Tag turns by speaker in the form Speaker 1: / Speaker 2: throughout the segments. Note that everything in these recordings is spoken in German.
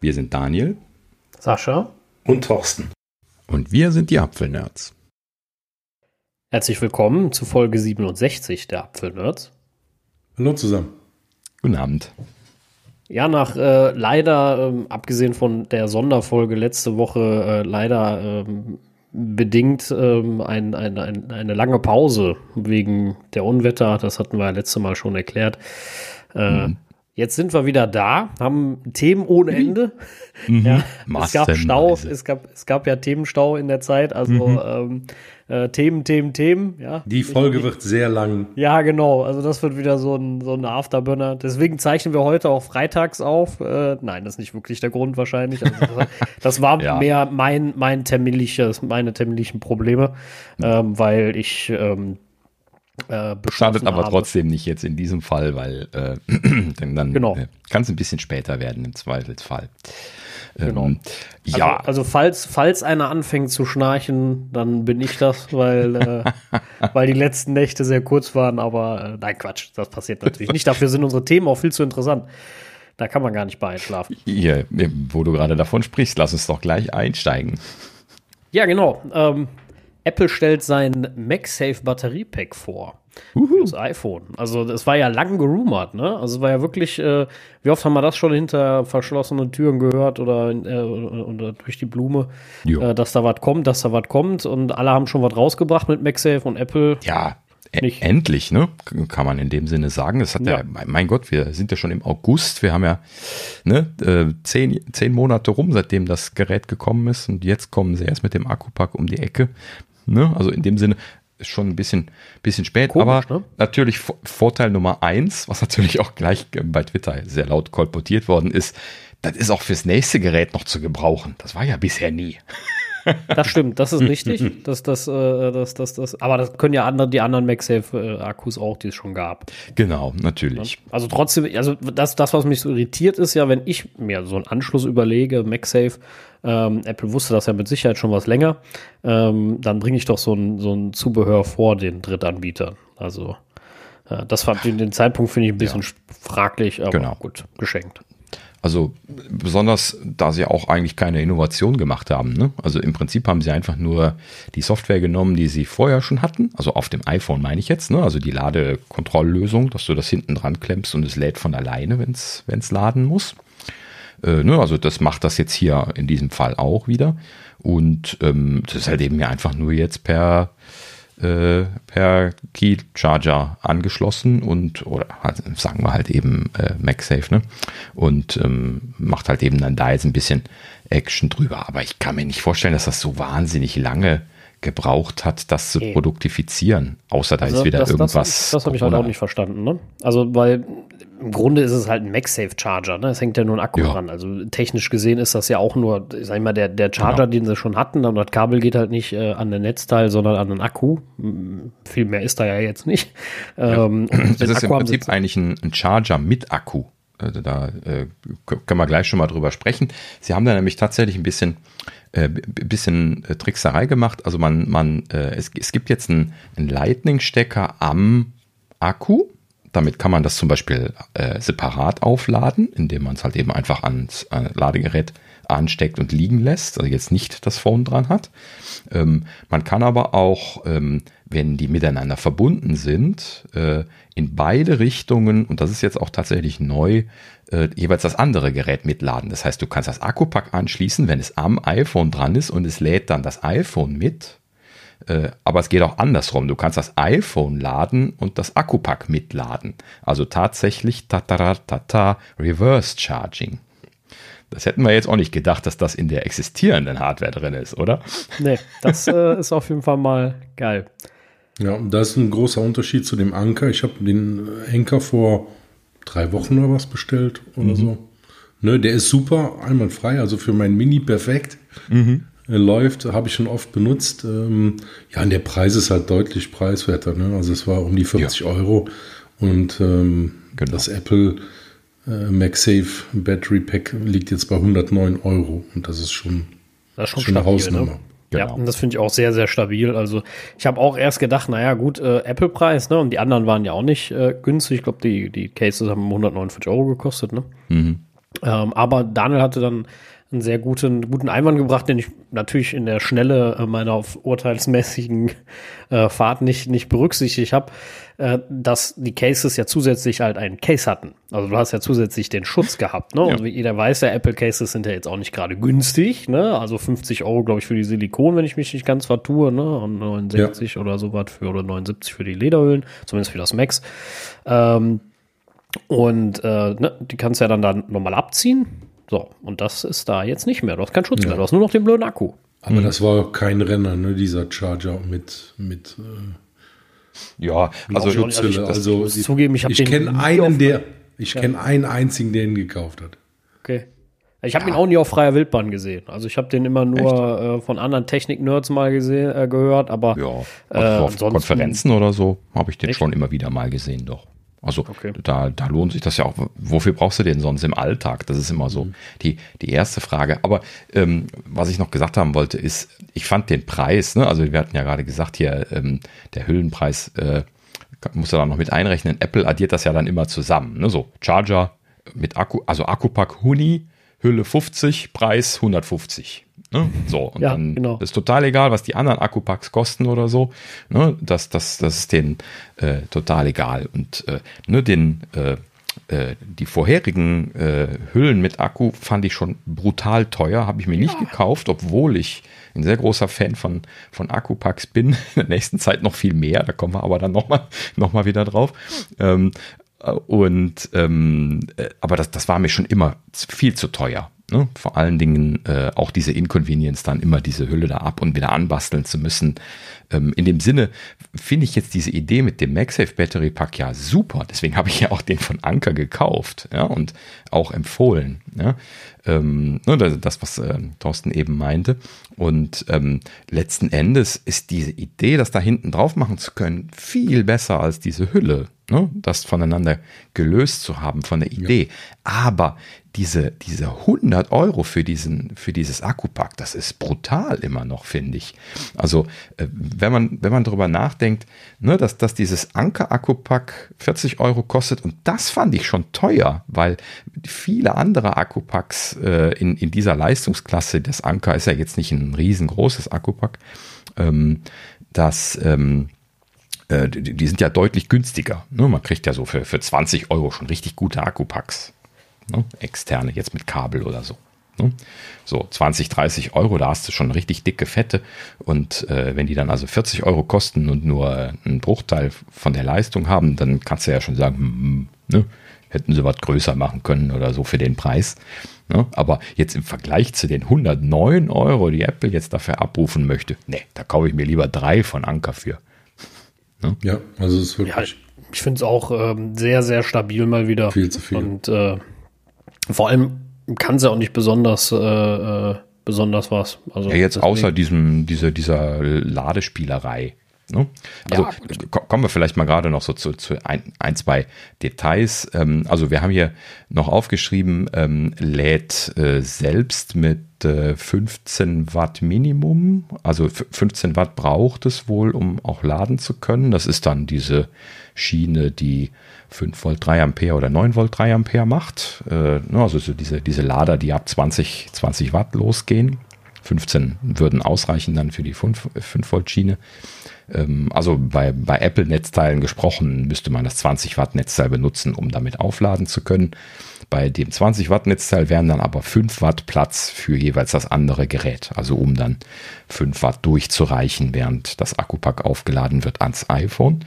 Speaker 1: Wir sind Daniel.
Speaker 2: Sascha.
Speaker 3: Und Thorsten.
Speaker 1: Und wir sind die Apfelnerds.
Speaker 2: Herzlich willkommen zu Folge 67 der Apfelnerds.
Speaker 3: Hallo zusammen.
Speaker 1: Guten Abend.
Speaker 2: Ja, nach äh, leider, ähm, abgesehen von der Sonderfolge letzte Woche, äh, leider ähm, bedingt ähm, ein, ein, ein, eine lange Pause wegen der Unwetter. Das hatten wir ja letzte Mal schon erklärt. Äh, mhm. Jetzt sind wir wieder da, haben Themen ohne mhm. Ende. Mhm. Ja, es gab Stau, es gab, es gab ja Themenstau in der Zeit, also mhm. ähm, äh, Themen, Themen, Themen. Ja.
Speaker 3: Die Folge wird sehr lang.
Speaker 2: Ja, genau. Also das wird wieder so ein, so ein Afterburner. Deswegen zeichnen wir heute auch freitags auf. Äh, nein, das ist nicht wirklich der Grund wahrscheinlich. Also das, das war ja. mehr mein, mein terminliches, meine terminlichen Probleme, ähm, weil ich ähm,
Speaker 1: äh, Schadet aber habe. trotzdem nicht jetzt in diesem Fall, weil äh, dann,
Speaker 2: genau.
Speaker 1: äh, kann es ein bisschen später werden im Zweifelsfall.
Speaker 2: Genau. Ähm, ja. Also, also, falls, falls einer anfängt zu schnarchen, dann bin ich das, weil, äh, weil die letzten Nächte sehr kurz waren, aber äh, nein, Quatsch, das passiert natürlich nicht. Dafür sind unsere Themen auch viel zu interessant. Da kann man gar nicht bei einschlafen.
Speaker 1: Hier, wo du gerade davon sprichst, lass uns doch gleich einsteigen.
Speaker 2: Ja, genau. Ähm, Apple stellt sein MagSafe Batteriepack vor. Uhu. Das iPhone. Also, es war ja lang gerumort, ne? Also, es war ja wirklich, äh, wie oft haben wir das schon hinter verschlossenen Türen gehört oder, äh, oder durch die Blume, äh, dass da was kommt, dass da was kommt und alle haben schon was rausgebracht mit MagSafe und Apple.
Speaker 1: Ja, e- nicht. Endlich, ne? Kann man in dem Sinne sagen. Das hat ja. ja. mein Gott, wir sind ja schon im August. Wir haben ja ne, äh, zehn, zehn Monate rum, seitdem das Gerät gekommen ist. Und jetzt kommen sie erst mit dem Akkupack um die Ecke. Ne? Also in dem Sinne ist schon ein bisschen, bisschen spät, Komisch, aber ne? natürlich Vorteil Nummer eins, was natürlich auch gleich bei Twitter sehr laut kolportiert worden ist, das ist auch fürs nächste Gerät noch zu gebrauchen. Das war ja bisher nie.
Speaker 2: Das stimmt, das ist richtig. Das, das, äh, das, das, das, aber das können ja andere, die anderen MagSafe-Akkus auch, die es schon gab.
Speaker 1: Genau, natürlich.
Speaker 2: Also trotzdem, also das, das, was mich so irritiert, ist ja, wenn ich mir so einen Anschluss überlege, MagSafe, ähm, Apple wusste das ja mit Sicherheit schon was länger, ähm, dann bringe ich doch so ein, so ein Zubehör vor den Drittanbietern. Also äh, das fand den Zeitpunkt finde ich ein bisschen ja. fraglich, aber genau. gut, geschenkt.
Speaker 1: Also besonders, da sie auch eigentlich keine Innovation gemacht haben. Ne? Also im Prinzip haben sie einfach nur die Software genommen, die sie vorher schon hatten. Also auf dem iPhone meine ich jetzt. Ne? Also die Ladekontrolllösung, dass du das hinten dran klemmst und es lädt von alleine, wenn es laden muss. Äh, ne? Also das macht das jetzt hier in diesem Fall auch wieder. Und ähm, das ist halt eben ja einfach nur jetzt per äh, per Key Charger angeschlossen und oder halt, sagen wir halt eben äh, MagSafe, ne? Und ähm, macht halt eben dann da jetzt ein bisschen Action drüber. Aber ich kann mir nicht vorstellen, dass das so wahnsinnig lange gebraucht hat, das zu okay. produktifizieren. Außer da also ist wieder
Speaker 2: das,
Speaker 1: irgendwas.
Speaker 2: Das, das habe ich halt auch nicht verstanden. Ne? Also, weil im Grunde ist es halt ein MagSafe-Charger. Ne? Es hängt ja nur ein Akku ja. dran. Also technisch gesehen ist das ja auch nur, sag ich mal, der, der Charger, genau. den sie schon hatten. Und das Kabel geht halt nicht äh, an den Netzteil, sondern an den Akku. Viel mehr ist da ja jetzt nicht.
Speaker 1: Ja. Ähm, das ist Akku im Prinzip eigentlich ein, ein Charger mit Akku. Also da äh, können wir gleich schon mal drüber sprechen. Sie haben da nämlich tatsächlich ein bisschen äh, bisschen äh, Trickserei gemacht. Also man, man, äh, es, es gibt jetzt einen, einen Lightning-Stecker am Akku. Damit kann man das zum Beispiel äh, separat aufladen, indem man es halt eben einfach ans äh, Ladegerät ansteckt und liegen lässt, also jetzt nicht das Phone dran hat. Ähm, man kann aber auch, ähm, wenn die miteinander verbunden sind, äh, in beide Richtungen, und das ist jetzt auch tatsächlich neu, äh, jeweils das andere Gerät mitladen. Das heißt, du kannst das Akkupack anschließen, wenn es am iPhone dran ist und es lädt dann das iPhone mit. Äh, aber es geht auch andersrum. Du kannst das iPhone laden und das Akkupack mitladen. Also tatsächlich tataratata Reverse Charging. Das hätten wir jetzt auch nicht gedacht, dass das in der existierenden Hardware drin ist, oder?
Speaker 2: Nee, das äh, ist auf jeden Fall mal geil.
Speaker 3: Ja, das ist ein großer Unterschied zu dem Anker. Ich habe den Anker vor drei Wochen oder was bestellt oder mhm. so. Ne, der ist super, einwandfrei, also für mein Mini perfekt. Mhm. Läuft, habe ich schon oft benutzt. Ähm, ja, und der Preis ist halt deutlich preiswerter. Ne? Also es war um die 40 ja. Euro. Und ähm, genau. das Apple äh, MagSafe Battery Pack liegt jetzt bei 109 Euro. Und das ist schon,
Speaker 2: das ist schon, schon eine Hausnummer. Ne? Genau. Ja, und das finde ich auch sehr, sehr stabil. Also ich habe auch erst gedacht, naja gut, äh, Apple-Preis, ne? Und die anderen waren ja auch nicht äh, günstig. Ich glaube, die, die Cases haben 149 Euro gekostet, ne? Mhm. Ähm, aber Daniel hatte dann einen sehr guten, guten Einwand gebracht, den ich natürlich in der Schnelle äh, meiner urteilsmäßigen äh, Fahrt nicht, nicht berücksichtigt habe, äh, dass die Cases ja zusätzlich halt einen Case hatten. Also du hast ja zusätzlich den Schutz gehabt. Ne? Ja. Und wie jeder weiß, ja, Apple Cases sind ja jetzt auch nicht gerade günstig. Ne? Also 50 Euro, glaube ich, für die Silikon, wenn ich mich nicht ganz vertue. Ne? Und 69 ja. oder so was für, oder 79 für die Lederhüllen, zumindest für das Max. Ähm, und äh, ne, die kannst du ja dann, dann nochmal abziehen so, und das ist da jetzt nicht mehr. Du hast keinen Schutz ja. mehr, du hast nur noch den blöden Akku.
Speaker 3: Aber mhm. das war kein Renner, ne, dieser Charger mit, mit
Speaker 1: äh, ja, also,
Speaker 3: Schutzhülle. Also,
Speaker 2: ich, zugeben, ich,
Speaker 3: ich kenne einen, der, ich ja. kenne einen einzigen, der ihn gekauft hat.
Speaker 2: Okay. Ich habe ja. ihn auch nie auf freier Wildbahn gesehen. Also ich habe den immer nur äh, von anderen Technik-Nerds mal gesehen, äh, gehört, aber
Speaker 1: ja, äh, auf Konferenzen oder so habe ich den echt? schon immer wieder mal gesehen, doch. Also okay. da, da lohnt sich das ja auch. Wofür brauchst du den sonst im Alltag? Das ist immer so mhm. die, die erste Frage. Aber ähm, was ich noch gesagt haben wollte, ist, ich fand den Preis, ne? also wir hatten ja gerade gesagt, hier ähm, der Hüllenpreis äh, muss er da noch mit einrechnen. Apple addiert das ja dann immer zusammen. Ne? So Charger mit Akku, also Akkupack Huni, Hülle 50, Preis 150. Ne? So, und ja, dann genau. ist total egal, was die anderen Akkupacks kosten oder so. Ne? Das, das, das ist denen äh, total egal. Und äh, ne, den, äh, äh die vorherigen äh, Hüllen mit Akku fand ich schon brutal teuer, habe ich mir ja. nicht gekauft, obwohl ich ein sehr großer Fan von, von Akkupacks bin. In der nächsten Zeit noch viel mehr, da kommen wir aber dann nochmal noch mal wieder drauf. Ähm, und ähm, äh, aber das, das war mir schon immer viel zu teuer. Ne? Vor allen Dingen äh, auch diese Inconvenience, dann immer diese Hülle da ab und wieder anbasteln zu müssen. Ähm, in dem Sinne finde ich jetzt diese Idee mit dem MagSafe Battery Pack ja super. Deswegen habe ich ja auch den von Anker gekauft ja, und auch empfohlen. Ja? Ähm, ne, das, was äh, Thorsten eben meinte. Und ähm, letzten Endes ist diese Idee, das da hinten drauf machen zu können, viel besser als diese Hülle ne, das voneinander gelöst zu haben von der Idee. Ja. Aber diese, diese 100 Euro für, diesen, für dieses Akkupack, das ist brutal immer noch, finde ich. Also, äh, wenn man, wenn man darüber nachdenkt, ne, dass, dass dieses Anker-Akkupack 40 Euro kostet und das fand ich schon teuer, weil viele andere Akkupacks äh, in, in dieser Leistungsklasse, das Anker ist ja jetzt nicht ein riesengroßes Akkupack, ähm, dass, ähm, äh, die, die, sind ja deutlich günstiger. Ne? Man kriegt ja so für, für 20 Euro schon richtig gute Akkupacks. Ne? Externe, jetzt mit Kabel oder so. Ne? So 20, 30 Euro, da hast du schon richtig dicke Fette. Und äh, wenn die dann also 40 Euro kosten und nur einen Bruchteil von der Leistung haben, dann kannst du ja schon sagen, hm, hm ne? Hätten sie was größer machen können oder so für den Preis. Ne? Aber jetzt im Vergleich zu den 109 Euro, die Apple jetzt dafür abrufen möchte, ne, da kaufe ich mir lieber drei von Anker für.
Speaker 3: Ne? Ja, also es ist wirklich. Ja,
Speaker 2: ich finde es auch ähm, sehr, sehr stabil mal wieder.
Speaker 3: Viel zu viel.
Speaker 2: Und äh, vor allem kann es ja auch nicht besonders, äh, äh, besonders was.
Speaker 1: Also ja, jetzt außer diesem, dieser, dieser Ladespielerei. Ne? Also ja, kommen wir vielleicht mal gerade noch so zu, zu ein, ein, zwei Details. Ähm, also wir haben hier noch aufgeschrieben, ähm, lädt äh, selbst mit äh, 15 Watt Minimum. Also 15 Watt braucht es wohl, um auch laden zu können. Das ist dann diese Schiene, die 5 Volt 3 Ampere oder 9 Volt 3 Ampere macht. Äh, ne, also so diese, diese Lader, die ab 20, 20 Watt losgehen. 15 würden ausreichen dann für die 5, 5 Volt Schiene. Ähm, also bei, bei Apple Netzteilen gesprochen, müsste man das 20 Watt Netzteil benutzen, um damit aufladen zu können. Bei dem 20 Watt Netzteil wären dann aber 5 Watt Platz für jeweils das andere Gerät. Also um dann 5 Watt durchzureichen, während das Akkupack aufgeladen wird ans iPhone.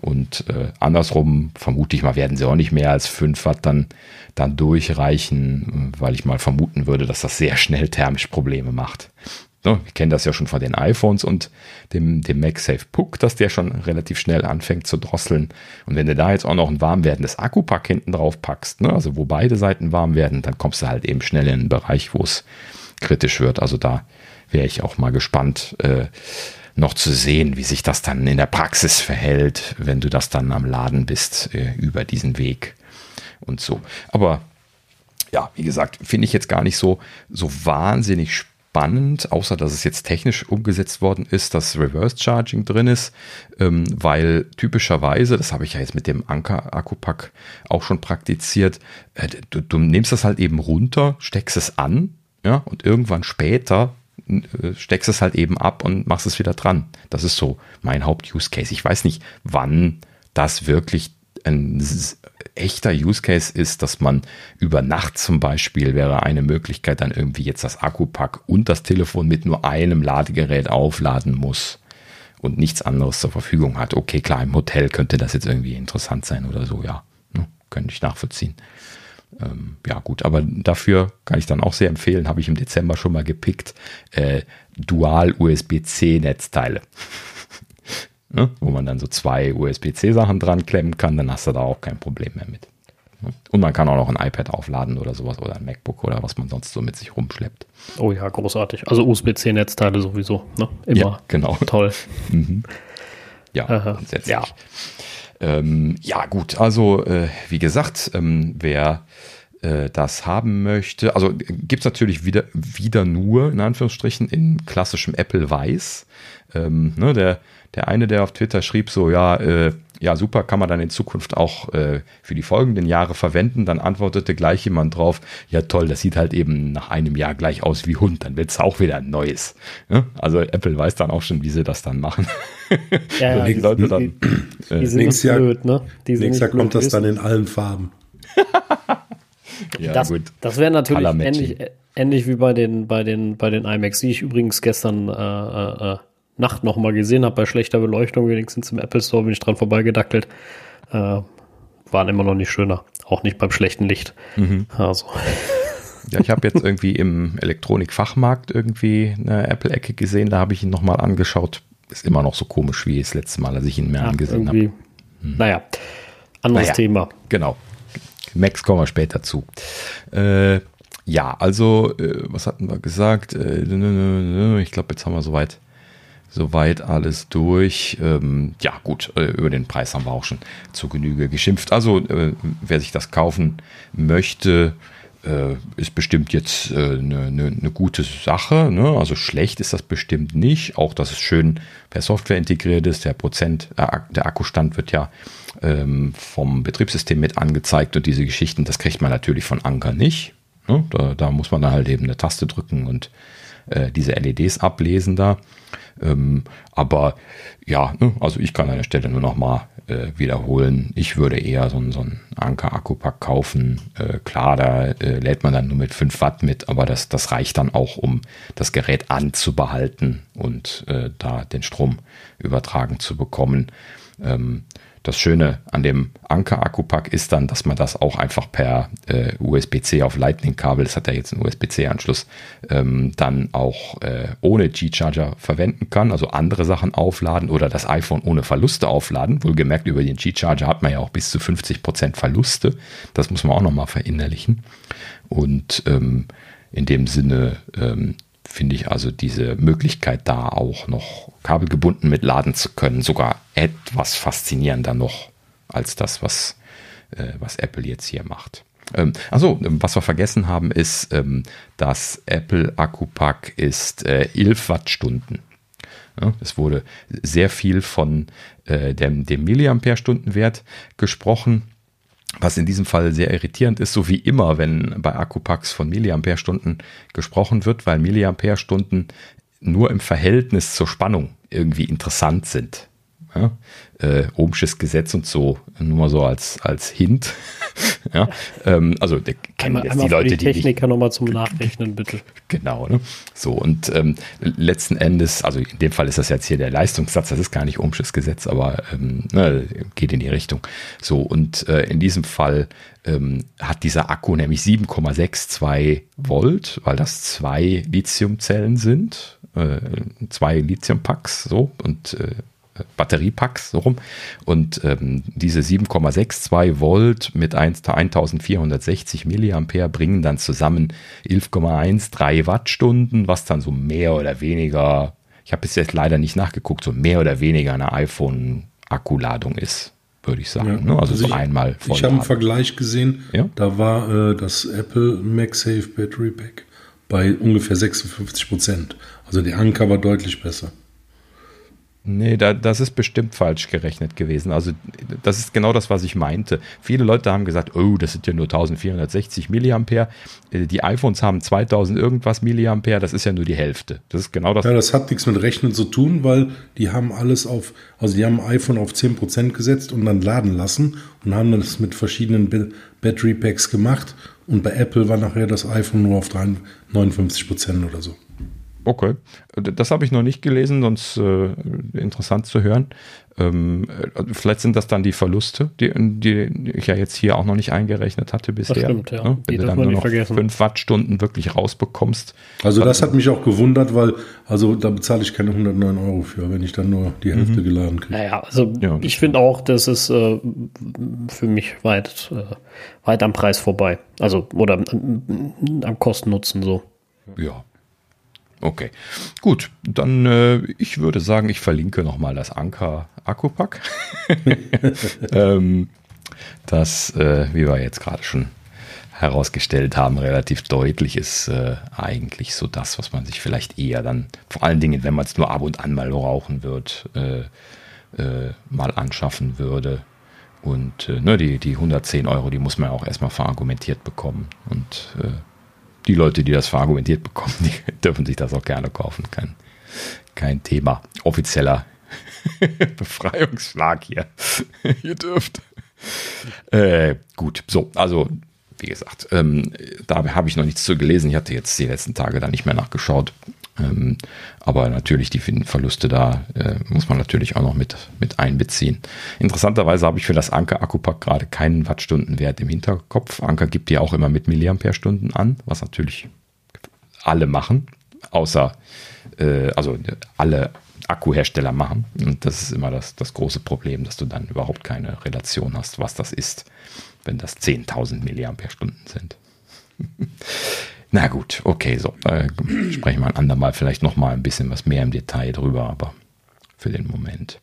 Speaker 1: Und äh, andersrum vermute ich mal, werden sie auch nicht mehr als 5 Watt dann, dann durchreichen, weil ich mal vermuten würde, dass das sehr schnell thermisch Probleme macht. Ne, wir kennen das ja schon von den iPhones und dem, dem MagSafe Puck, dass der schon relativ schnell anfängt zu drosseln. Und wenn du da jetzt auch noch ein warm werdendes Akkupack hinten drauf packst, ne, also wo beide Seiten warm werden, dann kommst du halt eben schnell in einen Bereich, wo es kritisch wird. Also da wäre ich auch mal gespannt, äh, noch zu sehen, wie sich das dann in der Praxis verhält, wenn du das dann am Laden bist äh, über diesen Weg und so. Aber ja, wie gesagt, finde ich jetzt gar nicht so, so wahnsinnig spannend spannend, außer dass es jetzt technisch umgesetzt worden ist, dass Reverse Charging drin ist, ähm, weil typischerweise, das habe ich ja jetzt mit dem Anker Akkupack auch schon praktiziert, äh, du, du nimmst das halt eben runter, steckst es an, ja, und irgendwann später äh, steckst es halt eben ab und machst es wieder dran. Das ist so mein Haupt-Use-Case. Ich weiß nicht, wann das wirklich ein echter Use Case ist, dass man über Nacht zum Beispiel wäre eine Möglichkeit, dann irgendwie jetzt das Akkupack und das Telefon mit nur einem Ladegerät aufladen muss und nichts anderes zur Verfügung hat. Okay, klar, im Hotel könnte das jetzt irgendwie interessant sein oder so, ja. Ne, könnte ich nachvollziehen. Ähm, ja, gut, aber dafür kann ich dann auch sehr empfehlen, habe ich im Dezember schon mal gepickt, äh, Dual USB-C Netzteile ne? wo man dann so zwei USB-C-Sachen dran klemmen kann, dann hast du da auch kein Problem mehr mit. Ne? Und man kann auch noch ein iPad aufladen oder sowas oder ein MacBook oder was man sonst so mit sich rumschleppt.
Speaker 2: Oh ja, großartig. Also USB-C-Netzteile sowieso. Ne? Immer. Ja,
Speaker 1: genau.
Speaker 2: Toll.
Speaker 1: Mhm. Ja, grundsätzlich. Ja. Ähm, ja, gut. Also, äh, wie gesagt, ähm, wer äh, das haben möchte, also gibt es natürlich wieder, wieder nur, in Anführungsstrichen, in klassischem Apple Weiß. Ähm, ne, der der eine, der auf Twitter schrieb so, ja, äh, ja, super, kann man dann in Zukunft auch äh, für die folgenden Jahre verwenden. Dann antwortete gleich jemand drauf, ja toll, das sieht halt eben nach einem Jahr gleich aus wie Hund, dann wird es auch wieder ein neues. Ja? Also Apple weiß dann auch schon, wie sie das dann machen.
Speaker 3: Ja, ja die, Leute dann, die, äh, die sind nächstes Jahr, blöd, ne? Die nächstes Jahr kommt das dann in allen Farben.
Speaker 2: ja, das, gut. Das wäre natürlich ähnlich, ähnlich wie bei den, bei den, bei den iMacs, die ich übrigens gestern äh, äh, äh Nacht noch mal gesehen habe, bei schlechter Beleuchtung, wenigstens im Apple Store bin ich dran vorbeigedackelt. Äh, waren immer noch nicht schöner. Auch nicht beim schlechten Licht. Mhm. Also.
Speaker 1: Ja, ich habe jetzt irgendwie im Elektronikfachmarkt irgendwie eine Apple-Ecke gesehen, da habe ich ihn nochmal angeschaut. Ist immer noch so komisch wie das letzte Mal, als ich ihn mir ja, angesehen habe. Hm.
Speaker 2: Naja, anderes naja, Thema.
Speaker 1: Genau. Max kommen wir später zu. Äh, ja, also, äh, was hatten wir gesagt? Äh, ich glaube, jetzt haben wir soweit Soweit alles durch. Ähm, ja, gut, äh, über den Preis haben wir auch schon zu Genüge geschimpft. Also, äh, wer sich das kaufen möchte, äh, ist bestimmt jetzt eine äh, ne, ne gute Sache. Ne? Also schlecht ist das bestimmt nicht. Auch, dass es schön per Software integriert ist. Der Prozent, äh, der Akkustand wird ja ähm, vom Betriebssystem mit angezeigt und diese Geschichten, das kriegt man natürlich von Anker nicht. Ne? Da, da, muss man dann halt eben eine Taste drücken und äh, diese LEDs ablesen da. Ähm, aber ja, ne, also ich kann an der Stelle nur noch mal äh, wiederholen. Ich würde eher so, so einen Anker-Akkupack kaufen. Äh, klar, da äh, lädt man dann nur mit 5 Watt mit, aber das, das reicht dann auch, um das Gerät anzubehalten und äh, da den Strom übertragen zu bekommen. Ähm, das Schöne an dem Anker-Akkupack ist dann, dass man das auch einfach per äh, USB-C auf Lightning-Kabel, das hat ja jetzt einen USB-C-Anschluss, ähm, dann auch äh, ohne G-Charger verwenden kann, also andere Sachen aufladen oder das iPhone ohne Verluste aufladen. Wohlgemerkt, über den G-Charger hat man ja auch bis zu 50% Verluste. Das muss man auch nochmal verinnerlichen. Und ähm, in dem Sinne ähm, finde ich also diese Möglichkeit da auch noch kabelgebunden mit laden zu können, sogar etwas faszinierender noch als das, was, äh, was Apple jetzt hier macht. Ähm, also, was wir vergessen haben, ist, ähm, das Apple Akkupack ist äh, 11 Wattstunden. Ja, es wurde sehr viel von äh, dem, dem Milliampere-Stundenwert gesprochen. Was in diesem Fall sehr irritierend ist, so wie immer, wenn bei Akkupacks von Milliampere-Stunden gesprochen wird, weil Milliampere-Stunden nur im Verhältnis zur Spannung irgendwie interessant sind. Ja? Äh, Ohmsches Gesetz und so, nur mal so als, als Hint. ja? Ähm, also der
Speaker 2: kennen einmal, jetzt einmal die Leute, die. Techniker nochmal zum Nachrechnen, bitte.
Speaker 1: Genau, ne? So, und ähm, letzten Endes, also in dem Fall ist das jetzt hier der Leistungssatz, das ist gar nicht Ohmsches Gesetz, aber ähm, ne, geht in die Richtung. So, und äh, in diesem Fall ähm, hat dieser Akku nämlich 7,62 Volt, weil das zwei Lithiumzellen sind, äh, zwei Lithiumpacks, so, und äh, Batteriepacks, so rum. Und ähm, diese 7,62 Volt mit 1460 Milliampere bringen dann zusammen 11,13 Wattstunden, was dann so mehr oder weniger, ich habe bis jetzt leider nicht nachgeguckt, so mehr oder weniger eine iPhone-Akkuladung ist würde ich sagen. Ja. Ne? Also, also, so ich, einmal
Speaker 3: Ich habe einen Vergleich gesehen. Ja? Da war äh, das Apple MagSafe Battery Pack bei ungefähr 56 Prozent. Also der Anker war deutlich besser.
Speaker 1: Nee, da, das ist bestimmt falsch gerechnet gewesen. Also das ist genau das, was ich meinte. Viele Leute haben gesagt, oh, das sind ja nur 1460 Milliampere. Äh, die iPhones haben 2000 irgendwas Milliampere, das ist ja nur die Hälfte. Das ist genau das.
Speaker 3: Ja, das hat nichts mit Rechnen zu tun, weil die haben alles auf, also die haben iPhone auf 10% gesetzt und dann laden lassen und haben das mit verschiedenen Battery Packs gemacht. Und bei Apple war nachher das iPhone nur auf 59% oder so.
Speaker 1: Okay, das habe ich noch nicht gelesen, sonst äh, interessant zu hören. Ähm, äh, vielleicht sind das dann die Verluste, die, die ich ja jetzt hier auch noch nicht eingerechnet hatte bisher. Das
Speaker 2: stimmt, ja. Ne?
Speaker 1: Wenn die du dann nur noch vergessen. fünf Wattstunden wirklich rausbekommst.
Speaker 3: Also das hat mich auch gewundert, weil also da bezahle ich keine 109 Euro für, wenn ich dann nur die Hälfte mhm. geladen kriege.
Speaker 2: Naja, also ja, ich finde auch, das ist äh, für mich weit, äh, weit am Preis vorbei. Also oder am Kosten-Nutzen so.
Speaker 1: Ja, Okay, gut, dann äh, ich würde sagen, ich verlinke nochmal das Anker Akkupack. ähm, das, äh, wie wir jetzt gerade schon herausgestellt haben, relativ deutlich ist äh, eigentlich so das, was man sich vielleicht eher dann, vor allen Dingen, wenn man es nur ab und an mal rauchen wird, äh, äh, mal anschaffen würde. Und äh, ne, die, die 110 Euro, die muss man auch erstmal verargumentiert bekommen. Und die Leute, die das verargumentiert bekommen, die dürfen sich das auch gerne kaufen. Kein, kein Thema. Offizieller Befreiungsschlag hier. Ihr dürft. Äh, gut, so, also wie gesagt, ähm, da habe ich noch nichts zu gelesen. Ich hatte jetzt die letzten Tage da nicht mehr nachgeschaut. Ähm, aber natürlich die Verluste da äh, muss man natürlich auch noch mit, mit einbeziehen. Interessanterweise habe ich für das Anker Akkupack gerade keinen Wattstundenwert im Hinterkopf. Anker gibt ja auch immer mit Milliampere-Stunden an, was natürlich alle machen, außer äh, also alle Akkuhersteller machen. Und das ist immer das, das große Problem, dass du dann überhaupt keine Relation hast, was das ist, wenn das 10.000 Milliampere-Stunden sind. Na gut, okay, so. Äh, sprechen wir ein andermal vielleicht nochmal ein bisschen was mehr im Detail drüber, aber für den Moment.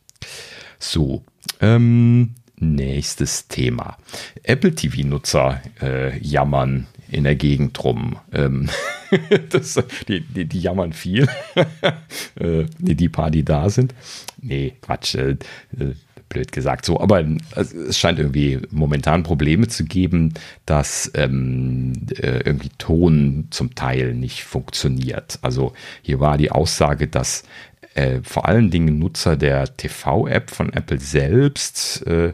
Speaker 1: So, ähm, nächstes Thema. Apple TV-Nutzer äh, jammern in der Gegend rum. Ähm, das, die, die, die, jammern viel. äh, die, die paar, die da sind. Nee, Quatsch. Äh, äh blöd gesagt so, aber es scheint irgendwie momentan Probleme zu geben, dass ähm, äh, irgendwie Ton zum Teil nicht funktioniert. Also hier war die Aussage, dass äh, vor allen Dingen Nutzer der TV-App von Apple selbst äh,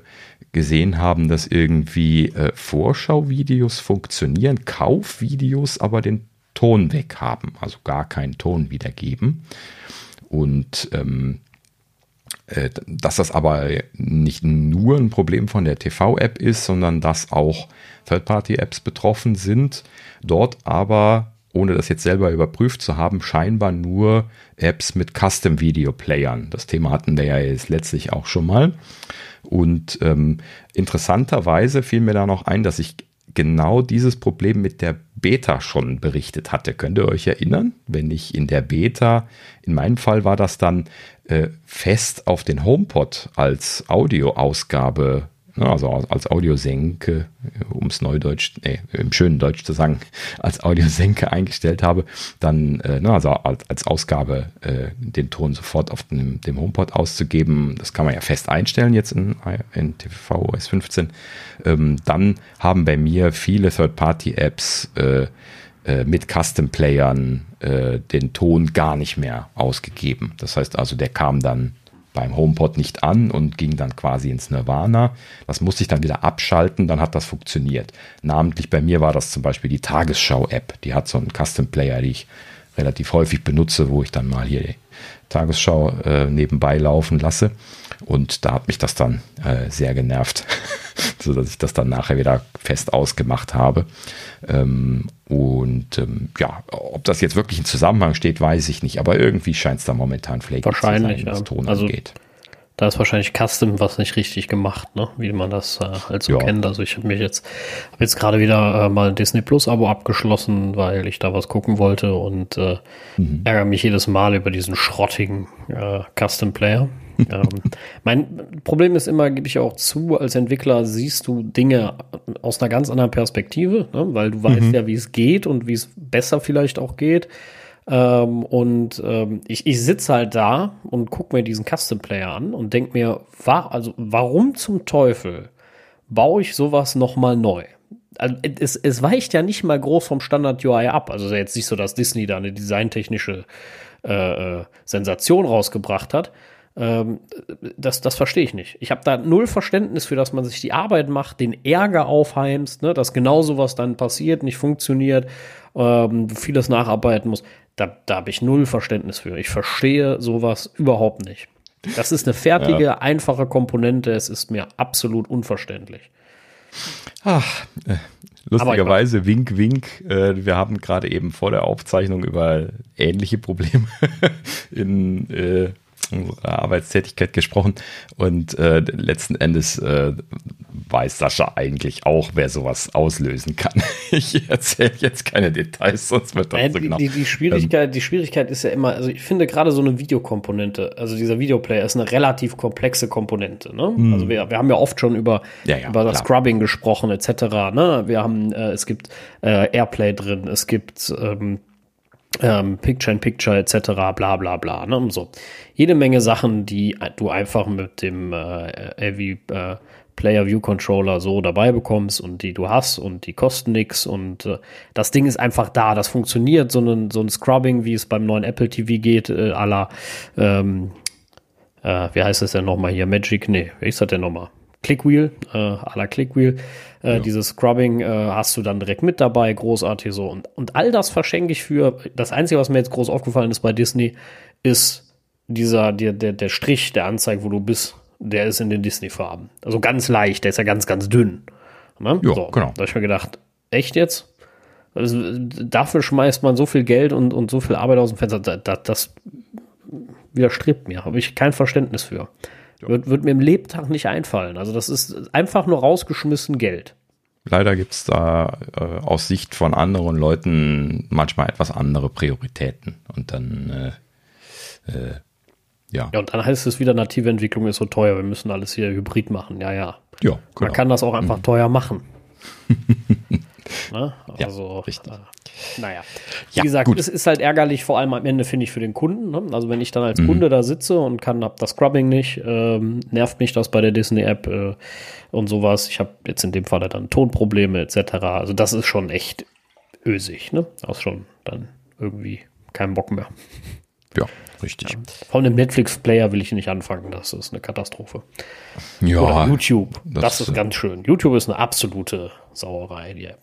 Speaker 1: gesehen haben, dass irgendwie äh, Vorschauvideos funktionieren, Kaufvideos aber den Ton weg haben, also gar keinen Ton wiedergeben. Und ähm, äh, dass das aber nicht nur ein Problem von der TV-App ist, sondern dass auch Third-Party-Apps betroffen sind. Dort aber, ohne das jetzt selber überprüft zu haben, scheinbar nur Apps mit Custom-Video-Playern. Das Thema hatten wir ja jetzt letztlich auch schon mal. Und ähm, interessanterweise fiel mir da noch ein, dass ich genau dieses Problem mit der Beta schon berichtet hatte. Könnt ihr euch erinnern? Wenn ich in der Beta, in meinem Fall war das dann äh, fest auf den HomePod als Audioausgabe, also als Audiosenke, um es neudeutsch, nee, im schönen Deutsch zu sagen, als Audiosenke eingestellt habe, dann, äh, ne, also als, als Ausgabe äh, den Ton sofort auf dem, dem HomePod auszugeben. Das kann man ja fest einstellen jetzt in, in tvOS 15. Ähm, dann haben bei mir viele Third-Party-Apps äh, äh, mit Custom-Playern äh, den Ton gar nicht mehr ausgegeben. Das heißt also, der kam dann beim HomePod nicht an und ging dann quasi ins Nirvana. Das musste ich dann wieder abschalten, dann hat das funktioniert. Namentlich bei mir war das zum Beispiel die Tagesschau-App. Die hat so einen Custom-Player, die ich relativ häufig benutze, wo ich dann mal hier die Tagesschau äh, nebenbei laufen lasse. Und da hat mich das dann äh, sehr genervt, sodass ich das dann nachher wieder fest ausgemacht habe. Ähm, und ähm, ja, ob das jetzt wirklich in Zusammenhang steht, weiß ich nicht. Aber irgendwie scheint es da momentan
Speaker 2: vielleicht wahrscheinlich, zu sein, was Ton also, angeht. Da ist wahrscheinlich Custom was nicht richtig gemacht, ne? wie man das äh, halt so ja. kennt. Also ich habe mich jetzt, hab jetzt gerade wieder äh, mal ein Disney Plus Abo abgeschlossen, weil ich da was gucken wollte und äh, mhm. ärgere mich jedes Mal über diesen schrottigen äh, Custom Player. ähm, mein Problem ist immer, gebe ich auch zu, als Entwickler siehst du Dinge aus einer ganz anderen Perspektive, ne? weil du weißt mhm. ja, wie es geht und wie es besser vielleicht auch geht. Ähm, und ähm, ich, ich sitze halt da und gucke mir diesen Custom Player an und denke mir, war, also warum zum Teufel baue ich sowas nochmal neu? Also es, es weicht ja nicht mal groß vom Standard UI ab. Also jetzt nicht so, dass Disney da eine designtechnische äh, äh Sensation rausgebracht hat. Ähm, das, das verstehe ich nicht. Ich habe da null Verständnis für, dass man sich die Arbeit macht, den Ärger aufheimst, ne, dass genau sowas dann passiert, nicht funktioniert, ähm, vieles nacharbeiten musst. Da, da habe ich null Verständnis für. Ich verstehe sowas überhaupt nicht. Das ist eine fertige, ja. einfache Komponente. Es ist mir absolut unverständlich.
Speaker 1: Ach, äh, lustigerweise, wink, wink. Äh, wir haben gerade eben vor der Aufzeichnung über ähnliche Probleme in äh, unserer Arbeitstätigkeit gesprochen und äh, letzten Endes äh, weiß Sascha eigentlich auch, wer sowas auslösen kann. ich erzähle jetzt keine Details, sonst wird das
Speaker 2: äh, so genau. Die, die, Schwierigkeit, ähm, die Schwierigkeit ist ja immer, also ich finde gerade so eine Videokomponente, also dieser Videoplayer ist eine relativ komplexe Komponente. Ne? Mhm. Also wir, wir haben ja oft schon über, ja, ja, über das Scrubbing gesprochen etc. Ne? Wir haben, äh, es gibt äh, Airplay drin, es gibt ähm, ähm, Picture in Picture etc. bla bla bla. Ne? So. Jede Menge Sachen, die du einfach mit dem äh, AV äh, Player View Controller so dabei bekommst und die du hast und die kosten nichts und äh, das Ding ist einfach da, das funktioniert, so ein, so ein Scrubbing, wie es beim neuen Apple TV geht, äh, à la, ähm, äh, wie heißt das denn nochmal hier, Magic, nee, wie ist das denn nochmal? Clickwheel, äh, à la Clickwheel, äh, ja. dieses Scrubbing äh, hast du dann direkt mit dabei, großartig so. Und, und all das verschenke ich für, das Einzige, was mir jetzt groß aufgefallen ist bei Disney, ist dieser, der, der, der Strich, der anzeigt, wo du bist, der ist in den Disney-Farben. Also ganz leicht, der ist ja ganz, ganz dünn. Ne? Ja, so, genau. Da habe ich mir gedacht, echt jetzt? Also, dafür schmeißt man so viel Geld und, und so viel Arbeit aus dem Fenster. Das, das widerstrebt mir. Habe ich kein Verständnis für. Wird, wird mir im Lebtag nicht einfallen. Also das ist einfach nur rausgeschmissen Geld.
Speaker 1: Leider gibt es da äh, aus Sicht von anderen Leuten manchmal etwas andere Prioritäten. Und dann, äh, äh, ja.
Speaker 2: Ja, und dann heißt es wieder, native Entwicklung ist so teuer, wir müssen alles hier hybrid machen. Ja, ja.
Speaker 1: Ja, genau.
Speaker 2: Man kann das auch einfach mhm. teuer machen.
Speaker 1: ne? Also,
Speaker 2: ja, richtig. Äh, naja, wie ja, gesagt, gut. es ist halt ärgerlich, vor allem am Ende, finde ich, für den Kunden. Ne? Also wenn ich dann als mhm. Kunde da sitze und kann, hab das Scrubbing nicht, ähm, nervt mich das bei der Disney-App äh, und sowas. Ich habe jetzt in dem Fall dann Tonprobleme etc. Also das ist schon echt ösig, ne? Auch schon dann irgendwie keinen Bock mehr.
Speaker 1: Ja, richtig. Ja.
Speaker 2: Von dem Netflix-Player will ich nicht anfangen, das ist eine Katastrophe.
Speaker 1: Ja.
Speaker 2: Oder YouTube, das, das ist äh, ganz schön. YouTube ist eine absolute Sauerei, die App.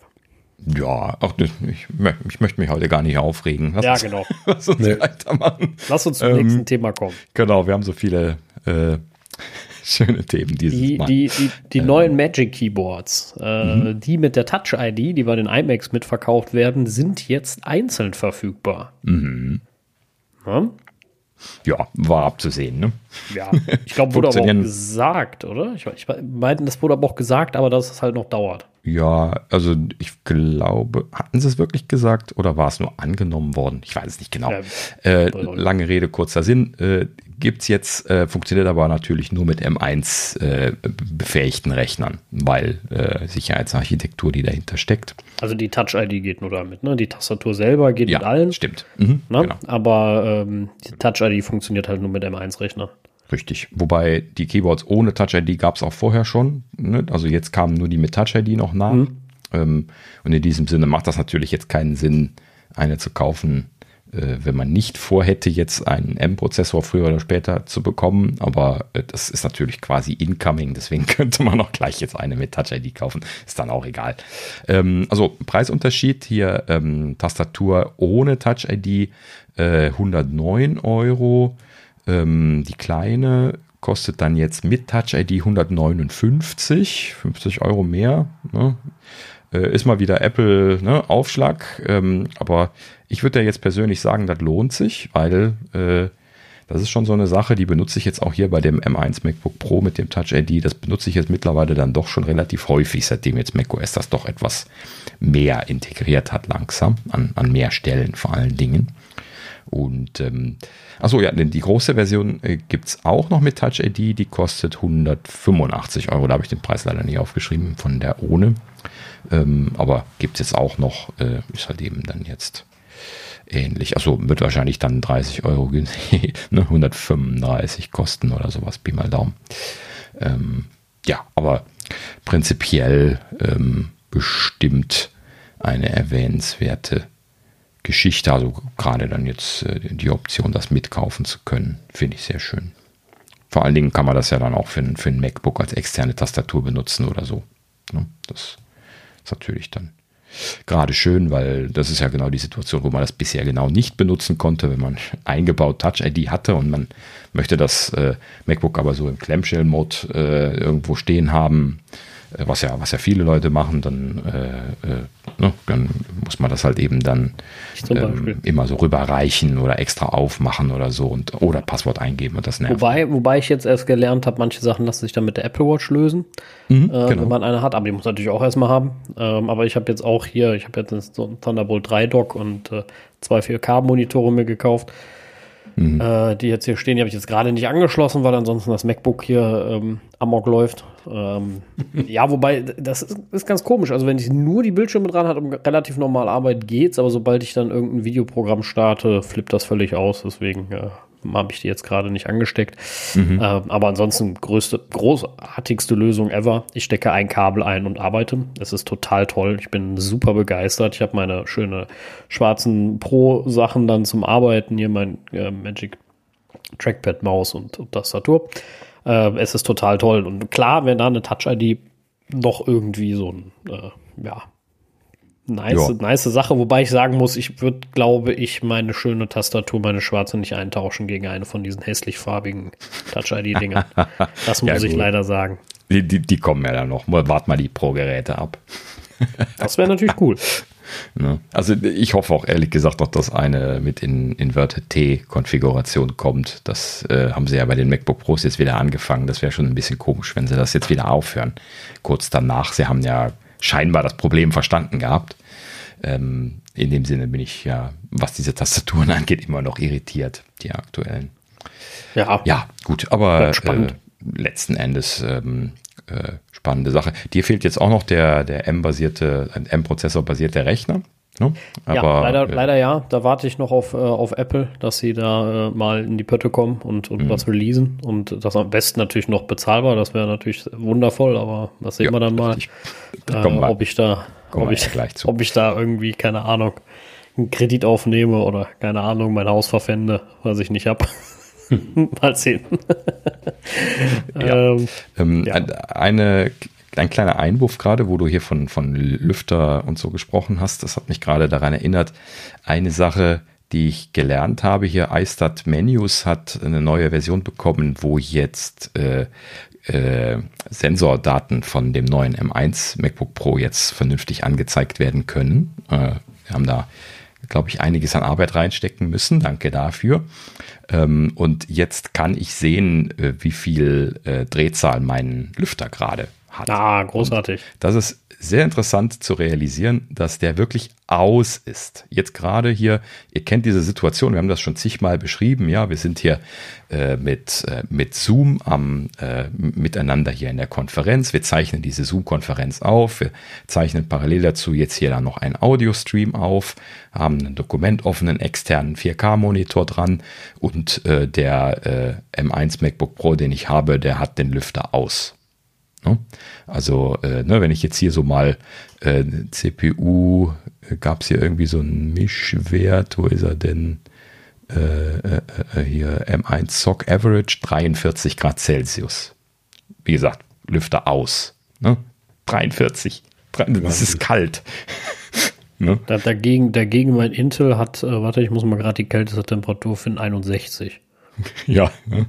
Speaker 1: Ja, auch ich, ich möchte mich heute gar nicht aufregen.
Speaker 2: Lass ja, uns, genau.
Speaker 1: Lass uns nee. weitermachen.
Speaker 2: Lass uns zum ähm, nächsten Thema kommen.
Speaker 1: Genau, wir haben so viele äh, schöne Themen dieses
Speaker 2: die, Mal. Die, die, die ähm. neuen Magic Keyboards, äh, mhm. die mit der Touch-ID, die bei den iMacs mitverkauft werden, sind jetzt einzeln verfügbar.
Speaker 1: Mhm. Ja? ja, war abzusehen, ne?
Speaker 2: Ja, ich glaube, wurde aber auch gesagt, oder? Ich, ich meine, das wurde aber auch gesagt, aber dass es halt noch dauert.
Speaker 1: Ja, also ich glaube, hatten sie es wirklich gesagt oder war es nur angenommen worden? Ich weiß es nicht genau. Ja, äh, lange Rede, kurzer Sinn. Äh, Gibt es jetzt, äh, funktioniert aber natürlich nur mit M1 äh, befähigten Rechnern, weil äh, Sicherheitsarchitektur, die dahinter steckt.
Speaker 2: Also die Touch-ID geht nur damit, ne? Die Tastatur selber geht
Speaker 1: ja,
Speaker 2: mit allen.
Speaker 1: Stimmt.
Speaker 2: Mhm, ne? genau. Aber ähm, die Touch-ID funktioniert halt nur mit M1-Rechner.
Speaker 1: Richtig. Wobei die Keyboards ohne Touch-ID gab es auch vorher schon. Ne? Also jetzt kamen nur die mit Touch-ID noch nach. Mhm. Ähm, und in diesem Sinne macht das natürlich jetzt keinen Sinn, eine zu kaufen, äh, wenn man nicht vorhätte, jetzt einen M-Prozessor früher oder später zu bekommen. Aber äh, das ist natürlich quasi incoming. Deswegen könnte man auch gleich jetzt eine mit Touch-ID kaufen. Ist dann auch egal. Ähm, also Preisunterschied hier ähm, Tastatur ohne Touch-ID äh, 109 Euro ähm, die kleine kostet dann jetzt mit Touch ID 159, 50 Euro mehr. Ne? Äh, ist mal wieder Apple ne? Aufschlag. Ähm, aber ich würde ja jetzt persönlich sagen, das lohnt sich, weil äh, das ist schon so eine Sache, die benutze ich jetzt auch hier bei dem M1 MacBook Pro mit dem Touch ID. Das benutze ich jetzt mittlerweile dann doch schon relativ häufig, seitdem jetzt macOS das doch etwas mehr integriert hat, langsam, an, an mehr Stellen vor allen Dingen. Und ähm, achso, ja, die große Version äh, gibt es auch noch mit Touch ID, die kostet 185 Euro. Da habe ich den Preis leider nicht aufgeschrieben von der ohne. Ähm, aber gibt es jetzt auch noch, äh, ist halt eben dann jetzt ähnlich. Also wird wahrscheinlich dann 30 Euro, ne, 135 kosten oder sowas, Pi mal Daumen. Ähm, ja, aber prinzipiell ähm, bestimmt eine erwähnenswerte Geschichte. Also gerade dann jetzt äh, die Option, das mitkaufen zu können, finde ich sehr schön. Vor allen Dingen kann man das ja dann auch für, für ein MacBook als externe Tastatur benutzen oder so. Ne? Das ist natürlich dann gerade schön, weil das ist ja genau die Situation, wo man das bisher genau nicht benutzen konnte, wenn man eingebaut Touch ID hatte und man möchte das äh, MacBook aber so im Clamshell-Mode äh, irgendwo stehen haben was ja, was ja viele Leute machen, dann, äh, äh, ne, dann muss man das halt eben dann ähm, immer so rüberreichen oder extra aufmachen oder so und oder Passwort eingeben und das
Speaker 2: nervt. Wobei, wobei ich jetzt erst gelernt habe, manche Sachen lassen sich dann mit der Apple Watch lösen, mhm, äh, genau. wenn man eine hat, aber die muss natürlich auch erstmal haben. Ähm, aber ich habe jetzt auch hier, ich habe jetzt so ein Thunderbolt 3 Dock und äh, zwei 4K-Monitore mir gekauft. Mhm. Äh, die jetzt hier stehen, die habe ich jetzt gerade nicht angeschlossen, weil ansonsten das MacBook hier ähm, amok läuft. Ähm, ja, wobei, das ist, ist, ganz komisch. Also, wenn ich nur die Bildschirme dran habe und relativ normal Arbeit, geht's, aber sobald ich dann irgendein Videoprogramm starte, flippt das völlig aus. Deswegen ja, habe ich die jetzt gerade nicht angesteckt. Mhm. Ähm, aber ansonsten größte, großartigste Lösung ever. Ich stecke ein Kabel ein und arbeite. Es ist total toll. Ich bin super begeistert. Ich habe meine schöne schwarzen Pro-Sachen dann zum Arbeiten. Hier mein äh, Magic Trackpad, Maus und, und Tastatur. Äh, es ist total toll. Und klar, wenn da eine Touch-ID noch irgendwie so ein, äh, ja, nice, nice Sache. Wobei ich sagen muss, ich würde, glaube ich, meine schöne Tastatur, meine schwarze nicht eintauschen gegen eine von diesen hässlich farbigen Touch-ID-Dingern. das muss ja, ich leider sagen.
Speaker 1: Die, die, die, kommen ja dann noch. Wart mal die Pro-Geräte ab.
Speaker 2: das wäre natürlich cool.
Speaker 1: Ne? Also ich hoffe auch ehrlich gesagt noch, dass eine mit in Inverted T-Konfiguration kommt. Das äh, haben sie ja bei den MacBook Pros jetzt wieder angefangen. Das wäre schon ein bisschen komisch, wenn sie das jetzt wieder aufhören. Kurz danach. Sie haben ja scheinbar das Problem verstanden gehabt. Ähm, in dem Sinne bin ich ja, was diese Tastaturen angeht, immer noch irritiert, die aktuellen. Ja, ja gut, aber äh, letzten Endes ähm, äh, spannende Sache. Dir fehlt jetzt auch noch der, der M-basierte, M-Prozessor-basierte Rechner.
Speaker 2: Ne? Aber, ja, leider, äh, leider ja. Da warte ich noch auf, äh, auf Apple, dass sie da äh, mal in die Pötte kommen und, und mhm. was releasen. Und das am besten natürlich noch bezahlbar. Das wäre natürlich wundervoll, aber das sehen ja, wir dann mal. Ich, da äh, ob ich da, ob ich, ob ich da irgendwie, keine Ahnung, einen Kredit aufnehme oder keine Ahnung, mein Haus verpfände, was ich nicht habe. Mal sehen.
Speaker 1: ja. Ähm, ähm, ja. Eine, ein kleiner Einwurf gerade, wo du hier von, von Lüfter und so gesprochen hast, das hat mich gerade daran erinnert. Eine Sache, die ich gelernt habe hier, iStat Menus hat eine neue Version bekommen, wo jetzt äh, äh, Sensordaten von dem neuen M1 MacBook Pro jetzt vernünftig angezeigt werden können. Äh, wir haben da glaube ich, einiges an Arbeit reinstecken müssen. Danke dafür. Ähm, und jetzt kann ich sehen, äh, wie viel äh, Drehzahl mein Lüfter gerade hat.
Speaker 2: Ah, großartig.
Speaker 1: Und das ist sehr interessant zu realisieren, dass der wirklich aus ist. Jetzt gerade hier, ihr kennt diese Situation, wir haben das schon zigmal beschrieben, ja, wir sind hier äh, mit, äh, mit Zoom am äh, miteinander hier in der Konferenz. Wir zeichnen diese Zoom-Konferenz auf, wir zeichnen parallel dazu jetzt hier dann noch einen Audio-Stream auf, haben ein Dokument offenen externen 4K-Monitor dran und äh, der äh, M1 MacBook Pro, den ich habe, der hat den Lüfter aus. Ne? Also, äh, ne, wenn ich jetzt hier so mal äh, CPU, äh, gab es hier irgendwie so einen Mischwert, wo ist er denn? Äh, äh, äh hier M1 SOC Average 43 Grad Celsius. Wie gesagt, Lüfter aus. Ne? 43. Das ist kalt.
Speaker 2: ne? da, dagegen, dagegen mein Intel hat, warte, ich muss mal gerade die kälteste Temperatur finden, 61.
Speaker 1: ja, ne?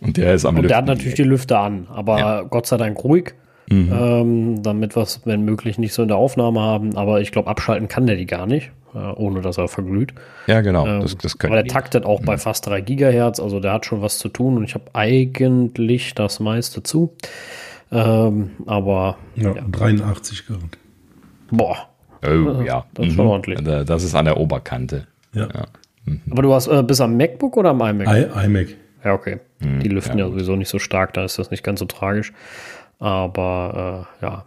Speaker 1: Und der ist am
Speaker 2: Und der hat natürlich die Lüfter an, aber ja. Gott sei Dank ruhig. Mhm. Ähm, damit wir es, wenn möglich, nicht so in der Aufnahme haben. Aber ich glaube, abschalten kann der die gar nicht. äh, ohne dass er verglüht.
Speaker 1: Ja, genau. Ähm, das,
Speaker 2: das aber der taktet auch mhm. bei fast 3 Gigahertz, also der hat schon was zu tun und ich habe eigentlich das meiste zu. Ähm, aber.
Speaker 3: Ja, ja. 83 Grad.
Speaker 2: Boah.
Speaker 1: Oh, ja.
Speaker 2: Das ist schon mhm. ordentlich.
Speaker 1: Das ist an der Oberkante.
Speaker 3: Ja. ja.
Speaker 2: Mhm. Aber du hast äh, bis am MacBook oder am iMac?
Speaker 3: I iMac.
Speaker 2: Ja, okay. Mhm, Die lüften ja, ja, sowieso nicht so stark, da ist das nicht ganz so tragisch. Aber äh, ja.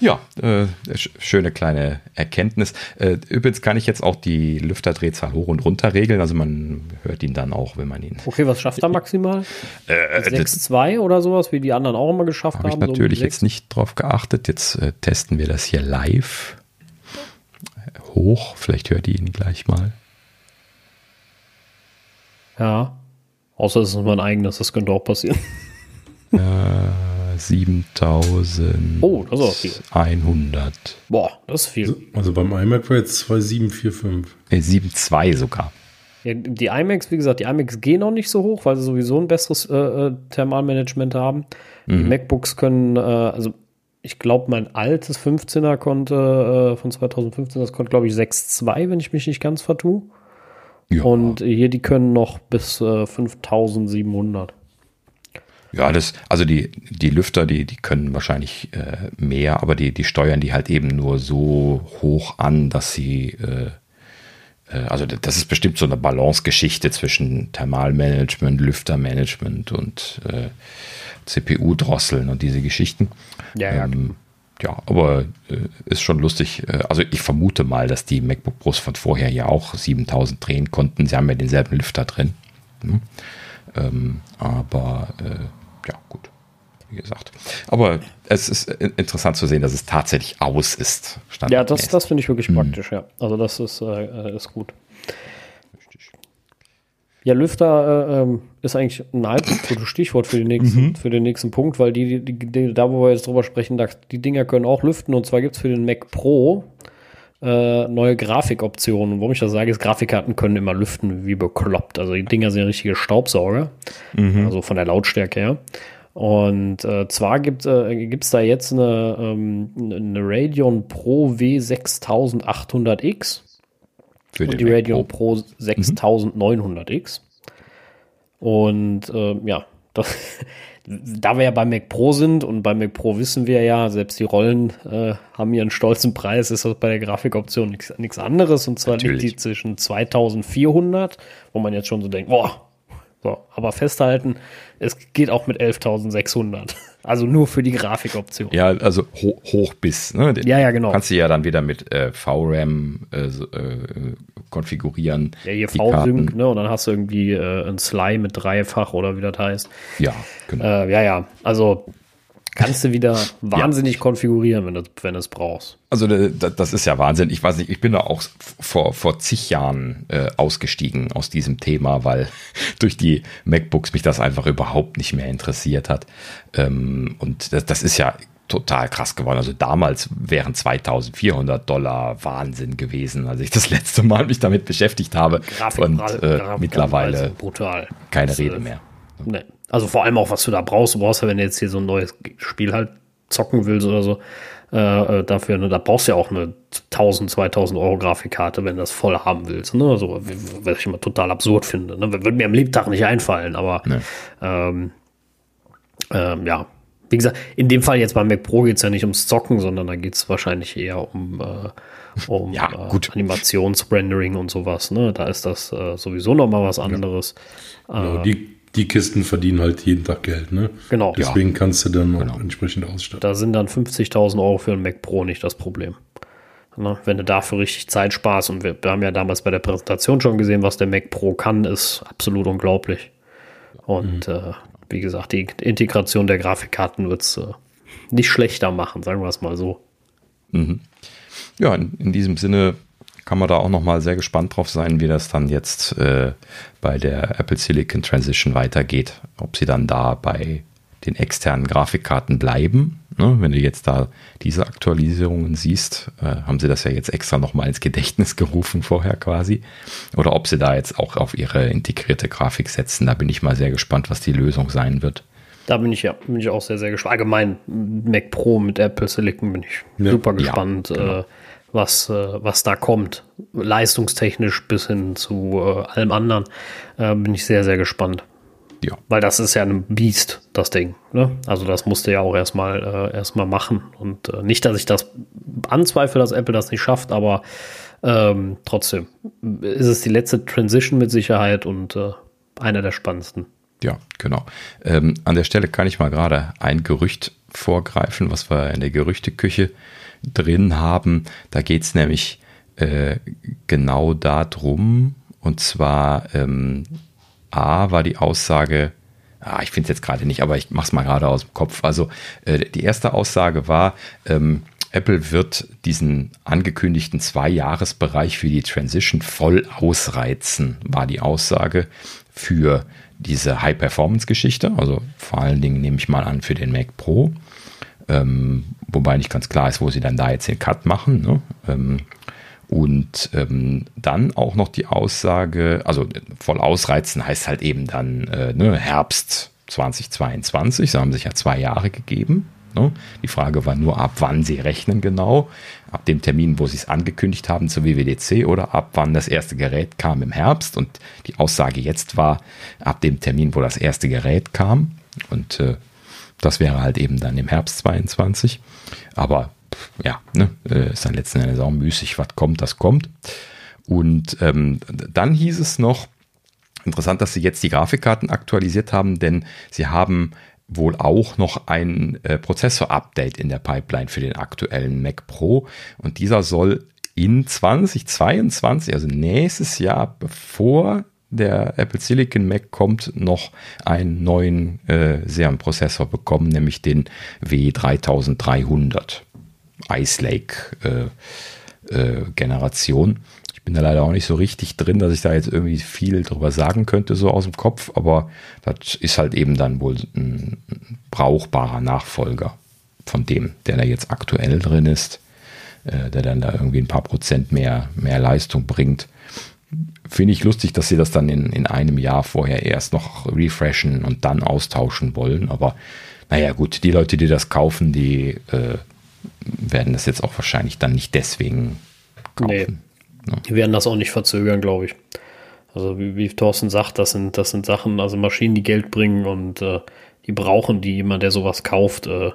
Speaker 1: Ja, äh, schöne kleine Erkenntnis. Äh, übrigens kann ich jetzt auch die Lüfterdrehzahl hoch und runter regeln. Also man hört ihn dann auch, wenn man ihn.
Speaker 2: Okay, was schafft er maximal? Äh, 6,2 oder sowas, wie die anderen auch immer geschafft hab haben?
Speaker 1: Habe ich natürlich so jetzt nicht drauf geachtet. Jetzt äh, testen wir das hier live. Hoch, vielleicht hört ihr ihn gleich mal.
Speaker 2: Ja. Außer es ist mein eigenes, das könnte auch passieren.
Speaker 1: Äh, 7100.
Speaker 2: Oh, das ist auch viel.
Speaker 1: 100.
Speaker 2: Boah, das ist viel.
Speaker 3: Also, also beim iMac war jetzt 2745.
Speaker 1: Äh, 7,2 sogar.
Speaker 2: Ja, die iMacs, wie gesagt, die iMacs gehen noch nicht so hoch, weil sie sowieso ein besseres äh, äh Thermalmanagement haben. Mhm. Die MacBooks können, äh, also ich glaube, mein altes 15er konnte äh, von 2015, das konnte, glaube ich, 6,2, wenn ich mich nicht ganz vertue. Ja. Und hier, die können noch bis äh, 5700.
Speaker 1: Ja, das, also die, die Lüfter, die, die können wahrscheinlich äh, mehr, aber die, die steuern die halt eben nur so hoch an, dass sie, äh, äh also das ist bestimmt so eine Balancegeschichte zwischen Thermalmanagement, Lüftermanagement und äh, CPU-Drosseln und diese Geschichten.
Speaker 2: Ja, ja. Ähm,
Speaker 1: ja, aber äh, ist schon lustig. Äh, also ich vermute mal, dass die MacBook Pros von vorher ja auch 7000 drehen konnten. Sie haben ja denselben Lüfter drin. Hm? Ähm, aber äh, ja, gut. Wie gesagt. Aber es ist interessant zu sehen, dass es tatsächlich aus ist.
Speaker 2: Ja, das, das finde ich wirklich hm. praktisch, ja. Also das ist, äh, ist gut. Ja, Lüfter äh, ähm, ist eigentlich ein halbes gutes Stichwort für, die nächsten, mhm. für den nächsten Punkt, weil die, die, die, da, wo wir jetzt drüber sprechen, da, die Dinger können auch lüften. Und zwar gibt es für den Mac Pro äh, neue Grafikoptionen. Warum ich das sage, ist, Grafikkarten können immer lüften wie bekloppt. Also die Dinger sind richtige Staubsauger, mhm. also von der Lautstärke her. Und äh, zwar gibt es äh, da jetzt eine, ähm, eine Radeon Pro W6800X für und die Radeon Pro, Pro 6900X. Mhm. Und äh, ja, das, da wir ja bei Mac Pro sind und bei Mac Pro wissen wir ja, selbst die Rollen äh, haben ihren stolzen Preis, ist das bei der Grafikoption nichts anderes. Und zwar Natürlich. liegt die zwischen 2400, wo man jetzt schon so denkt, boah, so, aber festhalten, es geht auch mit 11.600. Also nur für die Grafikoption.
Speaker 1: Ja, also ho hoch bis. Ne?
Speaker 2: Ja, ja, genau.
Speaker 1: Kannst du ja dann wieder mit äh, VRAM äh, äh, konfigurieren.
Speaker 2: Ja, hier V-Sync, ne? Und dann hast du irgendwie äh, ein Sly mit dreifach oder wie das heißt.
Speaker 1: Ja, genau.
Speaker 2: Äh, ja, ja. Also kannst du wieder wahnsinnig ja. konfigurieren, wenn du wenn es brauchst.
Speaker 1: Also das ist ja Wahnsinn. Ich weiß nicht, ich bin da auch vor, vor zig Jahren äh, ausgestiegen aus diesem Thema, weil durch die MacBooks mich das einfach überhaupt nicht mehr interessiert hat. Ähm, und das, das ist ja total krass geworden. Also damals wären 2400 Dollar Wahnsinn gewesen, als ich das letzte Mal mich damit beschäftigt habe.
Speaker 2: Grafik, und äh,
Speaker 1: mittlerweile
Speaker 2: brutal.
Speaker 1: keine das, Rede mehr.
Speaker 2: Nee. Also vor allem auch, was du da brauchst. Du brauchst ja, wenn du jetzt hier so ein neues Spiel halt zocken willst oder so, äh, äh dafür, ne, da brauchst du ja auch eine 1000, 2000 Euro Grafikkarte, wenn du das voll haben willst. Ne? Also, was ich immer total absurd finde. Ne? Würde mir am Lebtag nicht einfallen, aber nee. ähm, ähm, ja, wie gesagt, in dem Fall jetzt beim Mac Pro geht es ja nicht ums Zocken, sondern da geht es wahrscheinlich eher um, äh, um
Speaker 1: ja,
Speaker 2: äh, Animationsrendering und sowas. Ne? Da ist das äh, sowieso noch mal was anderes.
Speaker 3: Ja. die, die Kisten verdienen halt jeden Tag Geld, ne?
Speaker 2: Genau.
Speaker 3: Deswegen ja. kannst du dann genau. entsprechend ausstatten.
Speaker 2: Da sind dann 50.000 Euro für ein Mac Pro nicht das Problem. Ne? Wenn du dafür richtig Zeit sparst und wir, wir, haben ja damals bei der Präsentation schon gesehen, was der Mac Pro kann, ist absolut unglaublich. Und mhm. äh, wie gesagt, die Integration der Grafikkarten wird es äh, nicht schlechter machen, sagen wir es mal so.
Speaker 1: Mhm. Ja, in, in, diesem Sinne kann man da auch noch mal sehr gespannt drauf sein, wie das dann jetzt äh, bei der Apple Silicon Transition weitergeht. Ob sie dann da bei den externen Grafikkarten bleiben. Ne? Wenn du jetzt da diese Aktualisierungen siehst, äh, haben sie das ja jetzt extra nochmal ins Gedächtnis gerufen vorher quasi. Oder ob sie da jetzt auch auf ihre integrierte Grafik setzen. Da bin ich mal sehr gespannt, was die Lösung sein wird.
Speaker 2: Da bin ich ja, bin ich auch sehr, sehr gespannt. Allgemein Mac Pro mit Apple Silicon bin ich ja. super gespannt. Ja, genau. äh, was, äh, was da kommt. Leistungstechnisch bis hin zu äh, allem anderen. Äh, bin ich sehr, sehr gespannt. Ja. Weil das ist ja ein Biest, das Ding. Ne? Also das musste ja auch erstmal äh, erstmal machen. Und äh, nicht, dass ich das anzweifle, dass Apple das nicht schafft, aber ähm, trotzdem ist es die letzte Transition mit Sicherheit und äh, einer der spannendsten.
Speaker 1: Ja, genau. Ähm, an der Stelle kann ich mal gerade ein Gerücht vorgreifen, was wir in der Gerüchteküche drin haben. Da geht es nämlich äh, genau darum, und zwar ähm, A war die Aussage, ah, ich finde es jetzt gerade nicht, aber ich mache es mal gerade aus dem Kopf. Also äh, die erste Aussage war, ähm, Apple wird diesen angekündigten Zwei-Jahres-Bereich für die Transition voll ausreizen, war die Aussage für diese High-Performance-Geschichte. Also vor allen Dingen nehme ich mal an für den Mac Pro. Ähm, wobei nicht ganz klar ist, wo sie dann da jetzt den Cut machen. Ne? Ähm, und ähm, dann auch noch die Aussage, also voll ausreizen heißt halt eben dann äh, ne, Herbst 2022, sie haben sich ja zwei Jahre gegeben. Ne? Die Frage war nur, ab wann sie rechnen genau. Ab dem Termin, wo sie es angekündigt haben zur WWDC oder ab wann das erste Gerät kam im Herbst. Und die Aussage jetzt war, ab dem Termin, wo das erste Gerät kam. Und äh, das wäre halt eben dann im Herbst 22. Aber ja, ne, äh, ist dann letzten Endes auch müßig, was kommt, das kommt. Und ähm, dann hieß es noch, interessant, dass sie jetzt die Grafikkarten aktualisiert haben, denn sie haben wohl auch noch ein äh, Prozessor-Update in der Pipeline für den aktuellen Mac Pro. Und dieser soll in 2022, also nächstes Jahr, bevor der Apple Silicon Mac kommt, noch einen neuen äh, Xeon-Prozessor bekommen, nämlich den W3300 Ice Lake äh, äh, Generation. Ich bin da leider auch nicht so richtig drin, dass ich da jetzt irgendwie viel drüber sagen könnte, so aus dem Kopf, aber das ist halt eben dann wohl ein brauchbarer Nachfolger von dem, der da jetzt aktuell drin ist, äh, der dann da irgendwie ein paar Prozent mehr, mehr Leistung bringt. Finde ich lustig, dass sie das dann in, in einem Jahr vorher erst noch refreshen und dann austauschen wollen. Aber naja, gut, die Leute, die das kaufen, die äh, werden das jetzt auch wahrscheinlich dann nicht deswegen
Speaker 2: kaufen. Nee. Ne? Die werden das auch nicht verzögern, glaube ich. Also wie, wie Thorsten sagt, das sind, das sind Sachen, also Maschinen, die Geld bringen und äh, die brauchen die jemand, der sowas kauft. Äh,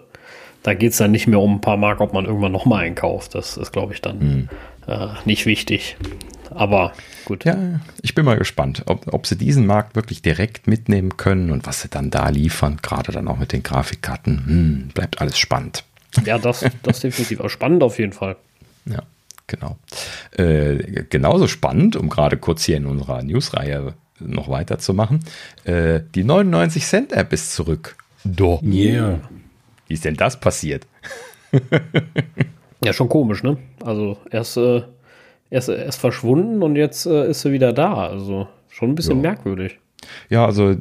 Speaker 2: da geht es dann nicht mehr um ein paar Mark, ob man irgendwann nochmal einkauft. Das ist, glaube ich, dann hm. äh, nicht wichtig. Aber gut.
Speaker 1: Ja, ich bin mal gespannt, ob, ob sie diesen Markt wirklich direkt mitnehmen können und was sie dann da liefern, gerade dann auch mit den Grafikkarten. Hm, bleibt alles spannend.
Speaker 2: Ja, das, das definitiv. Aber spannend auf jeden Fall.
Speaker 1: Ja, genau. Äh, genauso spannend, um gerade kurz hier in unserer Newsreihe noch weiterzumachen. Äh, die 99 Cent App ist zurück.
Speaker 3: Doch. Yeah.
Speaker 1: Wie ist denn das passiert?
Speaker 2: ja, schon komisch, ne? Also erst, äh, erst, erst verschwunden und jetzt äh, ist sie wieder da. Also schon ein bisschen ja. merkwürdig.
Speaker 1: Ja, also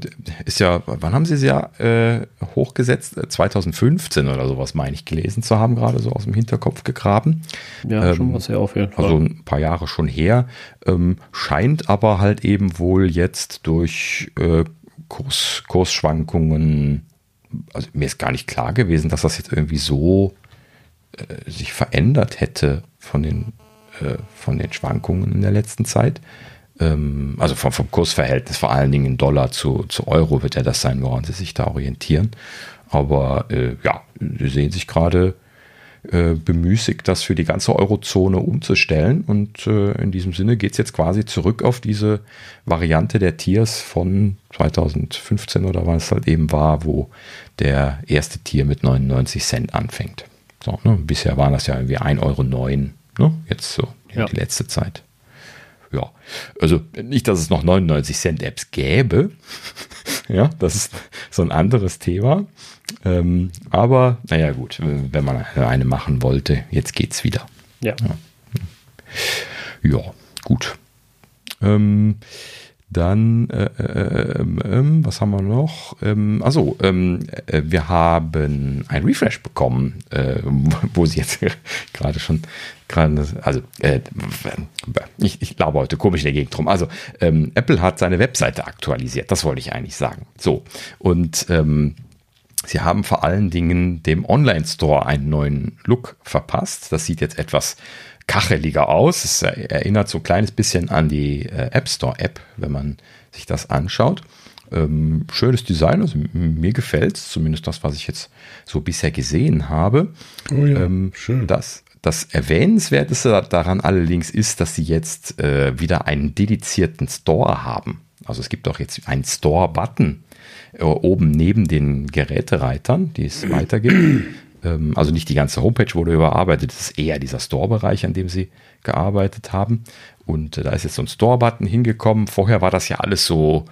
Speaker 1: ist ja, wann haben sie es ja äh, hochgesetzt? 2015 äh, oder sowas, meine ich, gelesen zu haben, gerade so aus dem Hinterkopf gegraben.
Speaker 2: Ja, ähm, schon was her auf jeden
Speaker 1: Fall. Also ein paar Jahre schon her. Ähm, scheint aber halt eben wohl jetzt durch äh, Kurs, Kursschwankungen, also mir ist gar nicht klar gewesen, dass das jetzt irgendwie so äh, sich verändert hätte von den, von den Schwankungen in der letzten Zeit ähm, also vom, vom Kursverhältnis, vor allen Dingen Dollar zu, zu Euro wird ja das sein, woran sie sich da orientieren. Aber äh, ja, sie sehen sich gerade äh, bemüßigt, das für die ganze Eurozone umzustellen. Und äh, in diesem Sinne geht es jetzt quasi zurück auf diese Variante der Tiers von 2015 oder was es halt eben war, wo der erste Tier mit 99 Cent anfängt. So, ne? Bisher waren das ja irgendwie 1,09 Euro, ne? jetzt so ja. die letzte Zeit ja, also nicht, dass es noch 99 Cent Apps gäbe. ja, das ist so ein anderes Thema. Ähm, aber naja, gut, wenn man eine machen wollte, jetzt geht's wieder.
Speaker 2: Ja.
Speaker 1: Ja, ja gut. Ähm, dann, äh, äh, äh, was haben wir noch? Ähm, also, ähm, äh, wir haben ein Refresh bekommen, äh, wo sie jetzt gerade schon, also, äh, ich, ich glaube heute komisch in der Gegend rum. Also, ähm, Apple hat seine Webseite aktualisiert, das wollte ich eigentlich sagen. So, und ähm, sie haben vor allen Dingen dem Online-Store einen neuen Look verpasst. Das sieht jetzt etwas kacheliger aus. Es erinnert so ein kleines bisschen an die äh, App Store App, wenn man sich das anschaut. Ähm, schönes Design, also mir gefällt es, zumindest das, was ich jetzt so bisher gesehen habe. Oh ja, ähm, schön. Das, das Erwähnenswerteste daran allerdings ist, dass sie jetzt äh, wieder einen dedizierten Store haben. Also es gibt auch jetzt einen Store-Button äh, oben neben den Gerätereitern, die es weitergibt. Ähm, also nicht die ganze Homepage wurde überarbeitet, es ist eher dieser Store-Bereich, an dem sie gearbeitet haben. Und äh, da ist jetzt so ein Store-Button hingekommen. Vorher war das ja alles so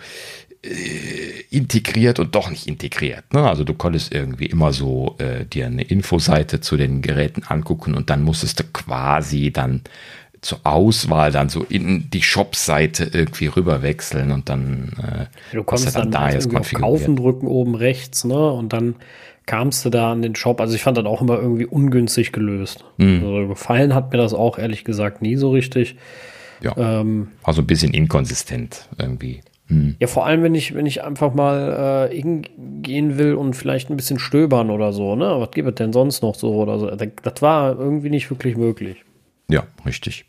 Speaker 1: äh, integriert und doch nicht integriert. Ne? Also du konntest irgendwie immer so äh, dir eine Infoseite zu den Geräten angucken und dann musstest du quasi dann zur Auswahl dann so in die Shop-Seite irgendwie rüber wechseln und dann
Speaker 2: äh, du konntest dann, dann da jetzt auf Kaufen drücken oben rechts, ne? Und dann kamst du da an den Shop. Also ich fand das auch immer irgendwie ungünstig gelöst. Mhm. Also gefallen hat mir das auch ehrlich gesagt nie so richtig.
Speaker 1: Ja. Ähm, also ein bisschen inkonsistent irgendwie.
Speaker 2: Hm. Ja, vor allem, wenn ich, wenn ich einfach mal äh, hingehen will und vielleicht ein bisschen stöbern oder so, ne? Was gibt es denn sonst noch so oder so? Das, war irgendwie nicht wirklich möglich.
Speaker 1: Ja, richtig.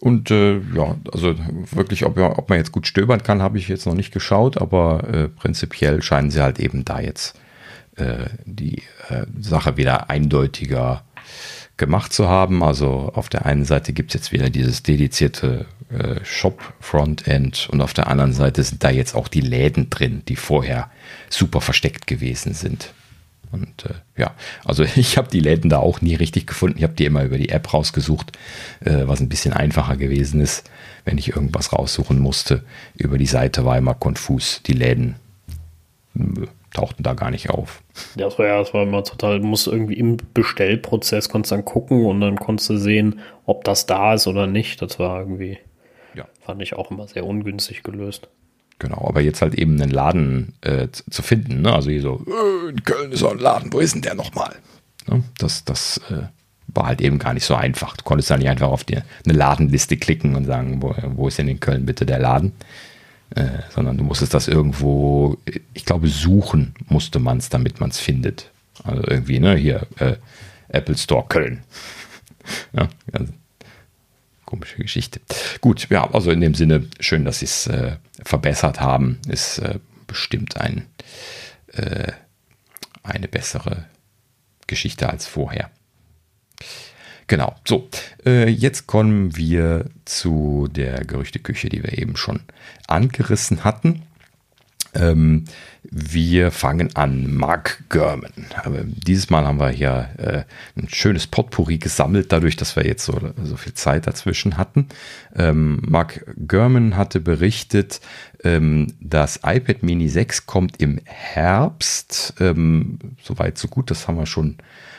Speaker 1: Und äh, ja, also wirklich, ob, ob man jetzt gut stöbern kann, habe ich jetzt noch nicht geschaut, aber äh, prinzipiell scheinen sie halt eben da jetzt äh, die äh, Sache wieder eindeutiger gemacht zu haben. Also auf der einen Seite gibt es jetzt wieder dieses dedizierte äh, Shop-Frontend und auf der anderen Seite sind da jetzt auch die Läden drin, die vorher super versteckt gewesen sind. Und äh, ja, also ich habe die Läden da auch nie richtig gefunden. Ich habe die immer über die App rausgesucht, äh, was ein bisschen einfacher gewesen ist, wenn ich irgendwas raussuchen musste. Über die Seite war immer konfus. Die Läden tauchten da gar nicht auf.
Speaker 2: Ja, das war ja, das war immer total, du musst irgendwie im Bestellprozess konntest dann gucken und dann konntest du sehen, ob das da ist oder nicht. Das war irgendwie, ja, fand ich auch immer sehr ungünstig gelöst.
Speaker 1: Genau, aber jetzt halt eben einen Laden äh, zu finden, ne? also hier so, äh, in Köln ist so ein Laden, wo ist denn der nochmal? Ne? Das, das äh, war halt eben gar nicht so einfach. Du konntest da nicht einfach auf die, eine Ladenliste klicken und sagen, wo, wo ist denn in Köln bitte der Laden? Äh, sondern du musstest das irgendwo, ich glaube, suchen musste man es, damit man es findet. Also irgendwie, ne, hier, äh, Apple Store Köln. ja, also, komische Geschichte. Gut, ja, also in dem Sinne, schön, dass sie es äh, verbessert haben. Ist äh, bestimmt ein, äh, eine bessere Geschichte als vorher. Genau, so. Äh, jetzt kommen wir zu der Gerüchteküche, die wir eben schon angerissen hatten. Ähm, wir fangen an. Mark Gurman. Aber dieses Mal haben wir hier äh, ein schönes Potpourri gesammelt, dadurch, dass wir jetzt so, so viel Zeit dazwischen hatten. Ähm, Mark Gurman hatte berichtet, ähm, das iPad Mini 6 kommt im Herbst. Ähm, Soweit, so gut, das haben wir schon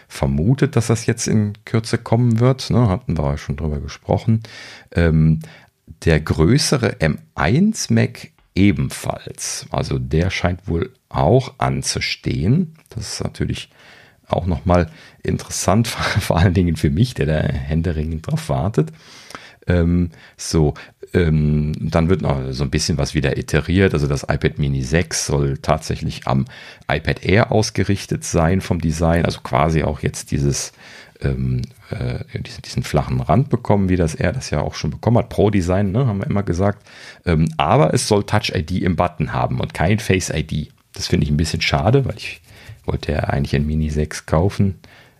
Speaker 1: vermutet, dass das jetzt in Kürze kommen wird. Ne? Hatten wir schon drüber gesprochen. Ähm, der größere M1 Mac ebenfalls. Also der scheint wohl auch anzustehen. Das ist natürlich auch nochmal interessant, vor allen Dingen für mich, der da händeringend drauf wartet. Ähm, so, ähm, dann wird noch so ein bisschen was wieder iteriert. Also das iPad Mini 6 soll tatsächlich am iPad Air ausgerichtet sein vom Design. Also quasi auch jetzt dieses ähm, äh, diesen, diesen, flachen Rand bekommen, wie das er das ja auch schon bekommen hat. Pro-Design, ne, haben wir immer gesagt. Ähm, aber es soll Touch-ID im Button haben und kein Face-ID. Das finde ich ein bisschen schade, weil ich wollte ja eigentlich ein Mini 6 kaufen.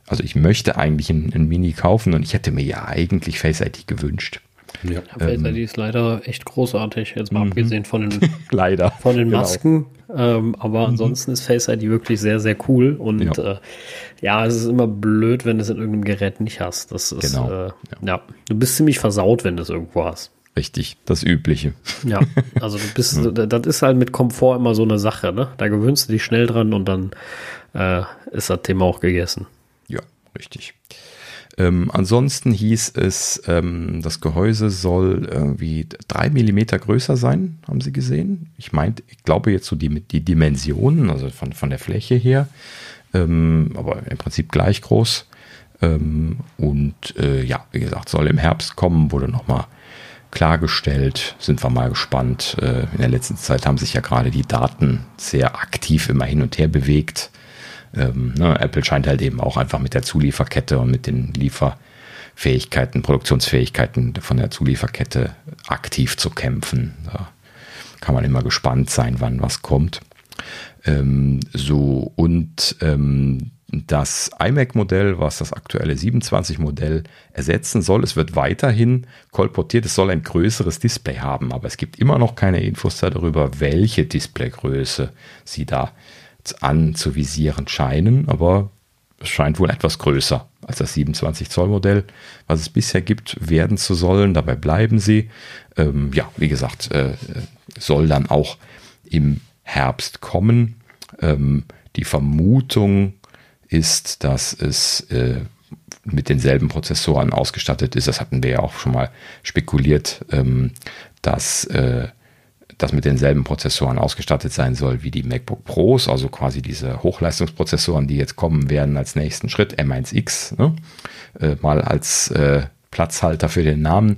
Speaker 1: Also ich möchte eigentlich ein, ein Mini kaufen und ich hätte mir ja eigentlich Face-ID gewünscht.
Speaker 2: Ja. Face ID ist leider echt großartig, jetzt mal mhm. abgesehen von den,
Speaker 1: leider.
Speaker 2: Von den genau. Masken. Ähm, aber mhm. ansonsten ist Face ID wirklich sehr, sehr cool. Und ja. Äh, ja, es ist immer blöd, wenn du es in irgendeinem Gerät nicht hast. Das ist, genau. Äh, ja. ja. du bist ziemlich versaut, wenn du es irgendwo hast.
Speaker 1: Richtig, das Übliche.
Speaker 2: Ja, also du bist, das ist halt mit Komfort immer so eine Sache, ne? Da gewöhnst du dich schnell dran und dann äh, ist das Thema auch gegessen.
Speaker 1: Richtig. Ähm, ansonsten hieß es, ähm, das Gehäuse soll irgendwie drei Millimeter größer sein, haben sie gesehen. Ich meinte, ich glaube jetzt so die, die Dimensionen, also von, von der Fläche her, ähm, aber im Prinzip gleich groß. Ähm, und äh, ja, wie gesagt, soll im Herbst kommen, wurde nochmal klargestellt. Sind wir mal gespannt. Äh, in der letzten Zeit haben sich ja gerade die Daten sehr aktiv immer hin und her bewegt. Ähm, ne, Apple scheint halt eben auch einfach mit der Zulieferkette und mit den Liefer Fähigkeiten, Produktionsfähigkeiten von der Zulieferkette aktiv zu kämpfen. Da kann man immer gespannt sein, wann was kommt. Ähm, so, und ähm, das iMac-Modell, was das aktuelle 27-Modell ersetzen soll, es wird weiterhin kolportiert, es soll ein größeres Display haben, aber es gibt immer noch keine Infos darüber, welche Displaygröße sie da anzuvisieren scheinen, aber es scheint wohl etwas größer als das 27 Zoll Modell, was es bisher gibt, werden zu sollen. Dabei bleiben sie. Ähm, ja, wie gesagt, äh, soll dann auch im Herbst kommen. Ähm, die Vermutung ist, dass es äh, mit denselben Prozessoren ausgestattet ist. Das hatten wir ja auch schon mal spekuliert, ähm, dass äh, das mit denselben Prozessoren ausgestattet sein soll wie die MacBook Pros, also quasi diese Hochleistungsprozessoren, die jetzt kommen werden als nächsten Schritt, M1X, ne? äh, mal als äh, Platzhalter für den Namen.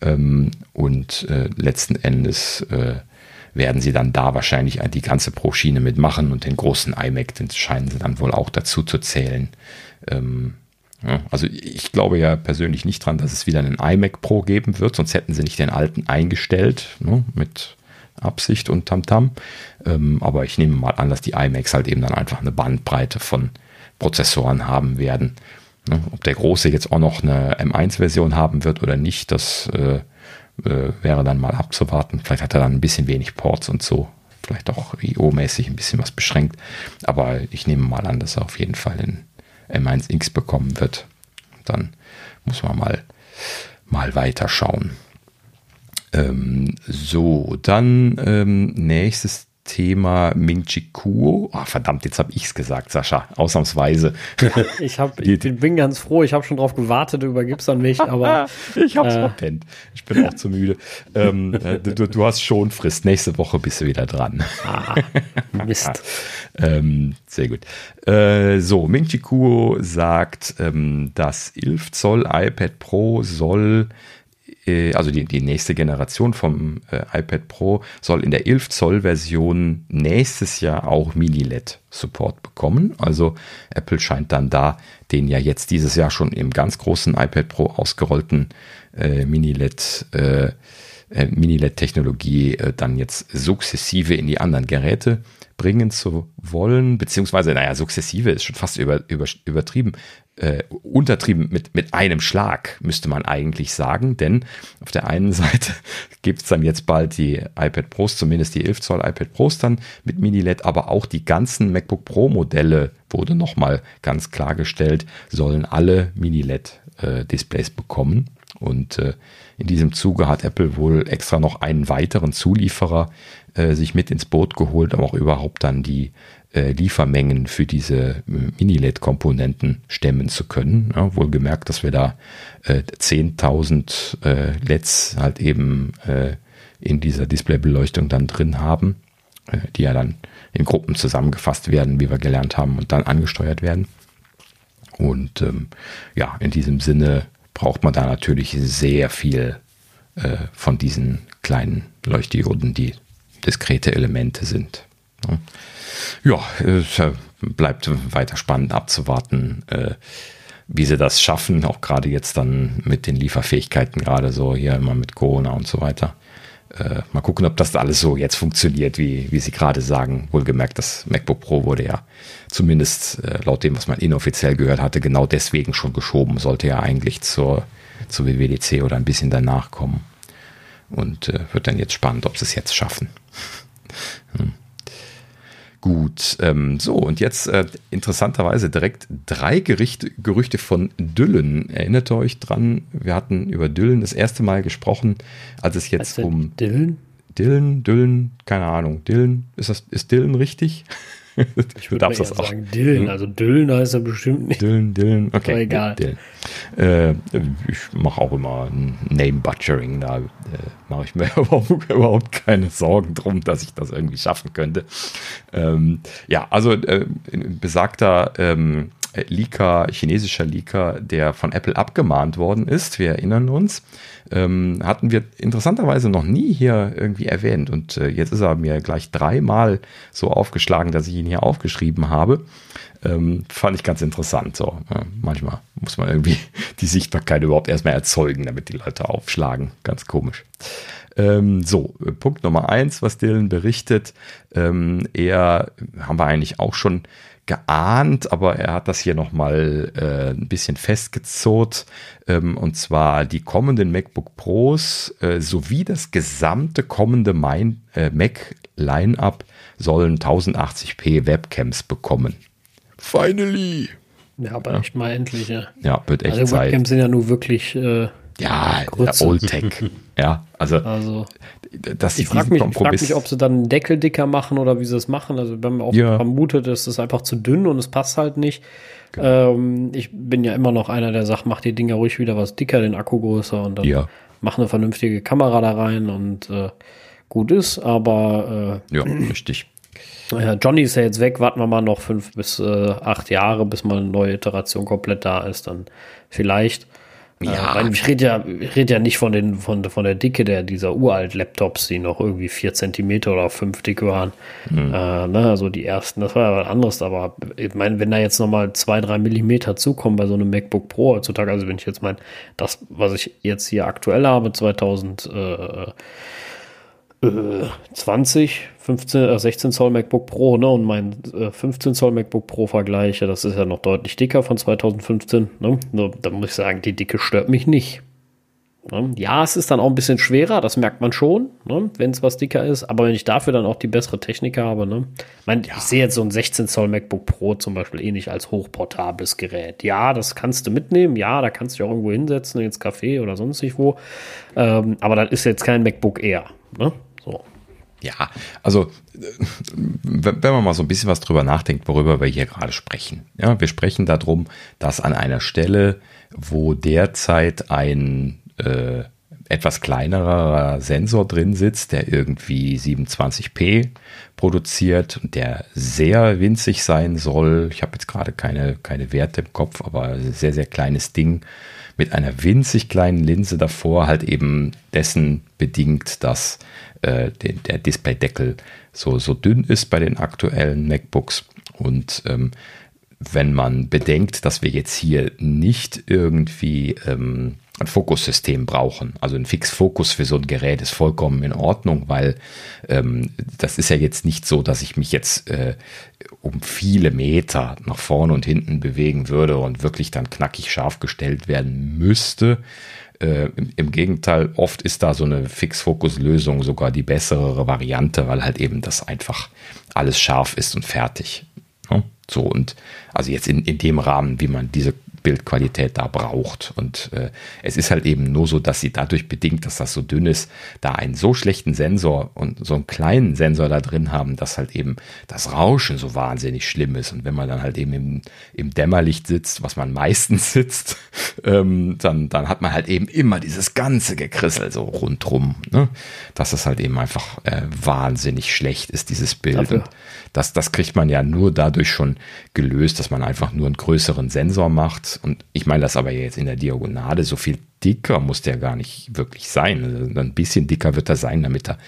Speaker 1: Ähm, und äh, letzten Endes äh, werden sie dann da wahrscheinlich die ganze Pro-Schiene mitmachen und den großen iMac, den scheinen sie dann wohl auch dazu zu zählen. Ähm, also ich glaube ja persönlich nicht dran, dass es wieder einen iMac Pro geben wird, sonst hätten sie nicht den alten eingestellt ne, mit Absicht und Tamtam. -Tam. Ähm, aber ich nehme mal an, dass die iMacs halt eben dann einfach eine Bandbreite von Prozessoren haben werden. Ne? Ob der große jetzt auch noch eine M1-Version haben wird oder nicht, das äh, äh, wäre dann mal abzuwarten. Vielleicht hat er dann ein bisschen wenig Ports und so. Vielleicht auch IO-mäßig ein bisschen was beschränkt. Aber ich nehme mal an, dass er auf jeden Fall in M1X bekommen wird. Dann muss man mal, mal weiter schauen. Ähm, so, dann ähm, nächstes Thema Ming Chi Kuo. Oh, verdammt, jetzt habe ich es gesagt, Sascha, ausnahmsweise.
Speaker 2: ich hab, ich bin ganz froh, ich habe schon drauf gewartet, du übergibst an mich, aber.
Speaker 1: ich habe es äh, verpennt. Ich bin auch zu müde. Ähm, äh, du, du, hast schon Frist. Nächste Woche bist du wieder dran. Ah, Mist. ähm, sehr gut. Äh, so, Ming Chi Kuo sagt, ähm, das 11 Zoll iPad Pro soll also die, die nächste Generation vom äh, iPad Pro soll in der 11 Zoll Version nächstes Jahr auch Mini-LED Support bekommen. Also Apple scheint dann da den ja jetzt dieses Jahr schon im ganz großen iPad Pro ausgerollten äh, Mini-LED äh, äh Mini-LED-Technologie äh, dann jetzt sukzessive in die anderen Geräte bringen zu wollen, beziehungsweise, naja, sukzessive ist schon fast über, über, übertrieben äh, untertrieben mit, mit einem Schlag, müsste man eigentlich sagen. Denn auf der einen Seite gibt es dann jetzt bald die iPad Pros, zumindest die 11 Zoll iPad Pros dann mit Mini-LED, aber auch die ganzen MacBook Pro Modelle wurde nochmal ganz klargestellt, sollen alle Mini-LED-Displays äh, bekommen. Und äh, in diesem Zuge hat Apple wohl extra noch einen weiteren Zulieferer äh, sich mit ins Boot geholt, aber auch überhaupt dann die äh, Liefermengen für diese äh, Mini-LED-Komponenten stemmen zu können. Ja, wohlgemerkt, dass wir da äh, 10.000 äh, LEDs halt eben äh, in dieser Displaybeleuchtung dann drin haben, äh, die ja dann in Gruppen zusammengefasst werden, wie wir gelernt haben, und dann angesteuert werden. Und ähm, ja, in diesem Sinne braucht man da natürlich sehr viel äh, von diesen kleinen Leuchtdioden, die diskrete Elemente sind. Ja ja, es bleibt weiter spannend abzuwarten, äh, wie sie das schaffen, auch gerade jetzt dann mit den Lieferfähigkeiten, gerade so hier immer mit Corona und so weiter. Äh, mal gucken, ob das alles so jetzt funktioniert, wie, wie sie gerade sagen. Wohlgemerkt, das MacBook Pro wurde ja zumindest äh, laut dem, was man inoffiziell gehört hatte, genau deswegen schon geschoben. Sollte ja eigentlich zur, zur WWDC oder ein bisschen danach kommen. Und äh, wird dann jetzt spannend, ob sie es jetzt schaffen. hm. Gut, ähm, so und jetzt äh, interessanterweise direkt drei Gerichte, Gerüchte von Düllen. Erinnert ihr euch dran? Wir hatten über Düllen das erste Mal gesprochen, als es jetzt also um
Speaker 2: Düllen,
Speaker 1: Düllen, Düllen, keine Ahnung, Düllen, ist das ist Düllen richtig?
Speaker 2: Ich würde das auch sagen Dillen, hm? also Düllen heißt er bestimmt nicht.
Speaker 1: Dillen, Dillen, okay.
Speaker 2: Aber egal. Dillen.
Speaker 1: Äh, ich mache auch immer Name Butchering, da äh, mache ich mir überhaupt, überhaupt, keine Sorgen drum, dass ich das irgendwie schaffen könnte. Ähm, ja, also äh, besagter ähm, Leaker, chinesischer Leaker, der von Apple abgemahnt worden ist. Wir erinnern uns. Ähm, hatten wir interessanterweise noch nie hier irgendwie erwähnt. Und äh, jetzt ist er mir gleich dreimal so aufgeschlagen, dass ich ihn hier aufgeschrieben habe. Ähm, fand ich ganz interessant. So, ja, manchmal muss man irgendwie die Sichtbarkeit überhaupt erstmal erzeugen, damit die Leute aufschlagen. Ganz komisch. Ähm, so, Punkt Nummer eins, was Dylan berichtet. Ähm, er haben wir eigentlich auch schon geahnt, aber er hat das hier nochmal äh, ein bisschen festgezurrt. Ähm, und zwar die kommenden MacBook Pros äh, sowie das gesamte kommende Main, äh, Mac Line-up sollen 1080p Webcams bekommen. Finally!
Speaker 2: Ja, aber ja. echt mal endlich, ja.
Speaker 1: Ja, wird echt also Zeit.
Speaker 2: Webcams sind ja nur wirklich äh,
Speaker 1: ja, Old Tech. ja, also, also
Speaker 2: das ich frage mich, frag mich, ob sie dann einen Deckel dicker machen oder wie sie das machen. Also wir haben auch ja. vermutet, es ist einfach zu dünn und es passt halt nicht. Genau. Ähm, ich bin ja immer noch einer, der sagt, mach die Dinger ruhig wieder was dicker, den Akku größer und dann
Speaker 1: ja.
Speaker 2: mach eine vernünftige Kamera da rein und äh, gut ist, aber
Speaker 1: äh, ja, richtig.
Speaker 2: Ja, Johnny ist ja jetzt weg, warten wir mal noch fünf bis äh, acht Jahre, bis mal eine neue Iteration komplett da ist, dann vielleicht. Ja. Äh, ich rede ja, rede ja nicht von, den, von, von der Dicke der, dieser uralt Laptops, die noch irgendwie vier Zentimeter oder fünf dick waren. Mhm. Äh, ne, also die ersten, das war ja was anderes, aber ich meine, wenn da jetzt nochmal zwei, drei Millimeter zukommen bei so einem MacBook Pro heutzutage, also wenn ich jetzt mein, das, was ich jetzt hier aktuell habe, 2000, äh, 20, 15, äh, 16 Zoll MacBook Pro ne, und mein äh, 15 Zoll MacBook Pro vergleiche, das ist ja noch deutlich dicker von 2015. Ne? Da muss ich sagen, die Dicke stört mich nicht. Ne? Ja, es ist dann auch ein bisschen schwerer, das merkt man schon, ne? wenn es was dicker ist. Aber wenn ich dafür dann auch die bessere Technik habe, ne? ich, mein, ja. ich sehe jetzt so ein 16 Zoll MacBook Pro zum Beispiel eh nicht als hochportables Gerät. Ja, das kannst du mitnehmen, ja, da kannst du dich auch irgendwo hinsetzen, ins Café oder sonst wo. Ähm, aber das ist jetzt kein MacBook Air. Ne?
Speaker 1: Ja, also wenn man mal so ein bisschen was drüber nachdenkt, worüber wir hier gerade sprechen. Ja, wir sprechen darum, dass an einer Stelle, wo derzeit ein äh, etwas kleinerer Sensor drin sitzt, der irgendwie 27p produziert der sehr winzig sein soll. Ich habe jetzt gerade keine, keine Werte im Kopf, aber sehr, sehr kleines Ding mit einer winzig kleinen Linse davor, halt eben dessen bedingt, dass äh, den, der Displaydeckel so, so dünn ist bei den aktuellen MacBooks. Und ähm, wenn man bedenkt, dass wir jetzt hier nicht irgendwie ähm, ein Fokussystem brauchen. Also ein Fix-Fokus für so ein Gerät ist vollkommen in Ordnung, weil ähm, das ist ja jetzt nicht so, dass ich mich jetzt äh, um viele Meter nach vorne und hinten bewegen würde und wirklich dann knackig scharf gestellt werden müsste. Äh, im, im, Gegenteil, oft ist da so eine Fix-Fokus-Lösung sogar die bessere Variante, weil halt eben das einfach alles scharf ist und fertig. So und also jetzt in, in dem Rahmen, wie man diese Bildqualität da braucht. Und äh, es ist halt eben nur so, dass sie dadurch bedingt, dass das so dünn ist, da einen so schlechten Sensor und so einen kleinen Sensor da drin haben, dass halt eben das Rauschen so wahnsinnig schlimm ist. Und wenn man dann halt eben im, im Dämmerlicht sitzt, was man meistens sitzt, ähm, dann, dann hat man halt eben immer dieses ganze Gekrissel so rundrum. Ne? Dass es halt eben einfach äh, wahnsinnig schlecht ist, dieses Bild. Dafür. Und das, das kriegt man ja nur dadurch schon gelöst, dass man einfach nur einen größeren Sensor macht und ich meine das aber jetzt in der Diagonale, so viel dicker muss der gar nicht wirklich sein. Also ein bisschen dicker wird er sein, damit er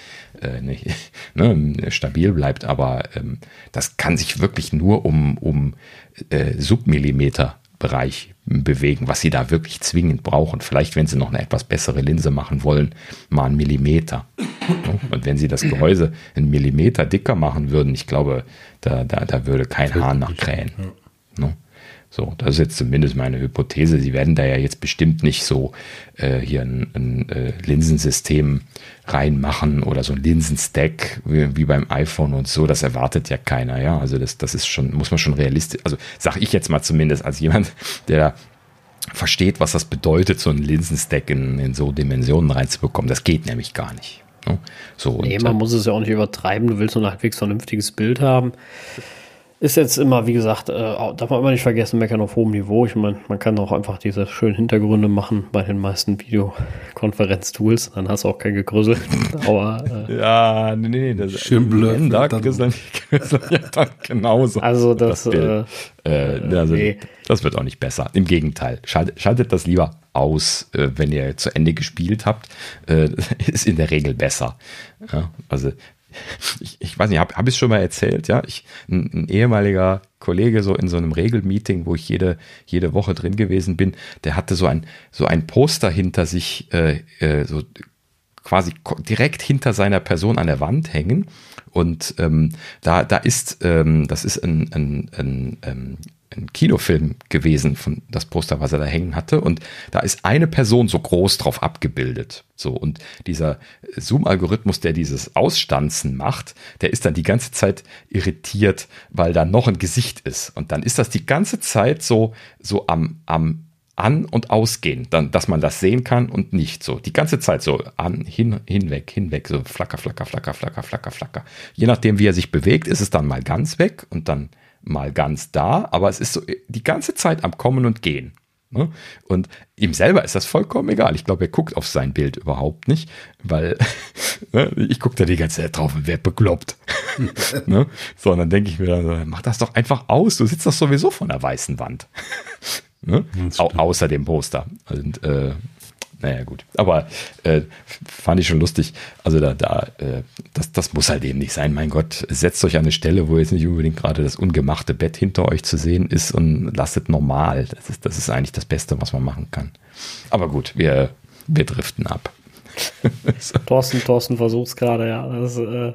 Speaker 1: äh, nicht, ne, stabil bleibt, aber ähm, das kann sich wirklich nur um, um äh, Submillimeter Bereich bewegen, was sie da wirklich zwingend brauchen. Vielleicht, wenn sie noch eine etwas bessere Linse machen wollen, mal einen Millimeter. Und wenn sie das Gehäuse einen Millimeter dicker machen würden, ich glaube, da, da, da würde kein Hahn nach krähen. Ja. So, das ist jetzt zumindest meine Hypothese. Sie werden da ja jetzt bestimmt nicht so äh, hier ein, ein äh, Linsensystem reinmachen oder so ein Linsenstack wie, wie, beim iPhone und so. Das erwartet ja keiner, ja. Also das, das ist schon, muss man schon realistisch, also sage ich jetzt mal zumindest als jemand, der versteht, was das bedeutet, so ein Linsenstack in, in so Dimensionen reinzubekommen. Das geht nämlich gar nicht. Ne? So,
Speaker 2: nee, man muss es ja auch nicht übertreiben. Du willst nur ein halbwegs vernünftiges Bild haben. Ist jetzt immer, wie gesagt, äh, darf man immer nicht vergessen, meckern auf hohem Niveau. Ich meine, man kann auch einfach diese schönen Hintergründe machen bei den meisten Videokonferenztools. Dann hast du auch kein Gegrüssel. Aber,
Speaker 1: äh, ja, nee, nee, das
Speaker 3: schön blöd.
Speaker 1: Da Grüsseln, ja, dann genauso.
Speaker 2: Also das, das,
Speaker 1: äh, äh, also, nee. das wird auch nicht besser. Im Gegenteil, schaltet, schaltet das lieber aus, äh, wenn ihr zu Ende gespielt habt. Äh, ist in der Regel besser. Ja, also ich, ich weiß nicht, habe hab ich es schon mal erzählt, ja? Ich, ein, ein, ehemaliger Kollege so in so einem Regelmeeting, wo ich jede, jede Woche drin gewesen bin, der hatte so ein, so ein Poster hinter sich, äh, äh, so quasi direkt hinter seiner Person an der Wand hängen. Und ähm, da, da ist, ähm, das ist ein, ein, ein, ein ähm, ein Kinofilm gewesen, von das Poster, was er da hängen hatte. Und da ist eine Person so groß drauf abgebildet. So, und dieser Zoom-Algorithmus, der dieses Ausstanzen macht, der ist dann die ganze Zeit irritiert, weil da noch ein Gesicht ist. Und dann ist das die ganze Zeit so, so am, am an- und ausgehen, dann, dass man das sehen kann und nicht so. Die ganze Zeit so an, hin, hinweg, hinweg, so flacker, flacker, flacker, flacker, flacker, flacker. Je nachdem, wie er sich bewegt, ist es dann mal ganz weg und dann mal ganz da, aber es ist so die ganze Zeit am Kommen und Gehen. Ne? Und ihm selber ist das vollkommen egal. Ich glaube, er guckt auf sein Bild überhaupt nicht, weil ne, ich gucke da die ganze Zeit drauf und wer bekloppt. ne? So, und dann denke ich mir, dann, mach das doch einfach aus. Du sitzt doch sowieso vor einer weißen Wand. ne? Au außer dem Poster. Und äh, naja, gut. Aber äh, fand ich schon lustig. Also da, da, äh, das, das muss halt eben nicht sein. Mein Gott, setzt euch an eine Stelle, wo jetzt nicht unbedingt gerade das ungemachte Bett hinter euch zu sehen ist und lasst es normal. Das ist, das ist eigentlich das Beste, was man machen kann. Aber gut, wir, wir driften ab.
Speaker 2: so. Thorsten, Thorsten versucht es gerade, ja. Das, äh,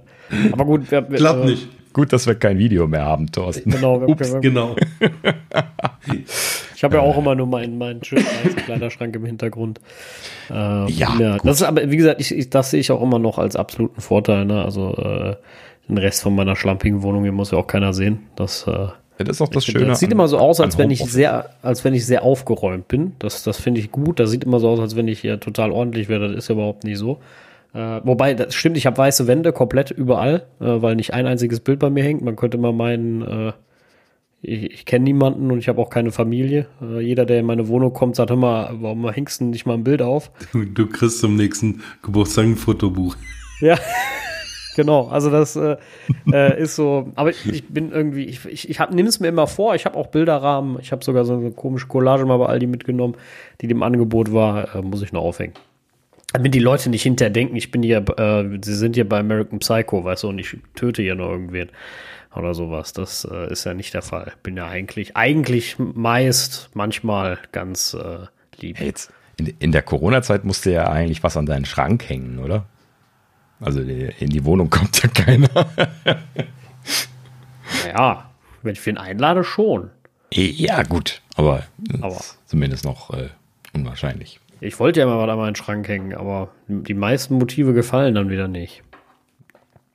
Speaker 2: aber gut,
Speaker 3: wir, wir, Klappt äh, nicht.
Speaker 1: Gut, dass wir kein Video mehr haben, Thorsten.
Speaker 2: Genau, wir,
Speaker 3: Ups, wir, genau.
Speaker 2: ich habe ja auch immer nur meinen, meinen schönen Kleiderschrank im Hintergrund.
Speaker 1: Ähm, ja,
Speaker 2: ja das ist aber, wie gesagt, ich, ich, das sehe ich auch immer noch als absoluten Vorteil. Ne? Also äh, den Rest von meiner schlampigen Wohnung hier muss ja auch keiner sehen. Das, äh, ja,
Speaker 1: das ist auch das Schöne.
Speaker 2: Das sieht an, immer so aus, als wenn ich sehr, als wenn ich sehr aufgeräumt bin. Das, das finde ich gut. Das sieht immer so aus, als wenn ich hier total ordentlich wäre. Das ist ja überhaupt nicht so. Äh, wobei, das stimmt, ich habe weiße Wände komplett überall, äh, weil nicht ein einziges Bild bei mir hängt. Man könnte mal meinen, äh, ich, ich kenne niemanden und ich habe auch keine Familie. Äh, jeder, der in meine Wohnung kommt, sagt immer, warum hängst du nicht mal ein Bild auf?
Speaker 3: Du, du kriegst zum nächsten Geburtstag ein Fotobuch.
Speaker 2: Ja. genau, also das äh, äh, ist so, aber ich, ich bin irgendwie, ich, ich, ich nehme es mir immer vor, ich habe auch Bilderrahmen, ich habe sogar so eine komische Collage mal bei Aldi mitgenommen, die dem Angebot war, äh, muss ich noch aufhängen damit die Leute nicht hinterher denken, ich bin hier, äh, sie sind hier bei American Psycho, weißt du, und ich töte hier noch irgendwen oder sowas. Das äh, ist ja nicht der Fall. Bin ja eigentlich, eigentlich meist, manchmal ganz äh, lieb.
Speaker 1: Hey, jetzt in, in der Corona-Zeit musste ja eigentlich was an deinen Schrank hängen, oder? Also in die Wohnung kommt ja keiner.
Speaker 2: naja, wenn ich für ihn einlade, schon.
Speaker 1: Ja, gut, aber, aber. zumindest noch äh, unwahrscheinlich.
Speaker 2: Ich wollte ja mal was an meinen Schrank hängen, aber die meisten Motive gefallen dann wieder nicht.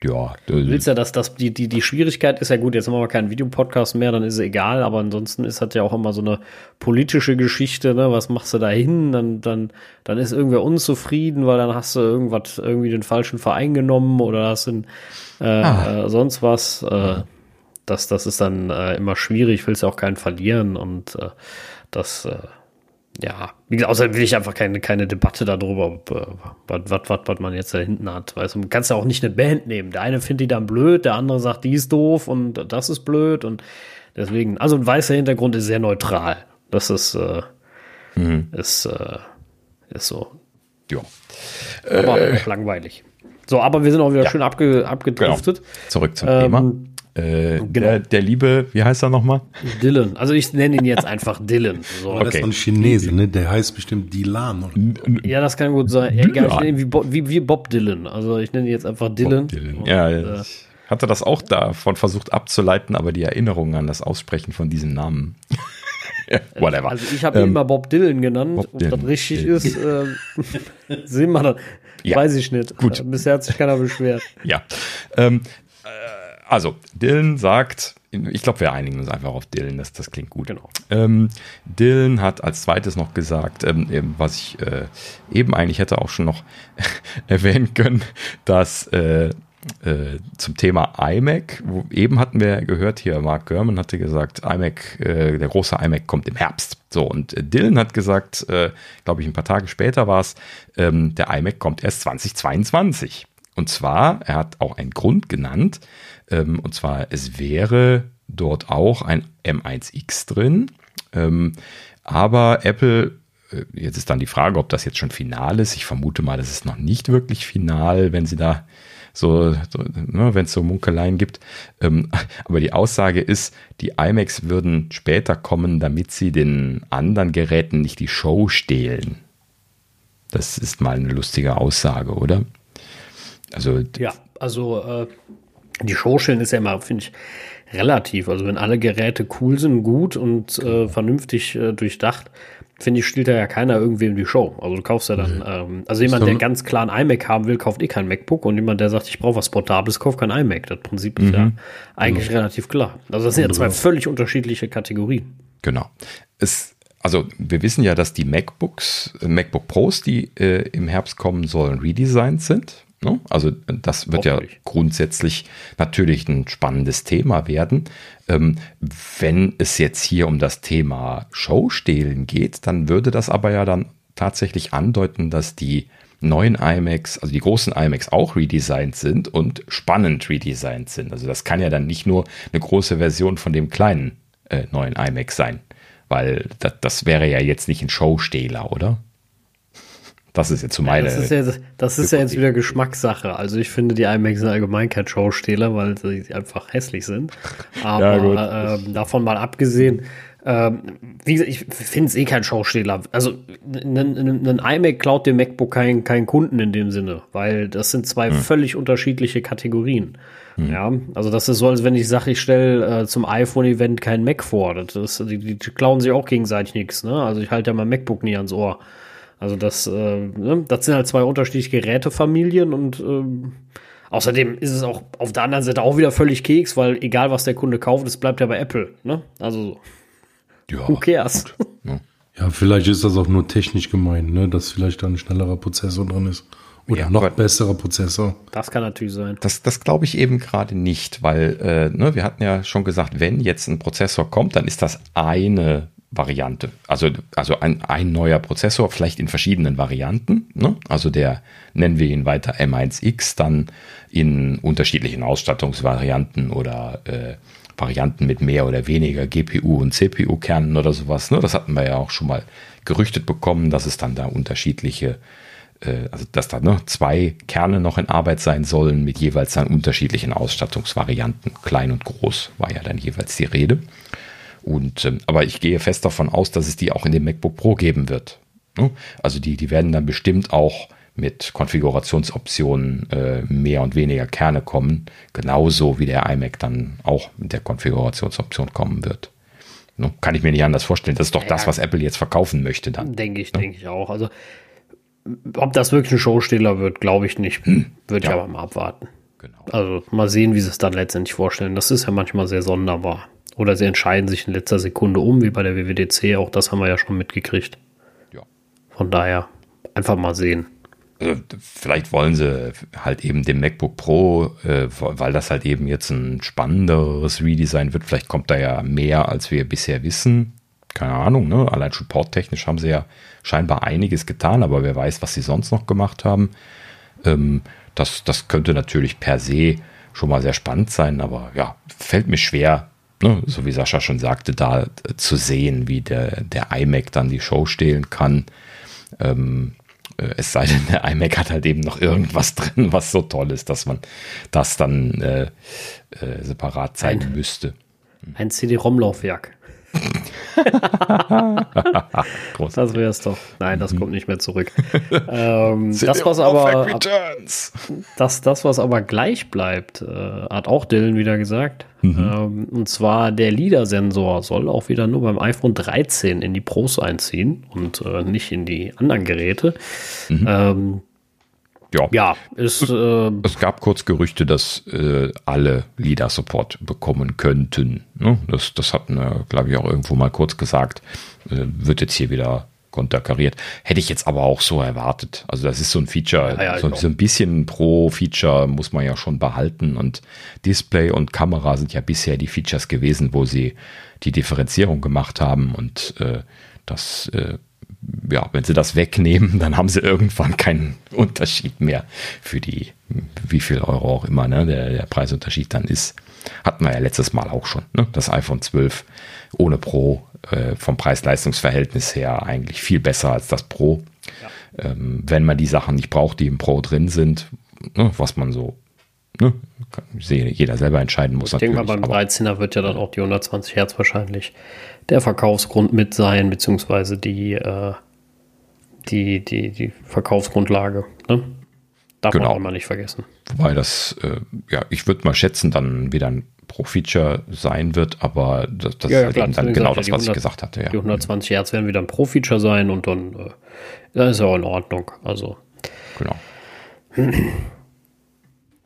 Speaker 1: Ja,
Speaker 2: du willst ja, dass das, die, die, die Schwierigkeit ist ja gut, jetzt haben wir keinen Videopodcast mehr, dann ist es egal, aber ansonsten ist das ja auch immer so eine politische Geschichte, ne? Was machst du da hin? Dann, dann, dann ist irgendwer unzufrieden, weil dann hast du irgendwas, irgendwie den falschen Verein genommen oder hast du äh, ah. äh, sonst was. Äh, das, das ist dann äh, immer schwierig, willst ja auch keinen verlieren und äh, das äh, ja, wie gesagt, außerdem will ich einfach keine, keine Debatte darüber, was, was, was, was man jetzt da hinten hat. Weißt du, man kann ja auch nicht eine Band nehmen. Der eine findet die dann blöd, der andere sagt, die ist doof und das ist blöd und deswegen, also ein weißer Hintergrund ist sehr neutral. Das ist, äh, mhm. ist, äh, ist so.
Speaker 1: Ja.
Speaker 2: Aber äh, langweilig. So, aber wir sind auch wieder ja. schön abge, abgedriftet.
Speaker 1: Genau. Zurück zum ähm, Thema. Äh, genau. der, der, liebe, wie heißt er nochmal?
Speaker 2: Dylan. Also ich nenne ihn jetzt einfach Dylan.
Speaker 3: So. Okay. Das ist ein Chinese, ne? Der heißt bestimmt Dylan. Oder?
Speaker 2: Ja, das kann gut sein. Ja, egal, ich nenne ihn wie Bob, wie, wie Bob Dylan. Also ich nenne ihn jetzt einfach Dylan.
Speaker 1: Dylan. Und, ja, äh, ich hatte das auch davon versucht abzuleiten, aber die Erinnerung an das Aussprechen von diesem Namen.
Speaker 2: whatever. Also ich habe ihn ähm, immer Bob Dylan genannt. Bob Ob Dylan. das richtig Dylan. ist, äh, sehen wir dann. Ja. Weiß ich nicht.
Speaker 1: Gut.
Speaker 2: Bisher hat sich keiner beschwert.
Speaker 1: Ja. Ähm, also, Dylan sagt, ich glaube, wir einigen uns einfach auf Dylan, das, das klingt gut.
Speaker 2: Genau.
Speaker 1: Ähm, Dylan hat als zweites noch gesagt, ähm, was ich äh, eben eigentlich hätte auch schon noch erwähnen können, dass äh, äh, zum Thema iMac. Wo, eben hatten wir gehört hier, Mark Gurman hatte gesagt, iMac, äh, der große iMac kommt im Herbst. So, und äh, Dylan hat gesagt, äh, glaube ich, ein paar Tage später war es, ähm, der iMac kommt erst 2022. Und zwar, er hat auch einen Grund genannt, ähm, und zwar, es wäre dort auch ein M1X drin. Ähm, aber Apple äh, jetzt ist dann die Frage, ob das jetzt schon final ist. Ich vermute mal, das ist noch nicht wirklich final, wenn sie da so, so ne, wenn es so Munkeleien gibt. Ähm, aber die Aussage ist, die iMacs würden später kommen, damit sie den anderen Geräten nicht die Show stehlen. Das ist mal eine lustige Aussage, oder?
Speaker 2: Also ja, also äh, die Show stehlen ist ja immer, finde ich, relativ. Also wenn alle Geräte cool sind, gut und äh, vernünftig äh, durchdacht, finde ich, stiehlt da ja keiner irgendwem die Show. Also du kaufst ja dann, ähm, also jemand, der ganz klar ein iMac haben will, kauft eh kein MacBook und jemand, der sagt, ich brauche was Portables, kauft kein iMac. Das Prinzip ist mhm. ja eigentlich mhm. relativ klar. Also das sind ja zwei völlig unterschiedliche Kategorien.
Speaker 1: Genau. Es, also wir wissen ja, dass die MacBooks, äh, MacBook Pros, die äh, im Herbst kommen sollen, redesigned sind. Ne? Also das wird ja grundsätzlich natürlich ein spannendes Thema werden. Ähm, wenn es jetzt hier um das Thema Showstehlen geht, dann würde das aber ja dann tatsächlich andeuten, dass die neuen iMacs, also die großen iMacs auch redesigned sind und spannend redesigned sind. Also das kann ja dann nicht nur eine große Version von dem kleinen äh, neuen iMac sein, weil das, das wäre ja jetzt nicht ein Showstehler, oder? Das ist jetzt so meine.
Speaker 2: Ja, das ist, ja, das ist ja jetzt wieder Geschmackssache. Also ich finde die iMacs sind allgemein kein Showstehler, weil sie einfach hässlich sind. Aber ja, äh, davon mal abgesehen, äh, wie gesagt, ich finde es eh kein Showstehler. Also ein iMac klaut dem MacBook keinen kein Kunden in dem Sinne, weil das sind zwei hm. völlig unterschiedliche Kategorien. Hm. Ja, also das ist so, als wenn ich sage, ich stelle äh, zum iPhone-Event kein Mac vor. Das ist, die, die klauen sich auch gegenseitig nichts. Ne? Also ich halte ja mein MacBook nie ans Ohr. Also das, äh, ne? das sind halt zwei unterschiedliche Gerätefamilien und ähm, außerdem ist es auch auf der anderen Seite auch wieder völlig Keks, weil egal was der Kunde kauft, es bleibt ja bei Apple. Ne? Also
Speaker 3: ja, who cares? Ja. ja. vielleicht ist das auch nur technisch gemeint, ne? dass vielleicht da ein schnellerer Prozessor drin ist. Oder ja, noch besserer Prozessor.
Speaker 2: Das kann natürlich sein.
Speaker 1: Das, das glaube ich eben gerade nicht, weil äh, ne, wir hatten ja schon gesagt, wenn jetzt ein Prozessor kommt, dann ist das eine Variante. Also, also ein, ein neuer Prozessor, vielleicht in verschiedenen Varianten. Ne? Also der nennen wir ihn weiter M1X, dann in unterschiedlichen Ausstattungsvarianten oder äh, Varianten mit mehr oder weniger GPU und CPU-Kernen oder sowas. Ne? Das hatten wir ja auch schon mal gerüchtet bekommen, dass es dann da unterschiedliche, äh, also dass da ne, zwei Kerne noch in Arbeit sein sollen mit jeweils dann unterschiedlichen Ausstattungsvarianten. Klein und groß war ja dann jeweils die Rede. Und, ähm, aber ich gehe fest davon aus, dass es die auch in dem MacBook Pro geben wird. Ne? Also die, die werden dann bestimmt auch mit Konfigurationsoptionen äh, mehr und weniger Kerne kommen, genauso wie der iMac dann auch mit der Konfigurationsoption kommen wird. Ne? Kann ich mir nicht anders vorstellen. Das ist doch ja, das, was Apple jetzt verkaufen möchte dann.
Speaker 2: Denke ich, ne? denke ich auch. Also ob das wirklich ein Showsteller wird, glaube ich nicht. Hm. Würde ja. ich aber mal abwarten. Genau. Also mal sehen, wie sie es dann letztendlich vorstellen. Das ist ja manchmal sehr sonderbar. Oder sie entscheiden sich in letzter Sekunde um, wie bei der WWDC. Auch das haben wir ja schon mitgekriegt. Ja. Von daher einfach mal sehen.
Speaker 1: Also vielleicht wollen sie halt eben dem MacBook Pro, äh, weil das halt eben jetzt ein spannenderes Redesign wird. Vielleicht kommt da ja mehr, als wir bisher wissen. Keine Ahnung, ne? Allein supporttechnisch haben sie ja scheinbar einiges getan, aber wer weiß, was sie sonst noch gemacht haben. Ähm, das, das könnte natürlich per se schon mal sehr spannend sein, aber ja, fällt mir schwer, ne, so wie Sascha schon sagte, da äh, zu sehen, wie der, der iMac dann die Show stehlen kann. Ähm, äh, es sei denn, der iMac hat halt eben noch irgendwas drin, was so toll ist, dass man das dann äh, äh, separat zeigen ein, müsste.
Speaker 2: Ein CD-ROM-Laufwerk. das wäre es doch. Nein, das kommt nicht mehr zurück. ähm, das, was aber, das, das, was aber gleich bleibt, äh, hat auch Dylan wieder gesagt. Mhm. Ähm, und zwar der LIDAR-Sensor soll auch wieder nur beim iPhone 13 in die Pros einziehen und äh, nicht in die anderen Geräte. Mhm. Ähm,
Speaker 1: ja, ja ist, äh, es gab kurz Gerüchte, dass äh, alle LIDAR-Support bekommen könnten. Ne? Das, das hatten wir, glaube ich, auch irgendwo mal kurz gesagt. Äh, wird jetzt hier wieder konterkariert. Hätte ich jetzt aber auch so erwartet. Also das ist so ein Feature, ja, ja, so, so, ein bisschen Pro-Feature muss man ja schon behalten. Und Display und Kamera sind ja bisher die Features gewesen, wo sie die Differenzierung gemacht haben. Und äh, das, äh, ja, wenn sie das wegnehmen, dann haben sie irgendwann keinen Unterschied mehr für die, wie viel Euro auch immer, ne, der, der Preisunterschied dann ist. Hatten wir ja letztes Mal auch schon. Ne? Das iPhone 12 ohne Pro äh, vom Preis-Leistungs-Verhältnis her eigentlich viel besser als das Pro. Ja. Ähm, wenn man die Sachen nicht braucht, die im Pro drin sind, ne, was man so ne, kann jeder selber entscheiden muss.
Speaker 2: Ich denke mal, beim 13er wird ja dann auch die 120 Hertz wahrscheinlich der Verkaufsgrund mit sein, beziehungsweise die, äh, die, die, die Verkaufsgrundlage. Ne? Darf genau. man auch mal nicht vergessen.
Speaker 1: Wobei das, äh, ja, ich würde mal schätzen, dann wieder ein Pro-Feature sein wird, aber das, das ja, ja, ist klar, dann genau das, was 100, ich gesagt hatte. Ja.
Speaker 2: Die 120 Hertz werden wieder ein Pro-Feature sein und dann, äh, dann ist ja auch in Ordnung. Also.
Speaker 1: Genau.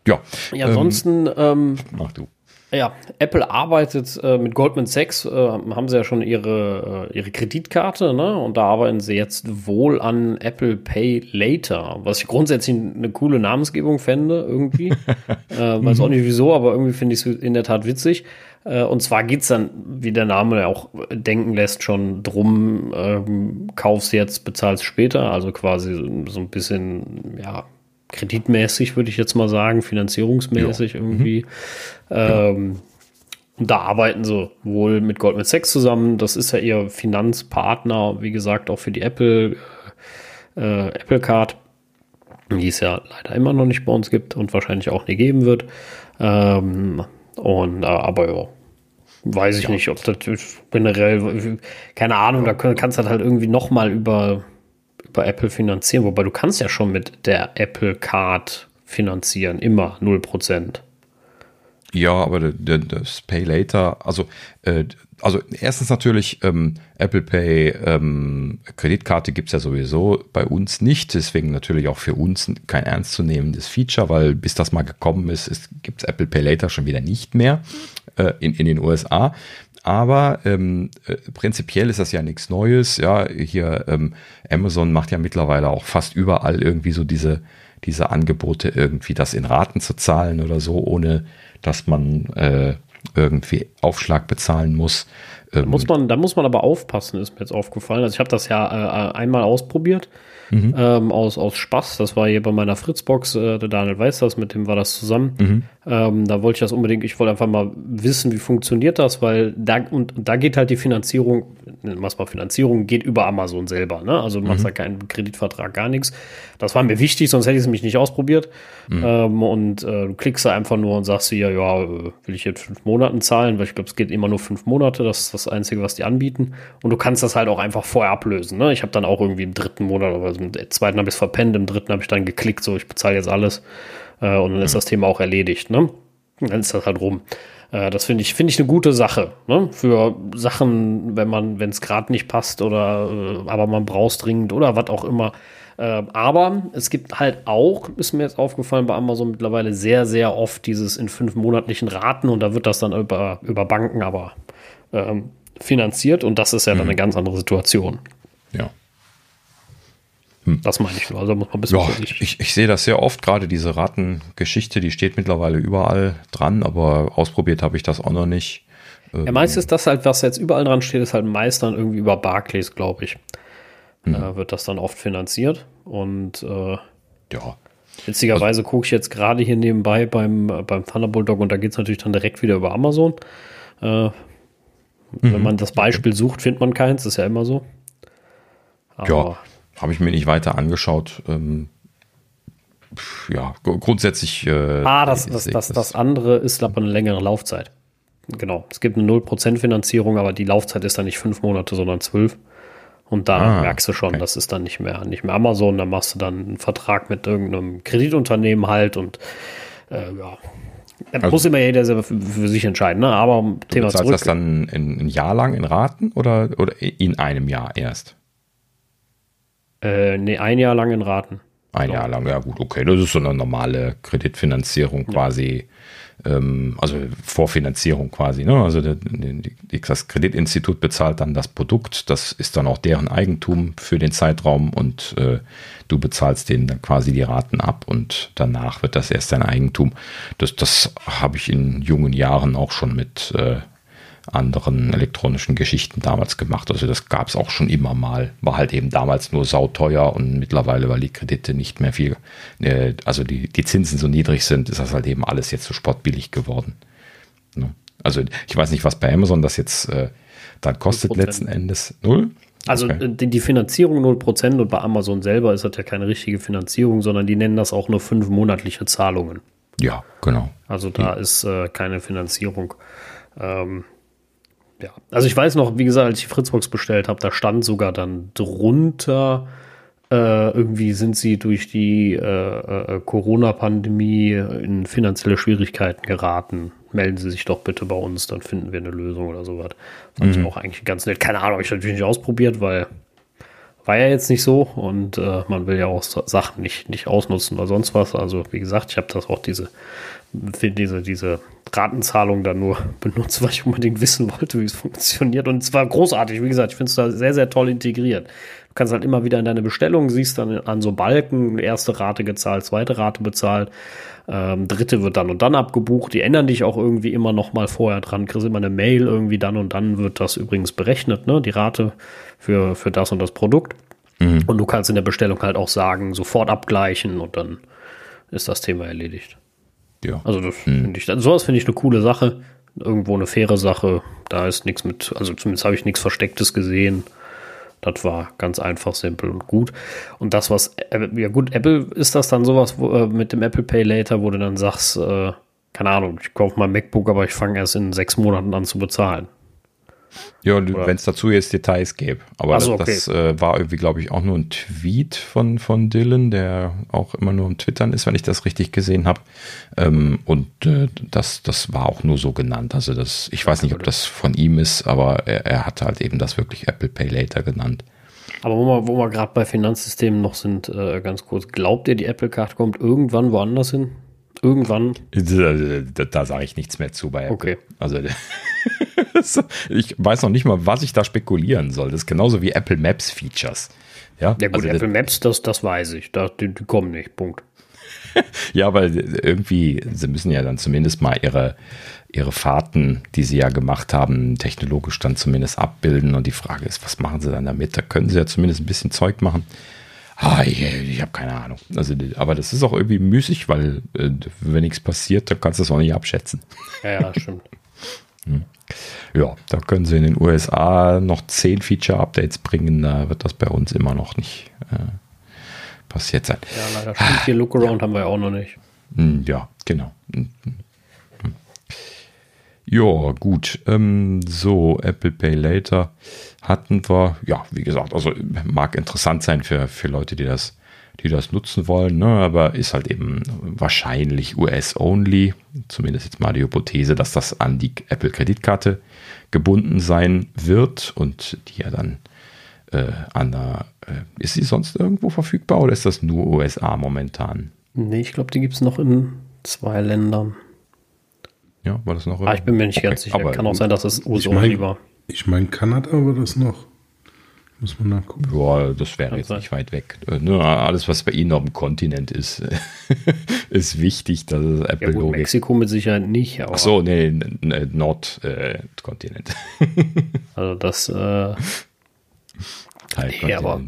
Speaker 2: ja. Ja, ansonsten. Ähm, ähm, mach du. Ja, Apple arbeitet äh, mit Goldman Sachs, äh, haben sie ja schon ihre, äh, ihre Kreditkarte, ne? Und da arbeiten sie jetzt wohl an Apple Pay Later, was ich grundsätzlich eine coole Namensgebung fände, irgendwie. äh, weiß auch nicht wieso, aber irgendwie finde ich es in der Tat witzig. Äh, und zwar geht es dann, wie der Name auch denken lässt, schon drum, ähm, kaufst jetzt, bezahlst später, also quasi so ein bisschen, ja, kreditmäßig, würde ich jetzt mal sagen, finanzierungsmäßig ja. irgendwie. Mhm. Ähm, und da arbeiten sie wohl mit Goldman Sachs zusammen. Das ist ja ihr Finanzpartner, wie gesagt, auch für die Apple, äh, Apple Card, die es ja leider immer noch nicht bei uns gibt und wahrscheinlich auch nie geben wird. Ähm, und äh, aber ja, weiß ich ja. nicht, ob das generell, keine Ahnung, da kannst du halt irgendwie noch mal über bei Apple finanzieren, wobei du kannst ja schon mit der Apple Card finanzieren, immer 0%.
Speaker 1: Ja, aber das Pay Later, also, äh, also erstens natürlich ähm, Apple Pay ähm, Kreditkarte gibt es ja sowieso bei uns nicht, deswegen natürlich auch für uns kein ernstzunehmendes Feature, weil bis das mal gekommen ist, gibt es Apple Pay Later schon wieder nicht mehr äh, in, in den USA. Aber ähm, äh, prinzipiell ist das ja nichts Neues. Ja, hier ähm, Amazon macht ja mittlerweile auch fast überall irgendwie so diese, diese Angebote, irgendwie das in Raten zu zahlen oder so, ohne dass man äh, irgendwie Aufschlag bezahlen muss.
Speaker 2: Da ähm, muss man, da muss man aber aufpassen, ist mir jetzt aufgefallen. Also ich habe das ja äh, einmal ausprobiert mhm. ähm, aus, aus Spaß. Das war hier bei meiner Fritzbox, äh, der Daniel weiß das, mit dem war das zusammen. Mhm. Ähm, da wollte ich das unbedingt, ich wollte einfach mal wissen, wie funktioniert das, weil da, und, da geht halt die Finanzierung, was mal Finanzierung, geht über Amazon selber. Ne? Also du machst mhm. da keinen Kreditvertrag, gar nichts. Das war mir wichtig, sonst hätte ich es mich nicht ausprobiert. Mhm. Ähm, und äh, du klickst da einfach nur und sagst dir, ja, will ich jetzt fünf Monaten zahlen, weil ich glaube, es geht immer nur fünf Monate, das ist das Einzige, was die anbieten. Und du kannst das halt auch einfach vorher ablösen. Ne? Ich habe dann auch irgendwie im dritten Monat, oder im zweiten habe ich es verpennt, im dritten habe ich dann geklickt, so ich bezahle jetzt alles. Äh, und dann ist das Thema auch erledigt. Ne? Dann ist das halt rum. Äh, das finde ich, finde ich eine gute Sache. Ne? Für Sachen, wenn man, wenn es gerade nicht passt oder äh, aber man braucht es dringend oder was auch immer. Äh, aber es gibt halt auch, ist mir jetzt aufgefallen bei Amazon mittlerweile sehr, sehr oft dieses in fünf monatlichen Raten und da wird das dann über, über Banken aber ähm, finanziert und das ist ja dann mhm. eine ganz andere Situation.
Speaker 1: Ja.
Speaker 2: Hm. Das meine ich nur. Also muss man ein bisschen
Speaker 1: ja, ich, ich sehe das sehr oft, gerade diese Ratengeschichte, die steht mittlerweile überall dran, aber ausprobiert habe ich das auch noch nicht.
Speaker 2: Ja, meist ist das halt, was jetzt überall dran steht, ist halt meist dann irgendwie über Barclays, glaube ich. Hm. Äh, wird das dann oft finanziert. Und äh, ja. Witzigerweise also, gucke ich jetzt gerade hier nebenbei beim, beim Thunderbolt Dog und da geht es natürlich dann direkt wieder über Amazon. Äh, wenn mhm. man das Beispiel sucht, findet man keins, ist ja immer so.
Speaker 1: Aber ja, habe ich mir nicht weiter angeschaut. Ähm, ja, grundsätzlich.
Speaker 2: Äh, ah, das, das, das, das andere ist aber eine längere Laufzeit. Genau. Es gibt eine 0% Finanzierung, aber die Laufzeit ist dann nicht fünf Monate, sondern zwölf. Und da ah, merkst du schon, okay. das ist dann nicht mehr, nicht mehr Amazon. Da machst du dann einen Vertrag mit irgendeinem Kreditunternehmen halt und äh, ja. Also, muss immer jeder selber für, für sich entscheiden, ne? Aber
Speaker 1: Thema zurück. das dann in, ein Jahr lang in Raten oder, oder in einem Jahr erst?
Speaker 2: Äh, nee, ein Jahr lang in Raten.
Speaker 1: Ein Jahr lang, ja gut, okay. Das ist so eine normale Kreditfinanzierung quasi. Ähm, also Vorfinanzierung quasi. Ne? Also das Kreditinstitut bezahlt dann das Produkt, das ist dann auch deren Eigentum für den Zeitraum und äh, du bezahlst denen dann quasi die Raten ab und danach wird das erst dein Eigentum. Das, das habe ich in jungen Jahren auch schon mit äh, anderen elektronischen Geschichten damals gemacht. Also das gab es auch schon immer mal. War halt eben damals nur sauteuer und mittlerweile, weil die Kredite nicht mehr viel, äh, also die, die Zinsen so niedrig sind, ist das halt eben alles jetzt so sportbillig geworden. Ne? Also ich weiß nicht, was bei Amazon das jetzt äh, dann kostet 0%. letzten Endes. Null?
Speaker 2: Also okay. die, die Finanzierung 0% und bei Amazon selber ist das ja keine richtige Finanzierung, sondern die nennen das auch nur fünf monatliche Zahlungen.
Speaker 1: Ja, genau.
Speaker 2: Also da ja. ist äh, keine Finanzierung. Ähm, ja, also ich weiß noch, wie gesagt, als ich die Fritzbox bestellt habe, da stand sogar dann drunter, äh, irgendwie sind sie durch die äh, äh, Corona-Pandemie in finanzielle Schwierigkeiten geraten. Melden Sie sich doch bitte bei uns, dann finden wir eine Lösung oder sowas. Fand mhm. ich auch eigentlich ganz nett. Keine Ahnung, ich habe natürlich nicht ausprobiert, weil war ja jetzt nicht so und äh, man will ja auch Sachen nicht, nicht ausnutzen oder sonst was. Also wie gesagt, ich habe das auch diese diese, diese Ratenzahlung dann nur benutzt, weil ich unbedingt wissen wollte, wie es funktioniert. Und es war großartig, wie gesagt, ich finde es da sehr, sehr toll integriert. Du kannst halt immer wieder in deine Bestellung, siehst dann an so Balken, erste Rate gezahlt, zweite Rate bezahlt, ähm, dritte wird dann und dann abgebucht. Die ändern dich auch irgendwie immer noch mal vorher dran, kriegst immer eine Mail irgendwie dann und dann wird das übrigens berechnet, ne, die Rate für, für das und das Produkt. Mhm. Und du kannst in der Bestellung halt auch sagen, sofort abgleichen und dann ist das Thema erledigt. Ja. Also das hm. finde ich, sowas finde ich eine coole Sache. Irgendwo eine faire Sache. Da ist nichts mit, also zumindest habe ich nichts Verstecktes gesehen. Das war ganz einfach, simpel und gut. Und das, was, ja gut, Apple ist das dann sowas wo, äh, mit dem Apple Pay Later, wo du dann sagst, äh, keine Ahnung, ich kaufe mal MacBook, aber ich fange erst in sechs Monaten an zu bezahlen.
Speaker 1: Ja, wenn es dazu jetzt Details gäbe. Aber so, okay. das, äh, war irgendwie, glaube ich, auch nur ein Tweet von, von Dylan, der auch immer nur am Twittern ist, wenn ich das richtig gesehen habe. Ähm, und äh, das, das war auch nur so genannt. Also das, ich weiß nicht, ob das von ihm ist, aber er, er hat halt eben das wirklich Apple Pay Later genannt.
Speaker 2: Aber wo wir, wo wir gerade bei Finanzsystemen noch sind, äh, ganz kurz, glaubt ihr, die Apple Card kommt irgendwann woanders hin? Irgendwann?
Speaker 1: Da, da, da sage ich nichts mehr zu bei
Speaker 2: Apple. Okay.
Speaker 1: Also ich weiß noch nicht mal, was ich da spekulieren soll. Das ist genauso wie Apple Maps Features. Ja,
Speaker 2: ja gut, also Apple Maps, das, das weiß ich. Da, die, die kommen nicht. Punkt.
Speaker 1: ja, aber irgendwie, sie müssen ja dann zumindest mal ihre, ihre Fahrten, die sie ja gemacht haben, technologisch dann zumindest abbilden. Und die Frage ist, was machen sie dann damit? Da können sie ja zumindest ein bisschen Zeug machen. Ah, ich, ich habe keine Ahnung. Also, aber das ist auch irgendwie müßig, weil äh, wenn nichts passiert, dann kannst du das auch nicht abschätzen.
Speaker 2: Ja, ja stimmt.
Speaker 1: hm. Ja, da können sie in den USA noch zehn Feature-Updates bringen. Da wird das bei uns immer noch nicht äh, passiert sein.
Speaker 2: Ja, leider stimmt. Hier Lookaround ja. haben wir auch noch nicht.
Speaker 1: Hm, ja, genau. Hm, ja, gut. Ähm, so, Apple Pay Later hatten wir. Ja, wie gesagt, also mag interessant sein für, für Leute, die das die das nutzen wollen, ne? aber ist halt eben wahrscheinlich US-only. Zumindest jetzt mal die Hypothese, dass das an die Apple-Kreditkarte gebunden sein wird und die ja dann äh, an der. Äh, ist sie sonst irgendwo verfügbar oder ist das nur USA momentan?
Speaker 2: Nee, ich glaube, die gibt es noch in zwei Ländern.
Speaker 1: Ja, war das noch?
Speaker 2: Ah, ich bin mir nicht okay, ganz sicher. Kann auch sein, dass es USA-only war.
Speaker 3: Ich meine, Kanada war das noch. Muss man nachgucken.
Speaker 1: Ja, das wäre jetzt nicht weit weg. Äh, ne, alles, was bei Ihnen auf dem Kontinent ist, ist wichtig, dass es
Speaker 2: Apple ja, gut, Mexiko mit Sicherheit nicht.
Speaker 1: Aber Ach so, nee, Nordkontinent.
Speaker 2: Äh, also das äh, nee, aber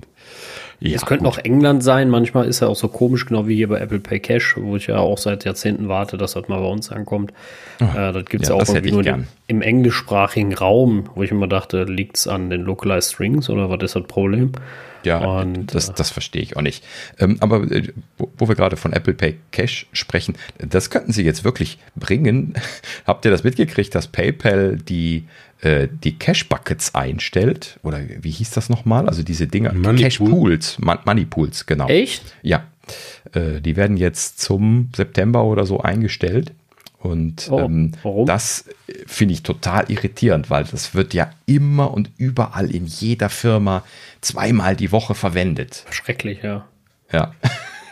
Speaker 2: ja, es könnte gut. noch England sein. Manchmal ist er auch so komisch, genau wie hier bei Apple Pay Cash, wo ich ja auch seit Jahrzehnten warte, dass das mal bei uns ankommt. Oh, äh, das gibt es ja, ja, auch irgendwie nur gern. im englischsprachigen Raum, wo ich immer dachte, liegt es an den Localized Strings oder was ist das Problem?
Speaker 1: Ja, und, das, äh, das verstehe ich auch nicht. Ähm, aber äh, wo, wo wir gerade von Apple Pay Cash sprechen, das könnten sie jetzt wirklich bringen. Habt ihr das mitgekriegt, dass PayPal die äh, die Cash Buckets einstellt? Oder wie hieß das nochmal? Also diese Dinger,
Speaker 3: Money
Speaker 1: Cash Pools, Money Pools, genau.
Speaker 2: Echt?
Speaker 1: Ja. Äh, die werden jetzt zum September oder so eingestellt. Und oh, ähm, das finde ich total irritierend, weil das wird ja immer und überall in jeder Firma zweimal die Woche verwendet.
Speaker 2: Schrecklich, ja.
Speaker 1: Ja.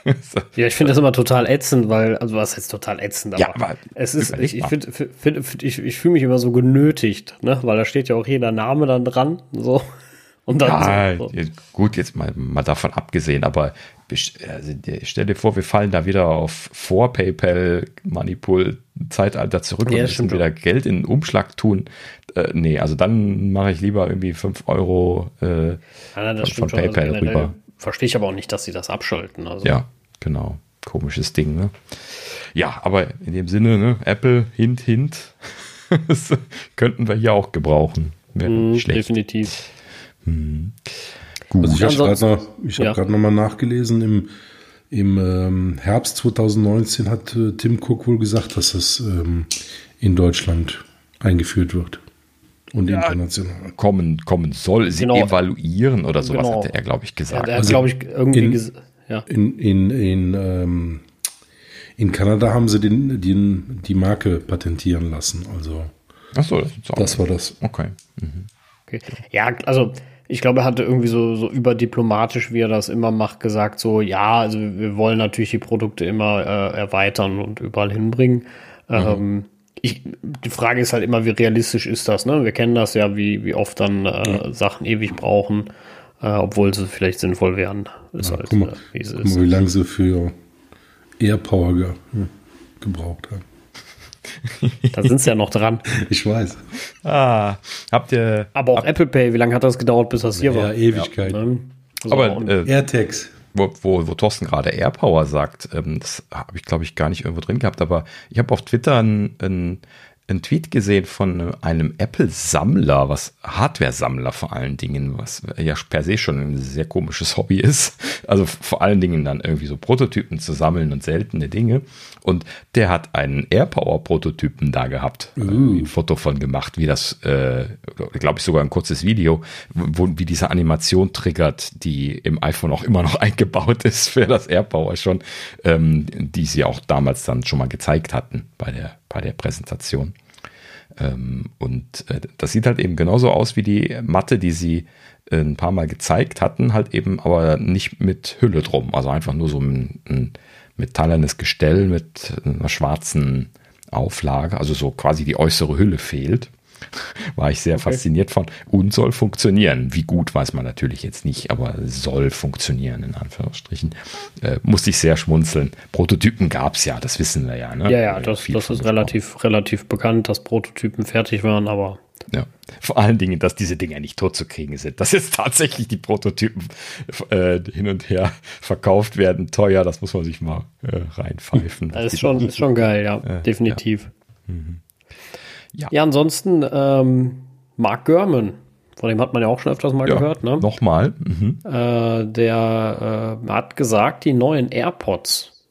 Speaker 2: ja, ich finde das immer total ätzend, weil, also was heißt total ätzend, aber, ja, aber es ist, ich, ich find, find, ich, ich fühle mich immer so genötigt, ne, weil da steht ja auch jeder Name dann dran, so.
Speaker 1: Und dann ja, so. gut, jetzt mal, mal davon abgesehen, aber also, stell dir vor, wir fallen da wieder auf vor PayPal Manipul Zeitalter zurück ja, und müssen wieder Geld in den Umschlag tun. Äh, nee, also dann mache ich lieber irgendwie 5 Euro äh, ja,
Speaker 2: von, von PayPal also rüber. Verstehe ich aber auch nicht, dass sie das abschalten. Also.
Speaker 1: Ja, genau. Komisches Ding, ne? Ja, aber in dem Sinne, ne, Apple, hint, hint, das könnten wir hier auch gebrauchen.
Speaker 2: Mm, definitiv.
Speaker 3: Hm. Gut. Also ich habe gerade noch, ich hab ja. noch mal nachgelesen, im, im ähm, Herbst 2019 hat äh, Tim Cook wohl gesagt, dass das ähm, in Deutschland eingeführt wird und ja, international.
Speaker 1: Kommen, kommen soll. Sie genau. evaluieren oder sowas, genau. hatte er, glaube ich, gesagt. Ja,
Speaker 2: also glaube ich, irgendwie
Speaker 3: in, ja. in, in, in, ähm, in Kanada haben sie den, den, die Marke patentieren lassen. Also,
Speaker 1: Ach so,
Speaker 3: das, das war das.
Speaker 1: Okay. Mhm.
Speaker 2: okay. Ja, also ich glaube, er hatte irgendwie so, so überdiplomatisch, wie er das immer macht, gesagt, so, ja, also wir wollen natürlich die Produkte immer äh, erweitern und überall hinbringen. Mhm. Ähm, ich, die Frage ist halt immer, wie realistisch ist das? Ne? Wir kennen das ja, wie, wie oft dann äh, ja. Sachen ewig brauchen, äh, obwohl sie vielleicht sinnvoll wären.
Speaker 3: Ist ja, halt, guck mal, äh, wie, guck mal, wie lange sie für Airpower ge gebraucht haben.
Speaker 2: Da sind sie ja noch dran.
Speaker 3: Ich weiß.
Speaker 1: Ah, habt ihr.
Speaker 2: Aber auch Apple Pay, wie lange hat das gedauert, bis das hier
Speaker 3: ja,
Speaker 2: war?
Speaker 3: Ewigkeit. Ja, ne?
Speaker 1: also Aber
Speaker 3: äh, AirTags
Speaker 1: wo, wo, wo Thorsten gerade AirPower sagt, ähm, das habe ich, glaube ich, gar nicht irgendwo drin gehabt, aber ich habe auf Twitter ein, ein einen Tweet gesehen von einem Apple-Sammler, was Hardware-Sammler vor allen Dingen, was ja per se schon ein sehr komisches Hobby ist. Also vor allen Dingen dann irgendwie so Prototypen zu sammeln und seltene Dinge. Und der hat einen AirPower-Prototypen da gehabt, uh. ein Foto von gemacht, wie das, äh, glaube ich, sogar ein kurzes Video, wo, wie diese Animation triggert, die im iPhone auch immer noch eingebaut ist für das AirPower schon, ähm, die sie auch damals dann schon mal gezeigt hatten bei der bei der Präsentation. Ähm, und äh, das sieht halt eben genauso aus wie die Matte, die sie äh, ein paar Mal gezeigt hatten, halt eben aber nicht mit Hülle drum. Also einfach nur so ein, ein metallernes Gestell mit einer schwarzen Auflage, also so quasi die äußere Hülle fehlt. War ich sehr okay. fasziniert von und soll funktionieren. Wie gut weiß man natürlich jetzt nicht, aber soll funktionieren, in Anführungsstrichen. Äh, musste ich sehr schmunzeln. Prototypen gab es ja, das wissen wir ja. Ne?
Speaker 2: Ja, ja, das, das ist relativ, relativ bekannt, dass Prototypen fertig waren, aber
Speaker 1: ja. Vor allen Dingen, dass diese Dinger nicht tot zu kriegen sind. Dass jetzt tatsächlich die Prototypen äh, hin und her verkauft werden, teuer, das muss man sich mal äh, reinpfeifen.
Speaker 2: Das ist schon, ist schon geil, ja, äh, definitiv. Ja. Mhm. Ja, ja ansonsten ähm, Mark Gurman, von dem hat man ja auch schon öfters mal ja, gehört. Ne?
Speaker 1: Nochmal.
Speaker 2: Mhm. Äh, der äh, hat gesagt, die neuen AirPods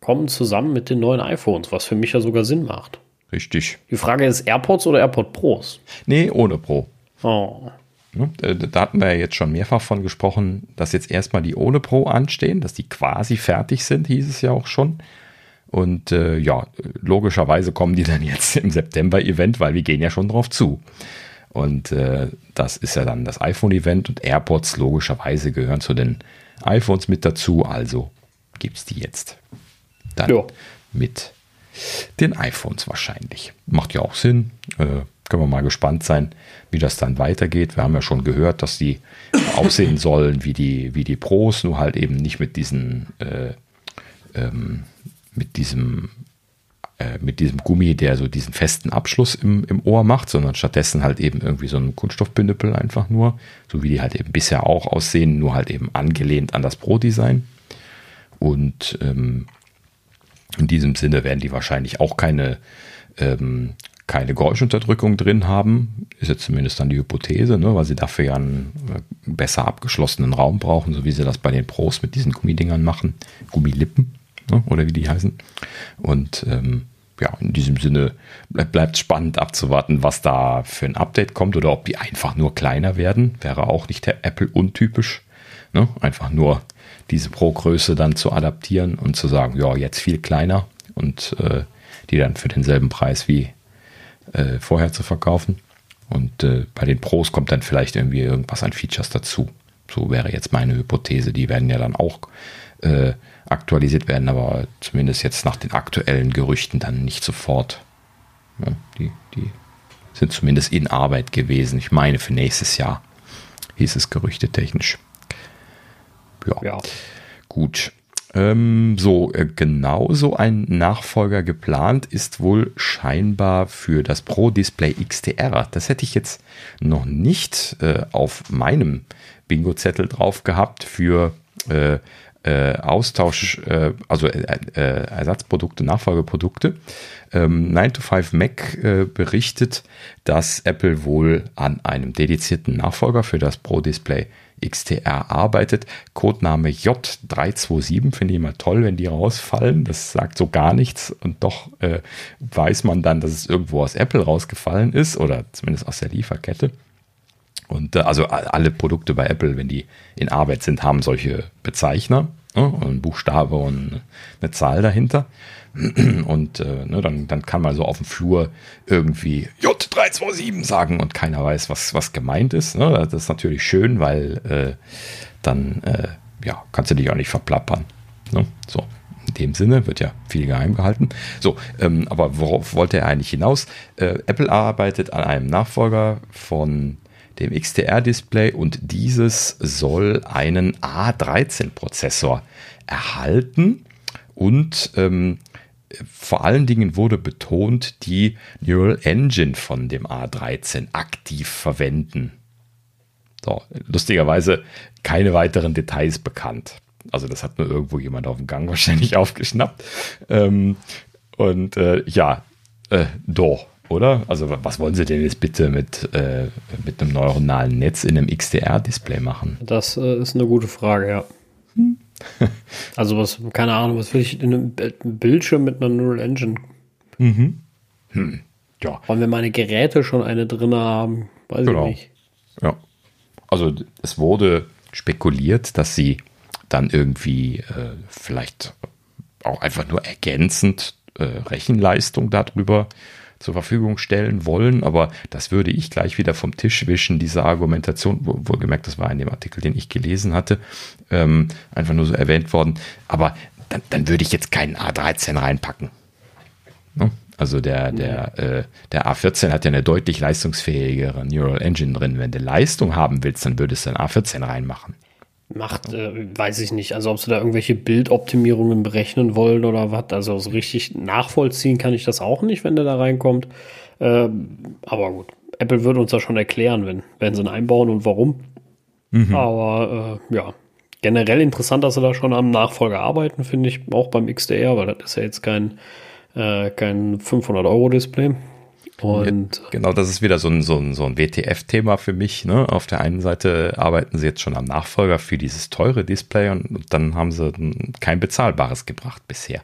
Speaker 2: kommen zusammen mit den neuen iPhones, was für mich ja sogar Sinn macht.
Speaker 1: Richtig.
Speaker 2: Die Frage ist AirPods oder AirPod Pros?
Speaker 1: Nee, ohne Pro. Oh. Da hatten wir ja jetzt schon mehrfach von gesprochen, dass jetzt erstmal die ohne Pro anstehen, dass die quasi fertig sind, hieß es ja auch schon. Und äh, ja, logischerweise kommen die dann jetzt im September-Event, weil wir gehen ja schon drauf zu. Und äh, das ist ja dann das iPhone-Event und AirPods logischerweise gehören zu den iPhones mit dazu. Also gibt es die jetzt dann jo. mit den iPhones wahrscheinlich. Macht ja auch Sinn. Äh, können wir mal gespannt sein, wie das dann weitergeht. Wir haben ja schon gehört, dass die aussehen sollen wie die, wie die Pros, nur halt eben nicht mit diesen äh, ähm, mit diesem äh, mit diesem Gummi, der so diesen festen Abschluss im, im Ohr macht, sondern stattdessen halt eben irgendwie so ein Kunststoffbündepel einfach nur, so wie die halt eben bisher auch aussehen, nur halt eben angelehnt an das Pro-Design. Und ähm, in diesem Sinne werden die wahrscheinlich auch keine, ähm, keine Geräuschunterdrückung drin haben. Ist jetzt zumindest dann die Hypothese, ne, weil sie dafür ja einen äh, besser abgeschlossenen Raum brauchen, so wie sie das bei den Pros mit diesen Gummidingern machen. Gummilippen ne, oder wie die heißen. Und ähm, ja, in diesem Sinne bleibt spannend abzuwarten, was da für ein Update kommt oder ob die einfach nur kleiner werden. Wäre auch nicht der Apple untypisch. Ne? Einfach nur diese Pro-Größe dann zu adaptieren und zu sagen, ja, jetzt viel kleiner und äh, die dann für denselben Preis wie äh, vorher zu verkaufen. Und äh, bei den Pros kommt dann vielleicht irgendwie irgendwas an Features dazu. So wäre jetzt meine Hypothese. Die werden ja dann auch äh, aktualisiert werden, aber zumindest jetzt nach den aktuellen Gerüchten dann nicht sofort. Ja, die, die sind zumindest in Arbeit gewesen. Ich meine, für nächstes Jahr hieß es gerüchtetechnisch. Ja. ja. Gut. Ähm, so, äh, genauso ein Nachfolger geplant ist wohl scheinbar für das Pro Display XDR. Das hätte ich jetzt noch nicht äh, auf meinem Bingo-Zettel drauf gehabt für äh, äh, Austausch, äh, also äh, äh Ersatzprodukte, Nachfolgeprodukte. Ähm, 9 to 5 Mac äh, berichtet, dass Apple wohl an einem dedizierten Nachfolger für das Pro Display XTR arbeitet. Codename J327 finde ich immer toll, wenn die rausfallen. Das sagt so gar nichts und doch äh, weiß man dann, dass es irgendwo aus Apple rausgefallen ist oder zumindest aus der Lieferkette. Und äh, also alle Produkte bei Apple, wenn die in Arbeit sind, haben solche Bezeichner, ne? ein Buchstabe und eine Zahl dahinter. Und äh, ne, dann, dann kann man so auf dem Flur irgendwie J327 sagen und keiner weiß, was, was gemeint ist. Ne? Das ist natürlich schön, weil äh, dann äh, ja, kannst du dich auch nicht verplappern. Ne? So, in dem Sinne wird ja viel geheim gehalten. So, ähm, aber worauf wollte er eigentlich hinaus? Äh, Apple arbeitet an einem Nachfolger von dem XDR-Display und dieses soll einen A13-Prozessor erhalten und ähm, vor allen Dingen wurde betont, die Neural Engine von dem A13 aktiv verwenden. So, lustigerweise keine weiteren Details bekannt. Also das hat nur irgendwo jemand auf dem Gang wahrscheinlich aufgeschnappt. Ähm, und äh, ja, äh, doch, oder? Also was wollen Sie denn jetzt bitte mit, äh, mit einem neuronalen Netz in einem XDR-Display machen?
Speaker 2: Das äh, ist eine gute Frage, ja. Hm. also was, keine Ahnung, was will ich in einem Bildschirm mit einer Neural Engine? Mhm. Hm. Ja. Wollen wir meine Geräte schon eine drin haben? Weiß genau. ich nicht.
Speaker 1: Ja. Also es wurde spekuliert, dass sie dann irgendwie äh, vielleicht auch einfach nur ergänzend äh, Rechenleistung darüber zur Verfügung stellen wollen, aber das würde ich gleich wieder vom Tisch wischen, diese Argumentation, wohlgemerkt, das war in dem Artikel, den ich gelesen hatte, ähm, einfach nur so erwähnt worden, aber dann, dann würde ich jetzt keinen A13 reinpacken. Ne? Also der, der, äh, der A14 hat ja eine deutlich leistungsfähigere Neural Engine drin. Wenn du Leistung haben willst, dann würdest du ein A14 reinmachen.
Speaker 2: Macht, äh, weiß ich nicht. Also ob sie da irgendwelche Bildoptimierungen berechnen wollen oder was. Also so richtig nachvollziehen kann ich das auch nicht, wenn der da reinkommt. Ähm, aber gut, Apple würde uns das schon erklären, wenn, wenn sie ihn einbauen und warum. Mhm. Aber äh, ja, generell interessant, dass sie da schon am Nachfolger arbeiten, finde ich, auch beim XDR, weil das ist ja jetzt kein, äh, kein 500-Euro-Display.
Speaker 1: Und genau, das ist wieder so ein, so ein, so ein WTF-Thema für mich. Ne? Auf der einen Seite arbeiten sie jetzt schon am Nachfolger für dieses teure Display und dann haben sie kein bezahlbares gebracht bisher.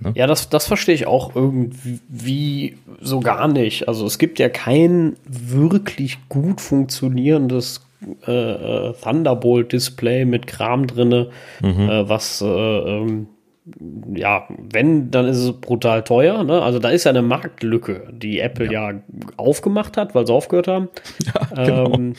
Speaker 2: Ne? Ja, das, das verstehe ich auch irgendwie so gar nicht. Also es gibt ja kein wirklich gut funktionierendes äh, äh Thunderbolt-Display mit Kram drinne, mhm. äh, was äh, ähm, ja, wenn, dann ist es brutal teuer. Ne? Also da ist ja eine Marktlücke, die Apple ja, ja aufgemacht hat, weil sie aufgehört haben. Ja, genau. Ähm,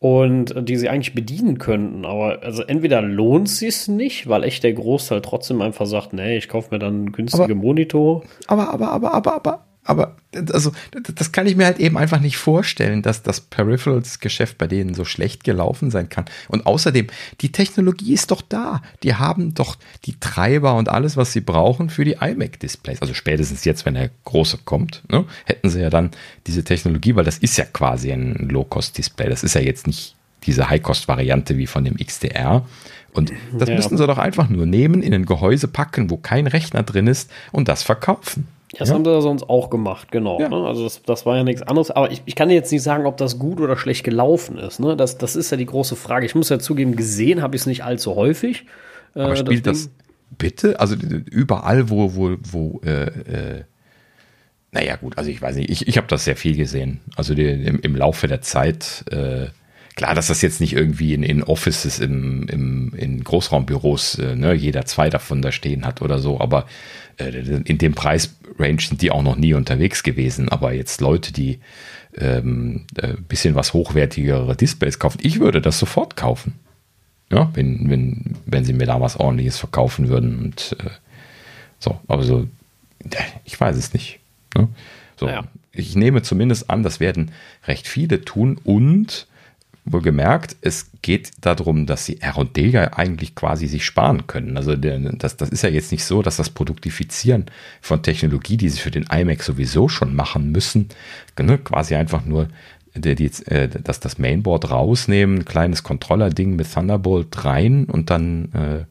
Speaker 2: und die sie eigentlich bedienen könnten. Aber also entweder lohnt es sich nicht, weil echt der Großteil trotzdem einfach sagt, nee, ich kaufe mir dann günstige aber, Monitor.
Speaker 1: Aber, aber, aber, aber, aber, aber also das kann ich mir halt eben einfach nicht vorstellen, dass das Peripherals-Geschäft bei denen so schlecht gelaufen sein kann. Und außerdem, die Technologie ist doch da. Die haben doch die Treiber und alles, was sie brauchen für die iMac-Displays. Also spätestens jetzt, wenn der große kommt, ne, hätten sie ja dann diese Technologie, weil das ist ja quasi ein Low-Cost-Display. Das ist ja jetzt nicht diese High-Cost-Variante wie von dem XDR. Und das ja. müssten sie doch einfach nur nehmen, in ein Gehäuse packen, wo kein Rechner drin ist und das verkaufen.
Speaker 2: Das ja. haben sie sonst auch gemacht, genau. Ja. Ne? Also das, das war ja nichts anderes. Aber ich, ich kann jetzt nicht sagen, ob das gut oder schlecht gelaufen ist. Ne? Das, das ist ja die große Frage. Ich muss ja zugeben, gesehen habe ich es nicht allzu häufig.
Speaker 1: Äh, Aber spielt das, das, bitte? Also überall, wo, wo, wo äh, äh, naja gut, also ich weiß nicht, ich, ich habe das sehr viel gesehen. Also die, im, im Laufe der Zeit äh, Klar, dass das jetzt nicht irgendwie in, in Offices, im, im, in Großraumbüros, äh, ne, jeder zwei davon da stehen hat oder so, aber in dem Preisrange sind die auch noch nie unterwegs gewesen. Aber jetzt Leute, die ähm, äh, bisschen was hochwertigere Displays kaufen, ich würde das sofort kaufen. Ja, wenn, wenn, wenn sie mir da was ordentliches verkaufen würden und äh, so, aber so, ich weiß es nicht. Ne? So, ja. ich nehme zumindest an, das werden recht viele tun und wohlgemerkt, es geht darum, dass sie R&D ja eigentlich quasi sich sparen können. Also das, das ist ja jetzt nicht so, dass das Produktifizieren von Technologie, die sie für den iMac sowieso schon machen müssen, ne, quasi einfach nur die, die, äh, das, das Mainboard rausnehmen, kleines Controller-Ding mit Thunderbolt rein und dann äh,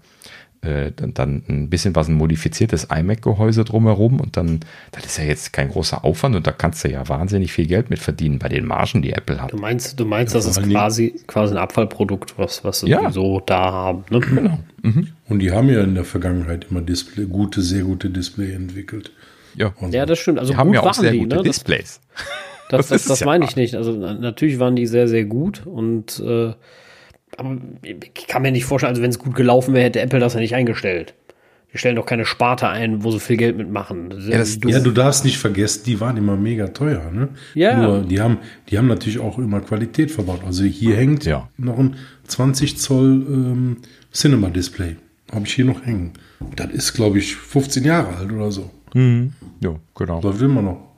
Speaker 1: äh, dann, dann ein bisschen was ein modifiziertes iMac-Gehäuse drumherum und dann, das ist ja jetzt kein großer Aufwand und da kannst du ja wahnsinnig viel Geld mit verdienen bei den Margen, die Apple hat.
Speaker 2: Du meinst, du meinst, das ist quasi, quasi ein Abfallprodukt, was, was sie ja. so da haben. Ne? Genau.
Speaker 3: Mhm. Und die haben ja in der Vergangenheit immer Display, gute, sehr gute Display entwickelt.
Speaker 2: Ja, ja das stimmt. Also
Speaker 1: die haben ja auch sehr die, gute ne? Displays.
Speaker 2: Das, das, das, das meine ich nicht. Also natürlich waren die sehr, sehr gut und äh, aber ich kann mir nicht vorstellen, also wenn es gut gelaufen wäre, hätte Apple das ja nicht eingestellt. Die stellen doch keine Sparte ein, wo sie viel Geld mitmachen.
Speaker 3: Ja, das, ja, du darfst nicht vergessen, die waren immer mega teuer. Ne?
Speaker 2: Ja.
Speaker 3: Nur, die haben, die haben natürlich auch immer Qualität verbaut. Also hier hängt ja. noch ein 20 Zoll ähm, Cinema-Display. Habe ich hier noch hängen. Das ist, glaube ich, 15 Jahre alt oder so.
Speaker 1: Mhm. Ja, genau.
Speaker 3: Läuft immer noch.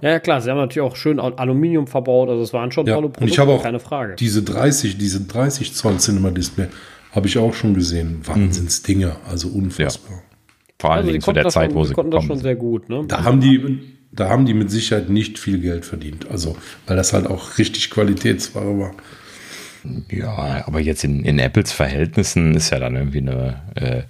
Speaker 2: Ja. ja, klar, sie haben natürlich auch schön Aluminium verbaut, also es waren schon
Speaker 3: ja, tolle Produkte, und ich habe auch keine Frage. Diese 30, diese 30 Zoll Cinema Display habe ich auch schon gesehen. Wahnsinnsdinger, also unfassbar. Ja.
Speaker 1: Vor allem also zu der Zeit, schon, wo sie
Speaker 2: konnten das schon sehr gut. Ne?
Speaker 3: Da haben die, da haben die mit Sicherheit nicht viel Geld verdient. Also, weil das halt auch richtig Qualitätsware war.
Speaker 1: Ja, aber jetzt in, in Apples Verhältnissen ist ja dann irgendwie eine, äh,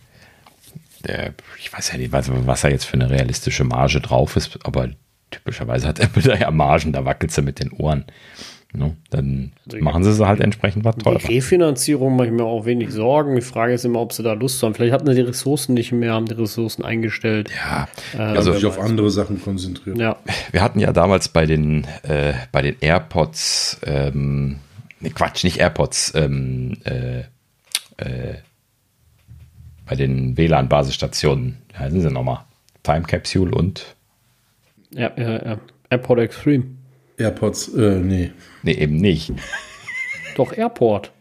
Speaker 1: der, ich weiß ja nicht, was, was da jetzt für eine realistische Marge drauf ist, aber typischerweise hat Apple da ja Margen, da wackelt sie mit den Ohren. No, dann also machen sie sie halt entsprechend was teurer.
Speaker 2: Die Refinanzierung mache ich mir auch wenig Sorgen. Die Frage ist immer, ob sie da Lust haben. Vielleicht hatten sie die Ressourcen nicht mehr, haben die Ressourcen eingestellt.
Speaker 3: Ja, äh, also sich auf andere Sachen konzentriert.
Speaker 1: Ja. Wir hatten ja damals bei den, äh, bei den AirPods, ähm, ne Quatsch, nicht AirPods, ähm, äh, äh, bei den WLAN-Basisstationen, wie heißen sie nochmal? Time Capsule und
Speaker 2: ja, ja, ja. AirPod Extreme.
Speaker 3: AirPods, äh, nee.
Speaker 1: Nee, eben nicht.
Speaker 2: Doch, Airport.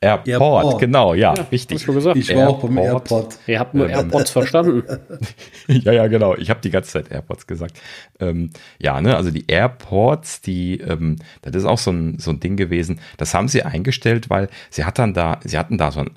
Speaker 1: Airport, Airport. genau, ja, ja richtig.
Speaker 2: Schon gesagt.
Speaker 3: Ich war Airport. auch beim Airport.
Speaker 2: Ihr habt nur ähm, AirPods verstanden.
Speaker 1: ja, ja, genau. Ich habe die ganze Zeit AirPods gesagt. Ähm, ja, ne, also die AirPods, die, ähm, das ist auch so ein, so ein Ding gewesen. Das haben sie eingestellt, weil sie hat dann da, sie hatten da so ein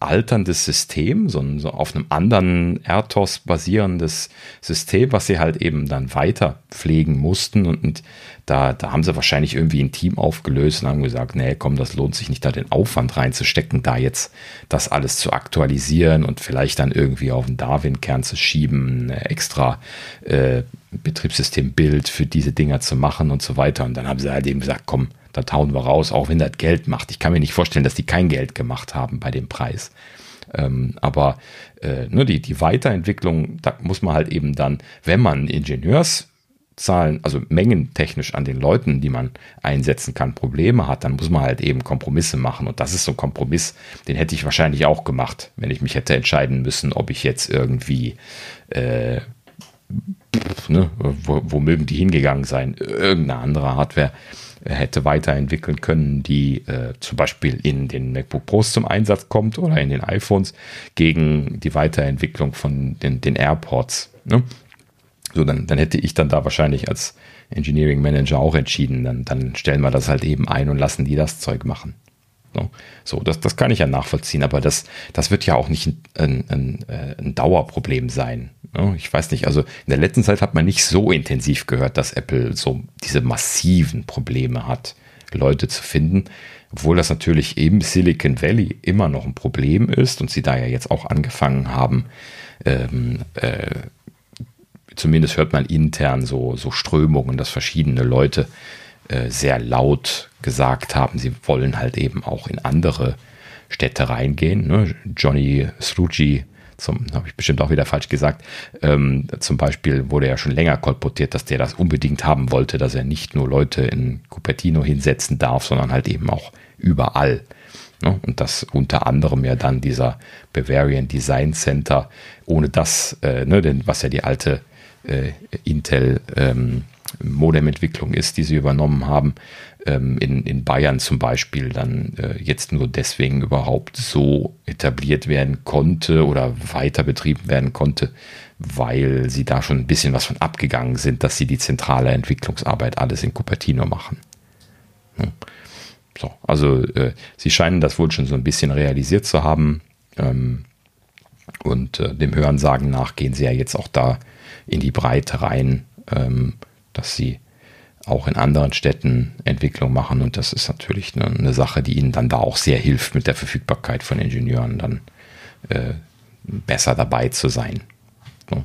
Speaker 1: alterndes System, so, ein, so auf einem anderen RTOS basierendes System, was sie halt eben dann weiter pflegen mussten. Und, und da, da haben sie wahrscheinlich irgendwie ein Team aufgelöst und haben gesagt, nee, komm, das lohnt sich nicht, da den Aufwand reinzustecken, da jetzt das alles zu aktualisieren und vielleicht dann irgendwie auf den Darwin-Kern zu schieben, extra äh, Betriebssystembild für diese Dinger zu machen und so weiter. Und dann haben sie halt eben gesagt, komm, da tauen wir raus, auch wenn das Geld macht. Ich kann mir nicht vorstellen, dass die kein Geld gemacht haben bei dem Preis. Ähm, aber äh, nur ne, die, die Weiterentwicklung, da muss man halt eben dann, wenn man Ingenieurszahlen, also mengentechnisch an den Leuten, die man einsetzen kann, Probleme hat, dann muss man halt eben Kompromisse machen. Und das ist so ein Kompromiss, den hätte ich wahrscheinlich auch gemacht, wenn ich mich hätte entscheiden müssen, ob ich jetzt irgendwie äh, ne, wo, wo mögen die hingegangen sein? Irgendeine andere Hardware hätte weiterentwickeln können, die äh, zum Beispiel in den MacBook Pros zum Einsatz kommt oder in den iPhones gegen die Weiterentwicklung von den, den AirPods. Ne? So, dann, dann hätte ich dann da wahrscheinlich als Engineering Manager auch entschieden, dann, dann stellen wir das halt eben ein und lassen die das Zeug machen. So, das, das kann ich ja nachvollziehen, aber das, das wird ja auch nicht ein, ein, ein, äh, ein Dauerproblem sein. Ich weiß nicht, also in der letzten Zeit hat man nicht so intensiv gehört, dass Apple so diese massiven Probleme hat, Leute zu finden, obwohl das natürlich im Silicon Valley immer noch ein Problem ist und sie da ja jetzt auch angefangen haben, ähm, äh, zumindest hört man intern so, so Strömungen, dass verschiedene Leute äh, sehr laut gesagt haben, sie wollen halt eben auch in andere Städte reingehen. Ne? Johnny Sruji, zum, habe ich bestimmt auch wieder falsch gesagt, ähm, zum Beispiel wurde ja schon länger kolportiert, dass der das unbedingt haben wollte, dass er nicht nur Leute in Cupertino hinsetzen darf, sondern halt eben auch überall. Ne? Und dass unter anderem ja dann dieser Bavarian Design Center, ohne das, äh, ne, denn was ja die alte äh, Intel ähm, Modementwicklung ist, die sie übernommen haben, ähm, in, in Bayern zum Beispiel dann äh, jetzt nur deswegen überhaupt so etabliert werden konnte oder weiter betrieben werden konnte, weil sie da schon ein bisschen was von abgegangen sind, dass sie die zentrale Entwicklungsarbeit alles in Cupertino machen. Hm. So, also äh, sie scheinen das wohl schon so ein bisschen realisiert zu haben. Ähm, und äh, dem Hörensagen nach gehen sie ja jetzt auch da in die Breite rein, ähm, dass sie auch in anderen Städten Entwicklung machen. Und das ist natürlich eine, eine, Sache, die ihnen dann da auch sehr hilft, mit der Verfügbarkeit von Ingenieuren dann äh, besser dabei zu sein. So.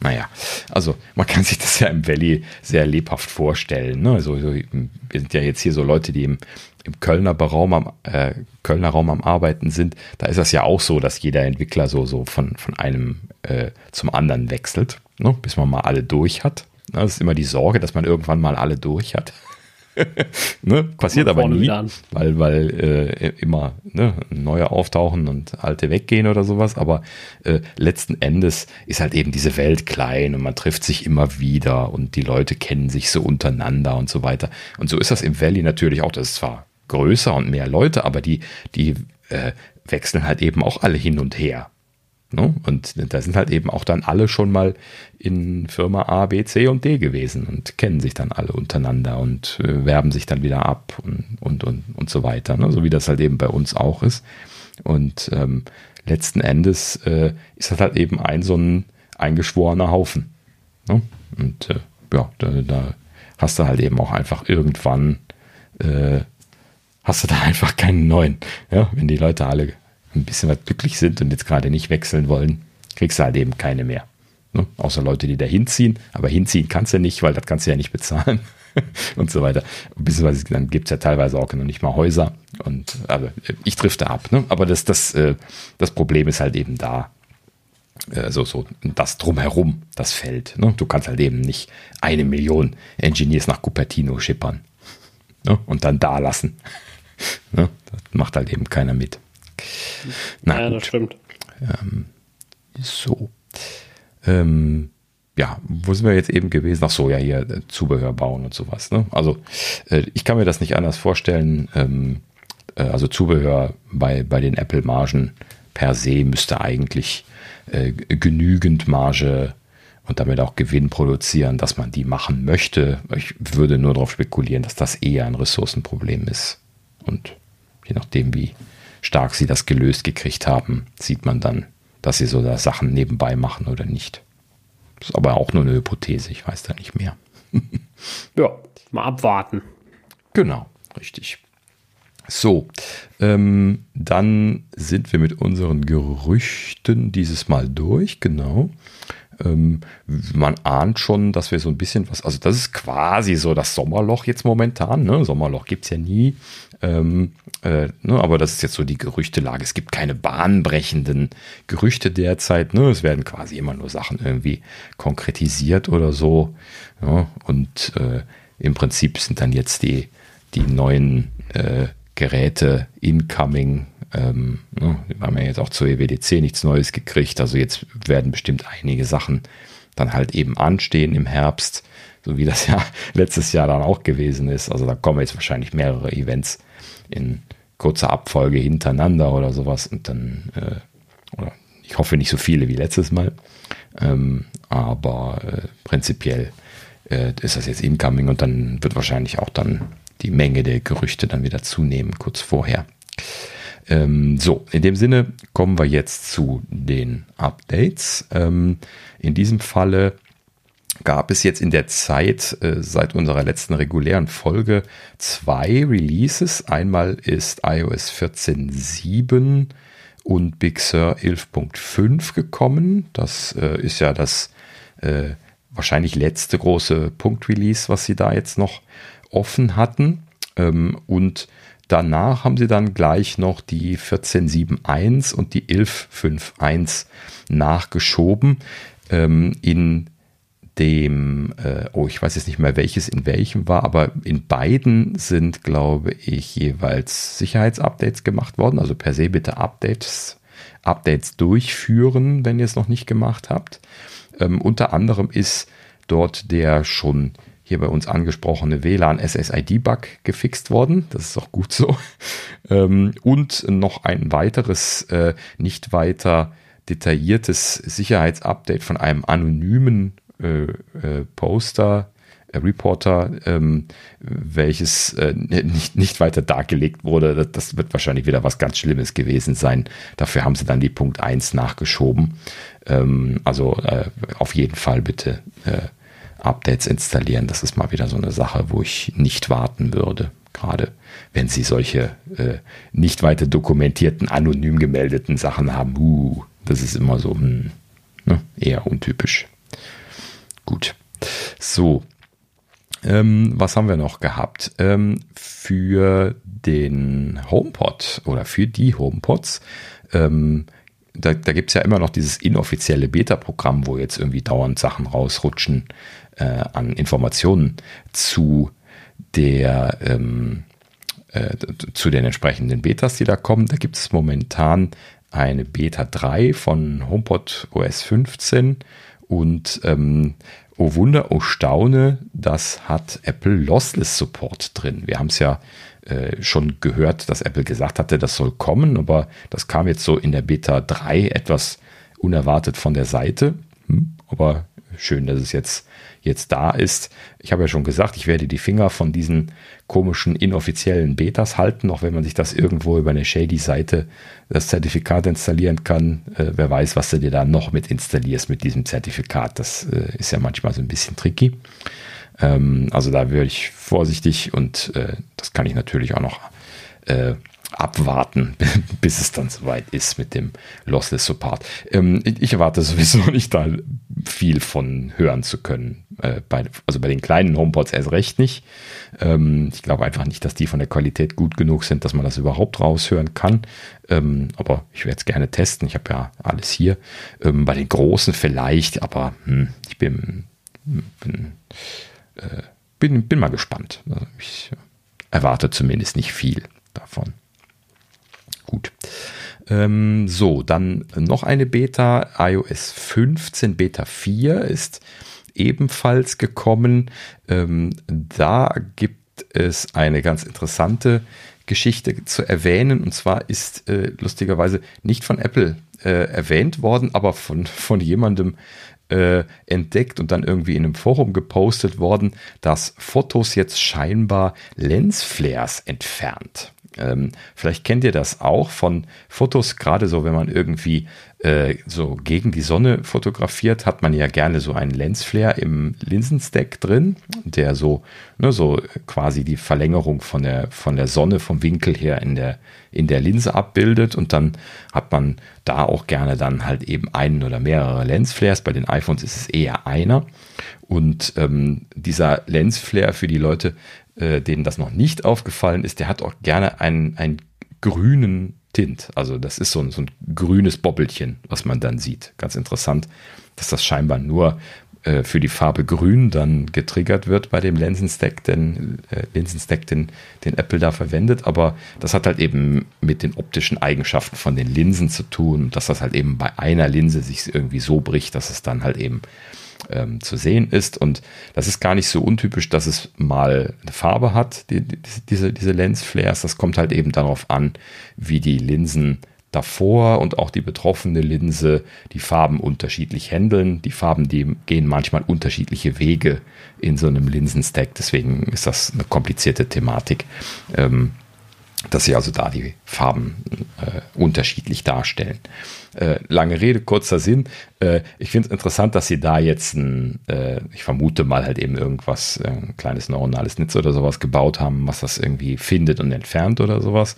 Speaker 1: Naja, also man kann sich das ja im Valley sehr lebhaft vorstellen. Ne? Also, wir sind ja jetzt hier so Leute, die im, im Kölner Raum am, äh, Kölner Raum am Arbeiten sind. Da ist das ja auch so, dass jeder Entwickler so, so von, von einem äh, zum anderen wechselt, ne? bis man mal alle durch hat. Das ist immer die Sorge, dass man irgendwann mal alle durch hat. ne? Passiert aber nie, weil, weil äh, immer ne, neue auftauchen und alte weggehen oder sowas. Aber äh, letzten Endes ist halt eben diese Welt klein und man trifft sich immer wieder und die Leute kennen sich so untereinander und so weiter. Und so ist das im Valley natürlich auch. Das ist zwar größer und mehr Leute, aber die, die äh, wechseln halt eben auch alle hin und her. Ne? Und da sind halt eben auch dann alle schon mal in Firma A, B, C und D gewesen und kennen sich dann alle untereinander und äh, werben sich dann wieder ab und, und, und, und so weiter. Ne? So wie das halt eben bei uns auch ist. Und ähm, letzten Endes äh, ist das halt eben ein so ein eingeschworener Haufen. Ne? Und äh, ja, da, da, hast du halt eben auch einfach irgendwann äh, hast du da einfach keinen neuen. Ja? Wenn die Leute alle ein bisschen was glücklich sind und jetzt gerade nicht wechseln wollen, kriegst du halt eben keine mehr. Ne? Außer Leute, die da hinziehen. Aber hinziehen kannst du nicht, weil das kannst du ja nicht bezahlen. und so weiter. Beziehungsweise dann gibt es ja teilweise auch noch nicht mal Häuser. Und aber ich drifte ab. Ne? Aber das, das, äh, das Problem ist halt eben da. Also so das drumherum, das Feld. Ne? Du kannst halt eben nicht eine Million Engineers nach Cupertino schippern ne? und dann da lassen. ne? Das macht halt eben keiner mit.
Speaker 2: Na, ja, gut. das stimmt.
Speaker 1: Ähm, so. Ähm, ja, wo sind wir jetzt eben gewesen? Ach so, ja, hier äh, Zubehör bauen und sowas. Ne? Also äh, ich kann mir das nicht anders vorstellen. Ähm, äh, also Zubehör bei, bei den Apple-Margen per se müsste eigentlich äh, genügend Marge und damit auch Gewinn produzieren, dass man die machen möchte. Ich würde nur darauf spekulieren, dass das eher ein Ressourcenproblem ist. Und je nachdem, wie stark sie das gelöst gekriegt haben, sieht man dann, dass sie so da Sachen nebenbei machen oder nicht. Das ist aber auch nur eine Hypothese, ich weiß da nicht mehr.
Speaker 2: ja, mal abwarten.
Speaker 1: Genau, richtig. So, ähm, dann sind wir mit unseren Gerüchten dieses Mal durch, genau. Ähm, man ahnt schon, dass wir so ein bisschen was, also das ist quasi so das Sommerloch jetzt momentan. Ne? Sommerloch gibt es ja nie. Ähm, äh, ne, aber das ist jetzt so die Gerüchtelage. Es gibt keine bahnbrechenden Gerüchte derzeit. Ne? Es werden quasi immer nur Sachen irgendwie konkretisiert oder so. Ja? Und äh, im Prinzip sind dann jetzt die, die neuen äh, Geräte incoming. Ähm, ne? Wir haben ja jetzt auch zur EWDC nichts Neues gekriegt. Also jetzt werden bestimmt einige Sachen dann halt eben anstehen im Herbst so wie das ja letztes Jahr dann auch gewesen ist. Also da kommen jetzt wahrscheinlich mehrere Events in kurzer Abfolge hintereinander oder sowas und dann, äh, oder ich hoffe nicht so viele wie letztes Mal, ähm, aber äh, prinzipiell äh, ist das jetzt incoming und dann wird wahrscheinlich auch dann die Menge der Gerüchte dann wieder zunehmen, kurz vorher. Ähm, so, in dem Sinne kommen wir jetzt zu den Updates. Ähm, in diesem Falle gab es jetzt in der Zeit äh, seit unserer letzten regulären Folge zwei Releases. Einmal ist iOS 14.7 und Big Sur 11.5 gekommen. Das äh, ist ja das äh, wahrscheinlich letzte große Punkt-Release, was sie da jetzt noch offen hatten. Ähm, und danach haben sie dann gleich noch die 14.7.1 und die 11.5.1 nachgeschoben ähm, in dem, äh, oh, ich weiß jetzt nicht mehr welches in welchem war, aber in beiden sind, glaube ich, jeweils Sicherheitsupdates gemacht worden. Also per se bitte Updates, Updates durchführen, wenn ihr es noch nicht gemacht habt. Ähm, unter anderem ist dort der schon hier bei uns angesprochene WLAN SSID-Bug gefixt worden. Das ist auch gut so. Ähm, und noch ein weiteres, äh, nicht weiter detailliertes Sicherheitsupdate von einem anonymen äh, äh, Poster, Reporter, ähm, welches äh, nicht, nicht weiter dargelegt wurde. Das, das, wird wahrscheinlich wieder was ganz Schlimmes gewesen sein. Dafür haben sie dann die Punkt 1 nachgeschoben. Ähm, also äh, auf jeden Fall bitte äh, Updates installieren. Das ist mal wieder so eine Sache, wo ich nicht warten würde. Gerade wenn Sie solche äh, nicht weiter dokumentierten, anonym gemeldeten Sachen haben. Uh, das ist immer so hm, ne, eher untypisch. Gut. So. Ähm, was haben wir noch gehabt? Ähm, für den HomePod oder für die HomePods ähm, da, da gibt es ja immer noch dieses inoffizielle Beta-Programm, wo jetzt irgendwie dauernd Sachen rausrutschen äh, an Informationen zu der ähm, äh, zu den entsprechenden Betas, die da kommen. Da gibt es momentan eine Beta 3 von HomePod OS 15 und ähm, oh Wunder, oh Staune, das hat Apple Lossless Support drin. Wir haben es ja äh, schon gehört, dass Apple gesagt hatte, das soll kommen, aber das kam jetzt so in der Beta 3 etwas unerwartet von der Seite. Hm, aber schön, dass es jetzt, jetzt da ist. Ich habe ja schon gesagt, ich werde die Finger von diesen komischen inoffiziellen Betas halten, auch wenn man sich das irgendwo über eine shady Seite das Zertifikat installieren kann. Äh, wer weiß, was du dir da noch mit installierst mit diesem Zertifikat. Das äh, ist ja manchmal so ein bisschen tricky. Ähm, also da würde ich vorsichtig und äh, das kann ich natürlich auch noch äh, abwarten, bis es dann soweit ist mit dem Lossless Support. Ähm, ich erwarte sowieso nicht da viel von hören zu können. Äh, bei, also bei den kleinen HomePods erst recht nicht. Ähm, ich glaube einfach nicht, dass die von der Qualität gut genug sind, dass man das überhaupt raushören kann. Ähm, aber ich werde es gerne testen. Ich habe ja alles hier. Ähm, bei den großen vielleicht, aber hm, ich bin, bin äh, bin, bin mal gespannt. Also ich erwarte zumindest nicht viel davon. Gut. Ähm, so, dann noch eine Beta. iOS 15 Beta 4 ist ebenfalls gekommen. Ähm, da gibt es eine ganz interessante Geschichte zu erwähnen. Und zwar ist äh, lustigerweise nicht von Apple äh, erwähnt worden, aber von, von jemandem, äh, entdeckt und dann irgendwie in einem Forum gepostet worden, dass Fotos jetzt scheinbar Lensflares entfernt. Ähm, vielleicht kennt ihr das auch von Fotos, gerade so, wenn man irgendwie äh, so gegen die Sonne fotografiert, hat man ja gerne so einen Lensflare im Linsenstack drin, der so, ne, so quasi die Verlängerung von der, von der Sonne vom Winkel her in der, in der Linse abbildet und dann hat man da auch gerne dann halt eben einen oder mehrere Lensflares. Bei den iPhones ist es eher einer. Und ähm, dieser Lensflare für die Leute, äh, denen das noch nicht aufgefallen ist, der hat auch gerne einen, einen grünen Tint. Also das ist so ein, so ein grünes Bobbelchen, was man dann sieht. Ganz interessant, dass das scheinbar nur äh, für die Farbe Grün dann getriggert wird bei dem Linsenstack, den, äh, Linsenstack den, den Apple da verwendet. Aber das hat halt eben mit den optischen Eigenschaften von den Linsen zu tun, dass das halt eben bei einer Linse sich irgendwie so bricht, dass es dann halt eben ähm, zu sehen ist. Und das ist gar nicht so untypisch, dass es mal eine Farbe hat, die, die, diese, diese Lensflares. Das kommt halt eben darauf an, wie die Linsen davor und auch die betroffene Linse die Farben unterschiedlich handeln. Die Farben, die gehen manchmal unterschiedliche Wege in so einem Linsenstack. Deswegen ist das eine komplizierte Thematik. Ähm, dass sie also da die Farben äh, unterschiedlich darstellen. Äh, lange Rede, kurzer Sinn. Äh, ich finde es interessant, dass sie da jetzt ein, äh, ich vermute mal halt eben irgendwas, äh, ein kleines neuronales Netz oder sowas gebaut haben, was das irgendwie findet und entfernt oder sowas.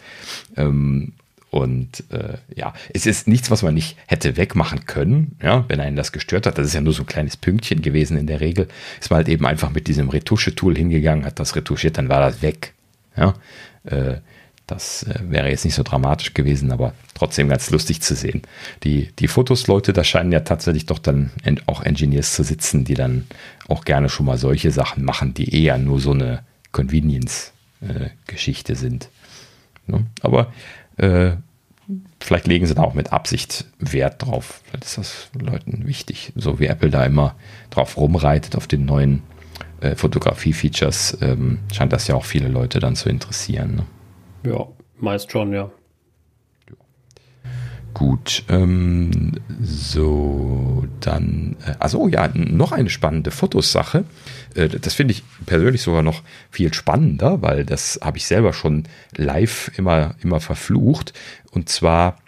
Speaker 1: Ähm, und äh, ja, es ist nichts, was man nicht hätte wegmachen können, ja, wenn einen das gestört hat. Das ist ja nur so ein kleines Pünktchen gewesen in der Regel. Ist man halt eben einfach mit diesem Retusche-Tool hingegangen, hat das retuschiert, dann war das weg. Ja, äh, das äh, wäre jetzt nicht so dramatisch gewesen, aber trotzdem ganz lustig zu sehen. Die, die Fotos-Leute, da scheinen ja tatsächlich doch dann auch Engineers zu sitzen, die dann auch gerne schon mal solche Sachen machen, die eher nur so eine Convenience-Geschichte äh, sind. Ne? Aber äh, vielleicht legen sie da auch mit Absicht Wert drauf. Vielleicht ist das Leuten wichtig. So wie Apple da immer drauf rumreitet auf den neuen äh, Fotografie-Features, ähm, scheint das ja auch viele Leute dann zu interessieren.
Speaker 2: Ne? Ja, meist schon, ja.
Speaker 1: Gut, ähm, so, dann, äh, also ja, noch eine spannende Fotosache. Äh, das finde ich persönlich sogar noch viel spannender, weil das habe ich selber schon live immer, immer verflucht. Und zwar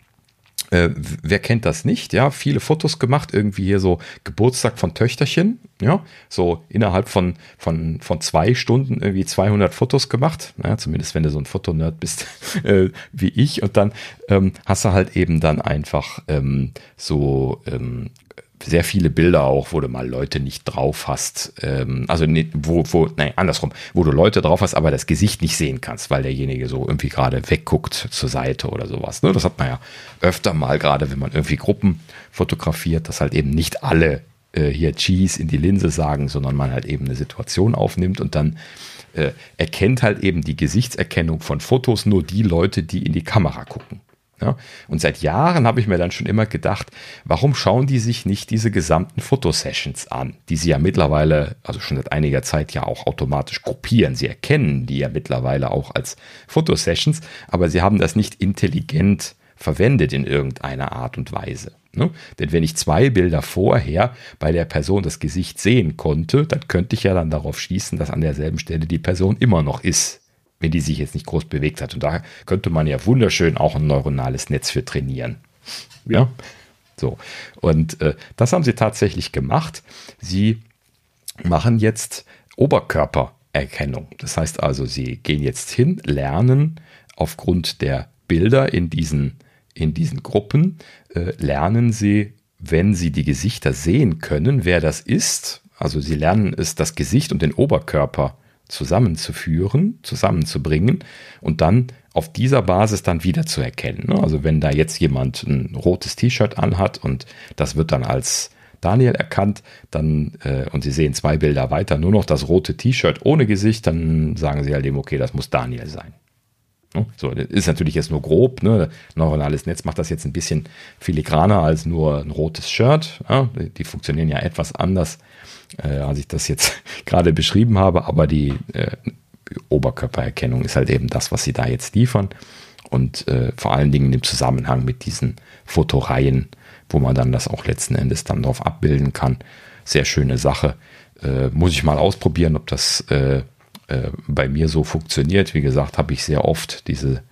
Speaker 1: äh, wer kennt das nicht? Ja, viele Fotos gemacht, irgendwie hier so Geburtstag von Töchterchen, ja, so innerhalb von, von, von zwei Stunden irgendwie 200 Fotos gemacht, ja, zumindest wenn du so ein Fotonerd bist äh, wie ich. Und dann ähm, hast du halt eben dann einfach ähm, so ähm, sehr viele Bilder auch, wo du mal Leute nicht drauf hast. Ähm, also nicht, wo, wo, nein, andersrum, wo du Leute drauf hast, aber das Gesicht nicht sehen kannst, weil derjenige so irgendwie gerade wegguckt zur Seite oder sowas. Ne? Das hat man ja öfter mal, gerade wenn man irgendwie Gruppen fotografiert, dass halt eben nicht alle äh, hier Cheese in die Linse sagen, sondern man halt eben eine Situation aufnimmt und dann äh, erkennt halt eben die Gesichtserkennung von Fotos nur die Leute, die in die Kamera gucken. Ja, und seit Jahren habe ich mir dann schon immer gedacht, warum schauen die sich nicht diese gesamten Fotosessions an, die sie ja mittlerweile, also schon seit einiger Zeit ja auch automatisch gruppieren. Sie erkennen die ja mittlerweile auch als Fotosessions, aber sie haben das nicht intelligent verwendet in irgendeiner Art und Weise. Ne? Denn wenn ich zwei Bilder vorher bei der Person das Gesicht sehen konnte, dann könnte ich ja dann darauf schließen, dass an derselben Stelle die Person immer noch ist wenn die sich jetzt nicht groß bewegt hat. Und da könnte man ja wunderschön auch ein neuronales Netz für trainieren. Ja. So. Und äh, das haben sie tatsächlich gemacht. Sie machen jetzt Oberkörpererkennung. Das heißt also, sie gehen jetzt hin, lernen aufgrund der Bilder in diesen, in diesen Gruppen, äh, lernen sie, wenn sie die Gesichter sehen können, wer das ist. Also sie lernen es, das Gesicht und den Oberkörper zusammenzuführen, zusammenzubringen und dann auf dieser Basis dann wieder zu erkennen. Ne? Also wenn da jetzt jemand ein rotes T-Shirt anhat und das wird dann als Daniel erkannt, dann äh, und Sie sehen zwei Bilder weiter nur noch das rote T-Shirt ohne Gesicht, dann sagen Sie halt dem, okay, das muss Daniel sein. Ne? So, das ist natürlich jetzt nur grob. Ne? Neuronales Netz macht das jetzt ein bisschen filigraner als nur ein rotes Shirt. Ja? Die funktionieren ja etwas anders äh, als ich das jetzt gerade beschrieben habe, aber die äh, Oberkörpererkennung ist halt eben das, was sie da jetzt liefern. Und äh, vor allen Dingen im Zusammenhang mit diesen Fotoreihen, wo man dann das auch letzten Endes dann drauf abbilden kann. Sehr schöne Sache. Äh, muss ich mal ausprobieren, ob das äh, äh, bei mir so funktioniert. Wie gesagt, habe ich sehr oft diese,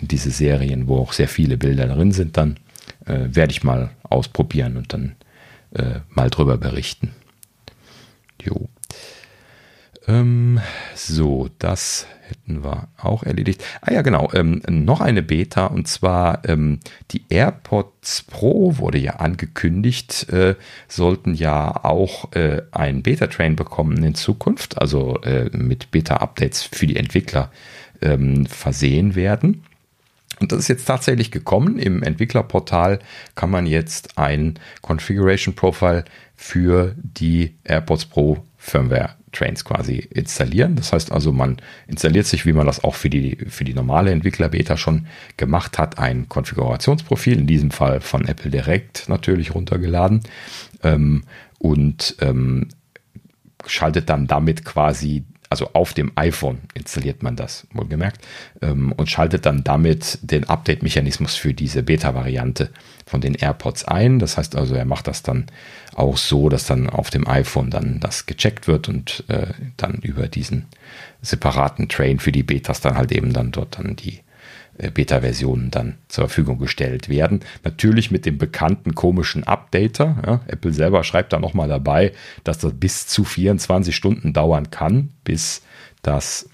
Speaker 1: diese Serien, wo auch sehr viele Bilder drin sind. Dann äh, werde ich mal ausprobieren und dann äh, mal drüber berichten. Jo. Ähm, so, das hätten wir auch erledigt. Ah ja, genau. Ähm, noch eine Beta und zwar ähm, die AirPods Pro wurde ja angekündigt, äh, sollten ja auch äh, einen Beta-Train bekommen in Zukunft, also äh, mit Beta-Updates für die Entwickler ähm, versehen werden. Und das ist jetzt tatsächlich gekommen. Im Entwicklerportal kann man jetzt ein Configuration Profile für die AirPods Pro Firmware Trains quasi installieren. Das heißt also, man installiert sich, wie man das auch für die, für die normale Entwickler-Beta schon gemacht hat, ein Konfigurationsprofil, in diesem Fall von Apple Direct natürlich runtergeladen ähm, und ähm, schaltet dann damit quasi also auf dem iPhone installiert man das, wohlgemerkt, ähm, und schaltet dann damit den Update-Mechanismus für diese Beta-Variante von den AirPods ein. Das heißt also, er macht das dann auch so, dass dann auf dem iPhone dann das gecheckt wird und äh, dann über diesen separaten Train für die Betas dann halt eben dann dort dann die äh, Beta-Versionen dann zur Verfügung gestellt werden. Natürlich mit dem bekannten komischen Updater. Ja, Apple selber schreibt da nochmal dabei, dass das bis zu 24 Stunden dauern kann, bis das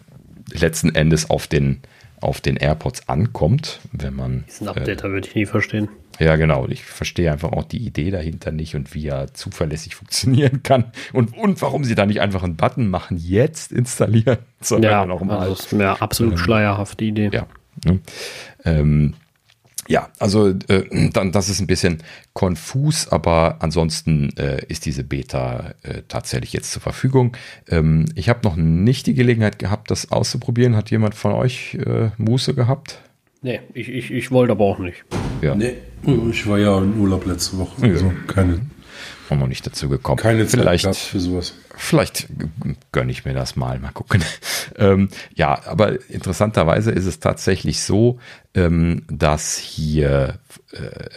Speaker 1: letzten Endes auf den, auf den AirPods ankommt, wenn man.
Speaker 2: Diesen Updater äh, würde ich nie verstehen.
Speaker 1: Ja, genau. Ich verstehe einfach auch die Idee dahinter nicht und wie er zuverlässig funktionieren kann und, und warum sie da nicht einfach einen Button machen, jetzt installieren.
Speaker 2: Ja, noch mal. Also ist mir absolut ähm, schleierhafte Idee.
Speaker 1: Ja, Ne? Ähm, ja, also äh, dann das ist ein bisschen konfus, aber ansonsten äh, ist diese Beta äh, tatsächlich jetzt zur Verfügung. Ähm, ich habe noch nicht die Gelegenheit gehabt, das auszuprobieren. Hat jemand von euch äh, Muße gehabt?
Speaker 2: Nee, ich, ich, ich wollte aber auch nicht.
Speaker 3: Ja. Nee, ich war ja in Urlaub letzte Woche. Also ja. keine.
Speaker 1: Auch noch nicht dazu gekommen.
Speaker 3: Keine Zeit vielleicht für sowas.
Speaker 1: Vielleicht gönne ich mir das mal, mal gucken. ähm, ja, aber interessanterweise ist es tatsächlich so, ähm, dass hier äh,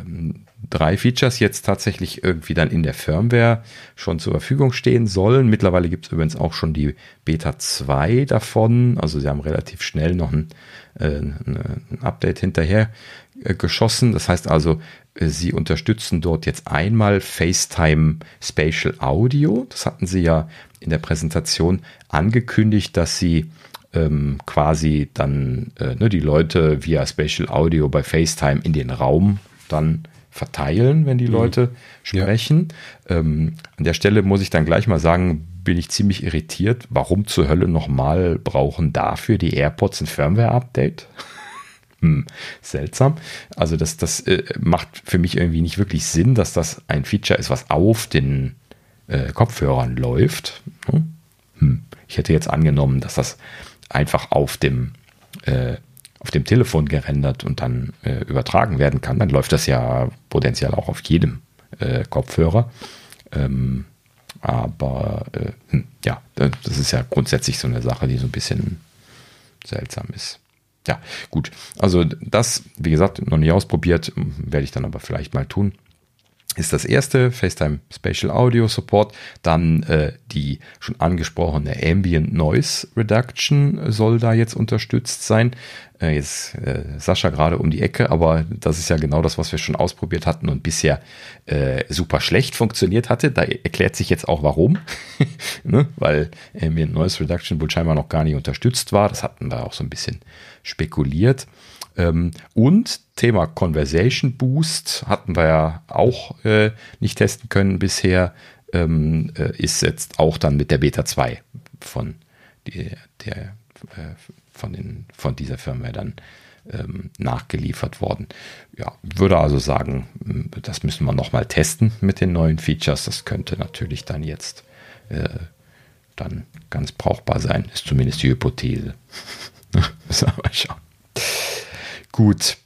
Speaker 1: ähm, drei Features jetzt tatsächlich irgendwie dann in der Firmware schon zur Verfügung stehen sollen. Mittlerweile gibt es übrigens auch schon die Beta 2 davon. Also sie haben relativ schnell noch ein, ein Update hinterher äh, geschossen. Das heißt also, äh, sie unterstützen dort jetzt einmal FaceTime Spatial Audio. Das hatten sie ja in der Präsentation angekündigt, dass sie ähm, quasi dann äh, ne, die Leute via Spatial Audio bei FaceTime in den Raum dann verteilen, wenn die mhm. Leute sprechen. Ja. Ähm, an der Stelle muss ich dann gleich mal sagen, bin ich ziemlich irritiert. Warum zur Hölle nochmal brauchen dafür die AirPods ein Firmware-Update? hm, seltsam. Also das, das äh, macht für mich irgendwie nicht wirklich Sinn, dass das ein Feature ist, was auf den äh, Kopfhörern läuft. Hm? hm. Ich hätte jetzt angenommen, dass das einfach auf dem äh, auf dem Telefon gerendert und dann äh, übertragen werden kann, dann läuft das ja potenziell auch auf jedem äh, Kopfhörer. Ähm, aber äh, hm, ja, das ist ja grundsätzlich so eine Sache, die so ein bisschen seltsam ist. Ja, gut. Also das, wie gesagt, noch nicht ausprobiert, werde ich dann aber vielleicht mal tun ist das erste, FaceTime Spatial Audio Support. Dann äh, die schon angesprochene Ambient Noise Reduction soll da jetzt unterstützt sein. Äh, jetzt äh, Sascha gerade um die Ecke, aber das ist ja genau das, was wir schon ausprobiert hatten und bisher äh, super schlecht funktioniert hatte. Da erklärt sich jetzt auch warum. ne? Weil Ambient Noise Reduction wohl scheinbar noch gar nicht unterstützt war. Das hatten wir auch so ein bisschen spekuliert. Ähm, und Thema Conversation Boost hatten wir ja auch äh, nicht testen können bisher, ähm, äh, ist jetzt auch dann mit der Beta 2 von, die, der, äh, von, den, von dieser Firma dann ähm, nachgeliefert worden. Ja, würde also sagen, das müssen wir nochmal testen mit den neuen Features. Das könnte natürlich dann jetzt äh, dann ganz brauchbar sein, ist zumindest die Hypothese. müssen wir mal schauen. Gut.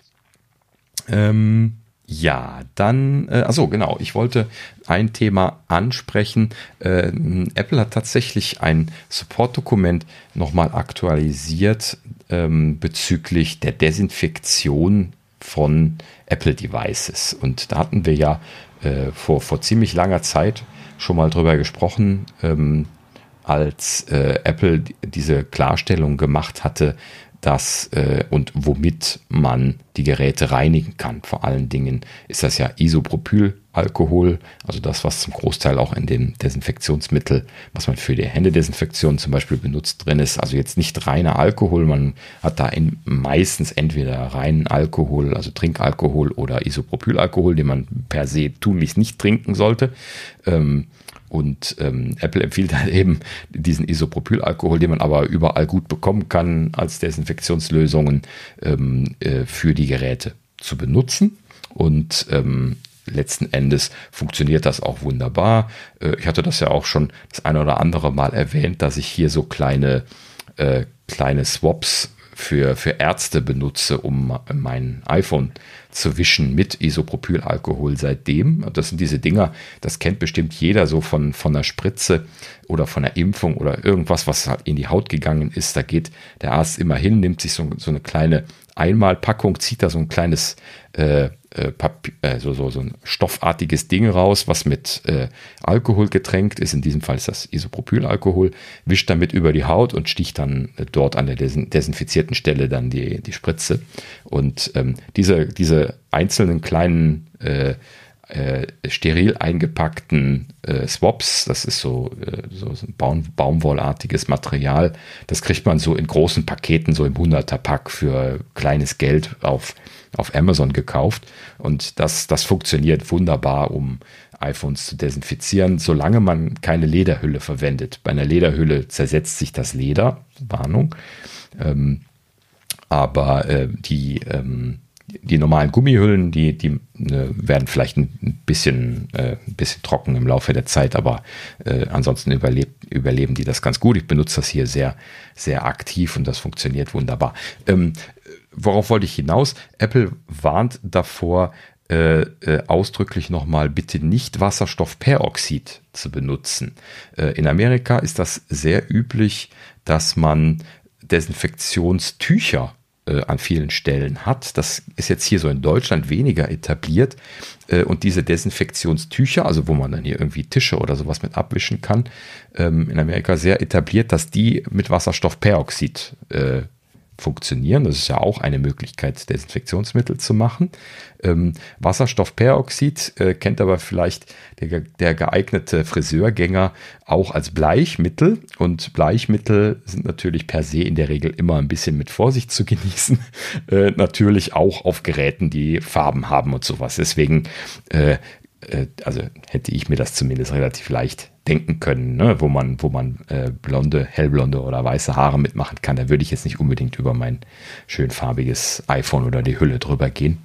Speaker 1: Ähm, ja, dann, äh, also genau, ich wollte ein Thema ansprechen. Äh, Apple hat tatsächlich ein Support-Dokument nochmal aktualisiert ähm, bezüglich der Desinfektion von Apple Devices. Und da hatten wir ja äh, vor, vor ziemlich langer Zeit schon mal drüber gesprochen, ähm, als äh, Apple diese Klarstellung gemacht hatte, dass äh, und womit man die Geräte reinigen kann. Vor allen Dingen ist das ja Isopropylalkohol, also das, was zum Großteil auch in dem Desinfektionsmittel, was man für die Händedesinfektion zum Beispiel benutzt, drin ist. Also jetzt nicht reiner Alkohol, man hat da in, meistens entweder reinen Alkohol, also Trinkalkohol oder Isopropylalkohol, den man per se tunlichst nicht trinken sollte. Ähm, und ähm, Apple empfiehlt halt eben diesen Isopropylalkohol, den man aber überall gut bekommen kann, als Desinfektionslösungen ähm, äh, für die Geräte zu benutzen. Und ähm, letzten Endes funktioniert das auch wunderbar. Äh, ich hatte das ja auch schon das eine oder andere Mal erwähnt, dass ich hier so kleine, äh, kleine Swaps für, für Ärzte benutze, um mein iPhone zu wischen mit Isopropylalkohol seitdem. Das sind diese Dinger, das kennt bestimmt jeder so von, von einer Spritze oder von einer Impfung oder irgendwas, was halt in die Haut gegangen ist. Da geht der Arzt immer hin, nimmt sich so, so eine kleine Einmalpackung, zieht da so ein kleines äh, äh, Papier, äh, so, so, ein stoffartiges Ding raus, was mit äh, Alkohol getränkt ist. In diesem Fall ist das Isopropylalkohol, wischt damit über die Haut und sticht dann äh, dort an der desin desinfizierten Stelle dann die, die Spritze. Und ähm, diese, diese einzelnen kleinen äh, äh, steril eingepackten äh, Swaps, das ist so, äh, so ein Baum, Baumwollartiges Material, das kriegt man so in großen Paketen, so im 100er Pack für kleines Geld auf auf Amazon gekauft und das, das funktioniert wunderbar, um iPhones zu desinfizieren, solange man keine Lederhülle verwendet. Bei einer Lederhülle zersetzt sich das Leder, Warnung. Ähm, aber äh, die, ähm, die normalen Gummihüllen, die, die äh, werden vielleicht ein bisschen, äh, ein bisschen trocken im Laufe der Zeit, aber äh, ansonsten überlebt, überleben die das ganz gut. Ich benutze das hier sehr, sehr aktiv und das funktioniert wunderbar. Ähm, worauf wollte ich hinaus? Apple warnt davor, äh, äh, ausdrücklich nochmal bitte nicht Wasserstoffperoxid zu benutzen. Äh, in Amerika ist das sehr üblich, dass man Desinfektionstücher äh, an vielen Stellen hat. Das ist jetzt hier so in Deutschland weniger etabliert. Äh, und diese Desinfektionstücher, also wo man dann hier irgendwie Tische oder sowas mit abwischen kann, ähm, in Amerika sehr etabliert, dass die mit Wasserstoffperoxid äh, funktionieren. Das ist ja auch eine Möglichkeit, Desinfektionsmittel zu machen. Ähm, Wasserstoffperoxid äh, kennt aber vielleicht der, der, geeignete Friseurgänger auch als Bleichmittel. Und Bleichmittel sind natürlich per se in der Regel immer ein bisschen mit Vorsicht zu genießen. Äh, natürlich auch auf Geräten, die Farben haben und sowas. Deswegen äh, äh, also hätte ich mir das zumindest relativ leicht denken können, ne? wo man, wo man äh, blonde, hellblonde oder weiße Haare mitmachen kann. Da würde ich jetzt nicht unbedingt über mein schön farbiges iPhone oder die Hülle drüber gehen.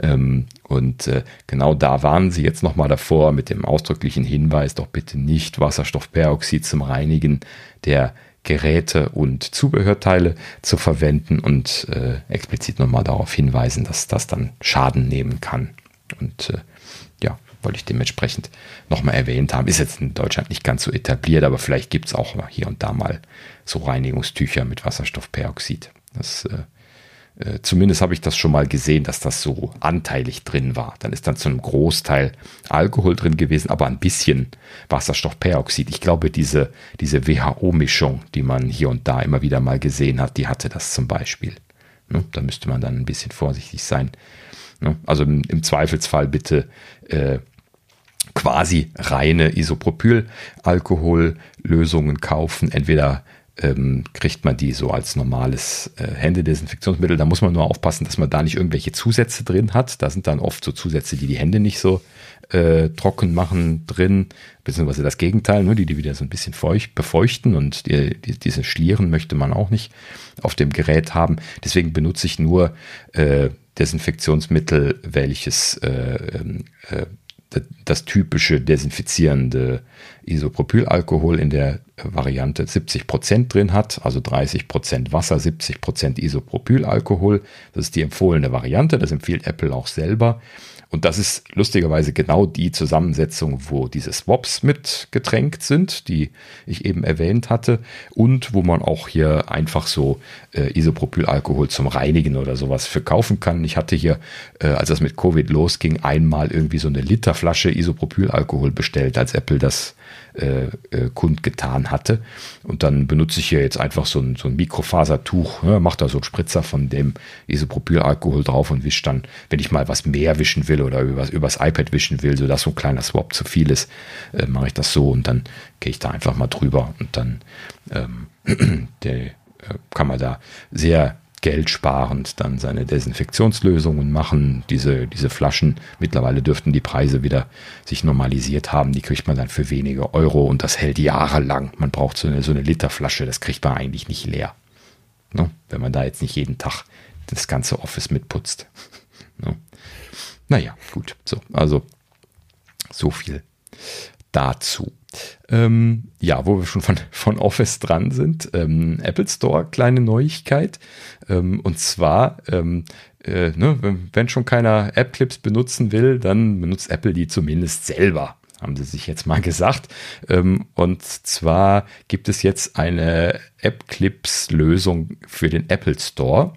Speaker 1: Ähm, und äh, genau da waren sie jetzt nochmal davor mit dem ausdrücklichen Hinweis, doch bitte nicht Wasserstoffperoxid zum Reinigen der Geräte und Zubehörteile zu verwenden und äh, explizit nochmal darauf hinweisen, dass das dann Schaden nehmen kann. Und äh, wollte ich dementsprechend nochmal erwähnt haben. Ist jetzt in Deutschland nicht ganz so etabliert, aber vielleicht gibt es auch hier und da mal so Reinigungstücher mit Wasserstoffperoxid. Das, äh, äh, zumindest habe ich das schon mal gesehen, dass das so anteilig drin war. Dann ist dann zu einem Großteil Alkohol drin gewesen, aber ein bisschen Wasserstoffperoxid. Ich glaube, diese, diese WHO-Mischung, die man hier und da immer wieder mal gesehen hat, die hatte das zum Beispiel. Ne? Da müsste man dann ein bisschen vorsichtig sein. Ne? Also im, Zweifelsfall bitte äh, quasi reine Isopropylalkohollösungen kaufen. Entweder ähm, kriegt man die so als normales äh, Händedesinfektionsmittel. Da muss man nur aufpassen, dass man da nicht irgendwelche Zusätze drin hat. Da sind dann oft so Zusätze, die die Hände nicht so äh, trocken machen drin, beziehungsweise das Gegenteil, ne, die die wieder so ein bisschen feucht, befeuchten und die, die, diese Schlieren möchte man auch nicht auf dem Gerät haben. Deswegen benutze ich nur äh, Desinfektionsmittel, welches äh, ähm, äh, das typische desinfizierende Isopropylalkohol in der Variante 70% drin hat, also 30% Wasser, 70% Isopropylalkohol. Das ist die empfohlene Variante, das empfiehlt Apple auch selber. Und das ist lustigerweise genau die Zusammensetzung, wo diese Swaps mit getränkt sind, die ich eben erwähnt hatte. Und wo man auch hier einfach so äh, Isopropylalkohol zum Reinigen oder sowas verkaufen kann. Ich hatte hier, äh, als das mit Covid losging, einmal irgendwie so eine Literflasche Isopropylalkohol bestellt, als Apple das äh, äh, kundgetan hatte. Und dann benutze ich hier jetzt einfach so ein, so ein Mikrofasertuch, ne, mache da so einen Spritzer von dem Isopropylalkohol drauf und wische dann, wenn ich mal was mehr wischen will oder übers, übers iPad wischen will, sodass so ein kleiner Swap zu viel ist, äh, mache ich das so und dann gehe ich da einfach mal drüber und dann ähm, der, äh, kann man da sehr geldsparend dann seine Desinfektionslösungen machen. Diese, diese Flaschen, mittlerweile dürften die Preise wieder sich normalisiert haben. Die kriegt man dann für wenige Euro und das hält jahrelang. Man braucht so eine, so eine Literflasche, das kriegt man eigentlich nicht leer. Ne? Wenn man da jetzt nicht jeden Tag das ganze Office mitputzt. ne? Naja, gut. So, also so viel dazu. Ähm, ja, wo wir schon von, von Office dran sind, ähm, Apple Store, kleine Neuigkeit. Ähm, und zwar, ähm, äh, ne, wenn, schon keiner App-Clips benutzen will, dann benutzt Apple die zumindest selber haben sie sich jetzt mal gesagt. Ähm, und zwar gibt es jetzt eine App-Clips-Lösung für den Apple Store,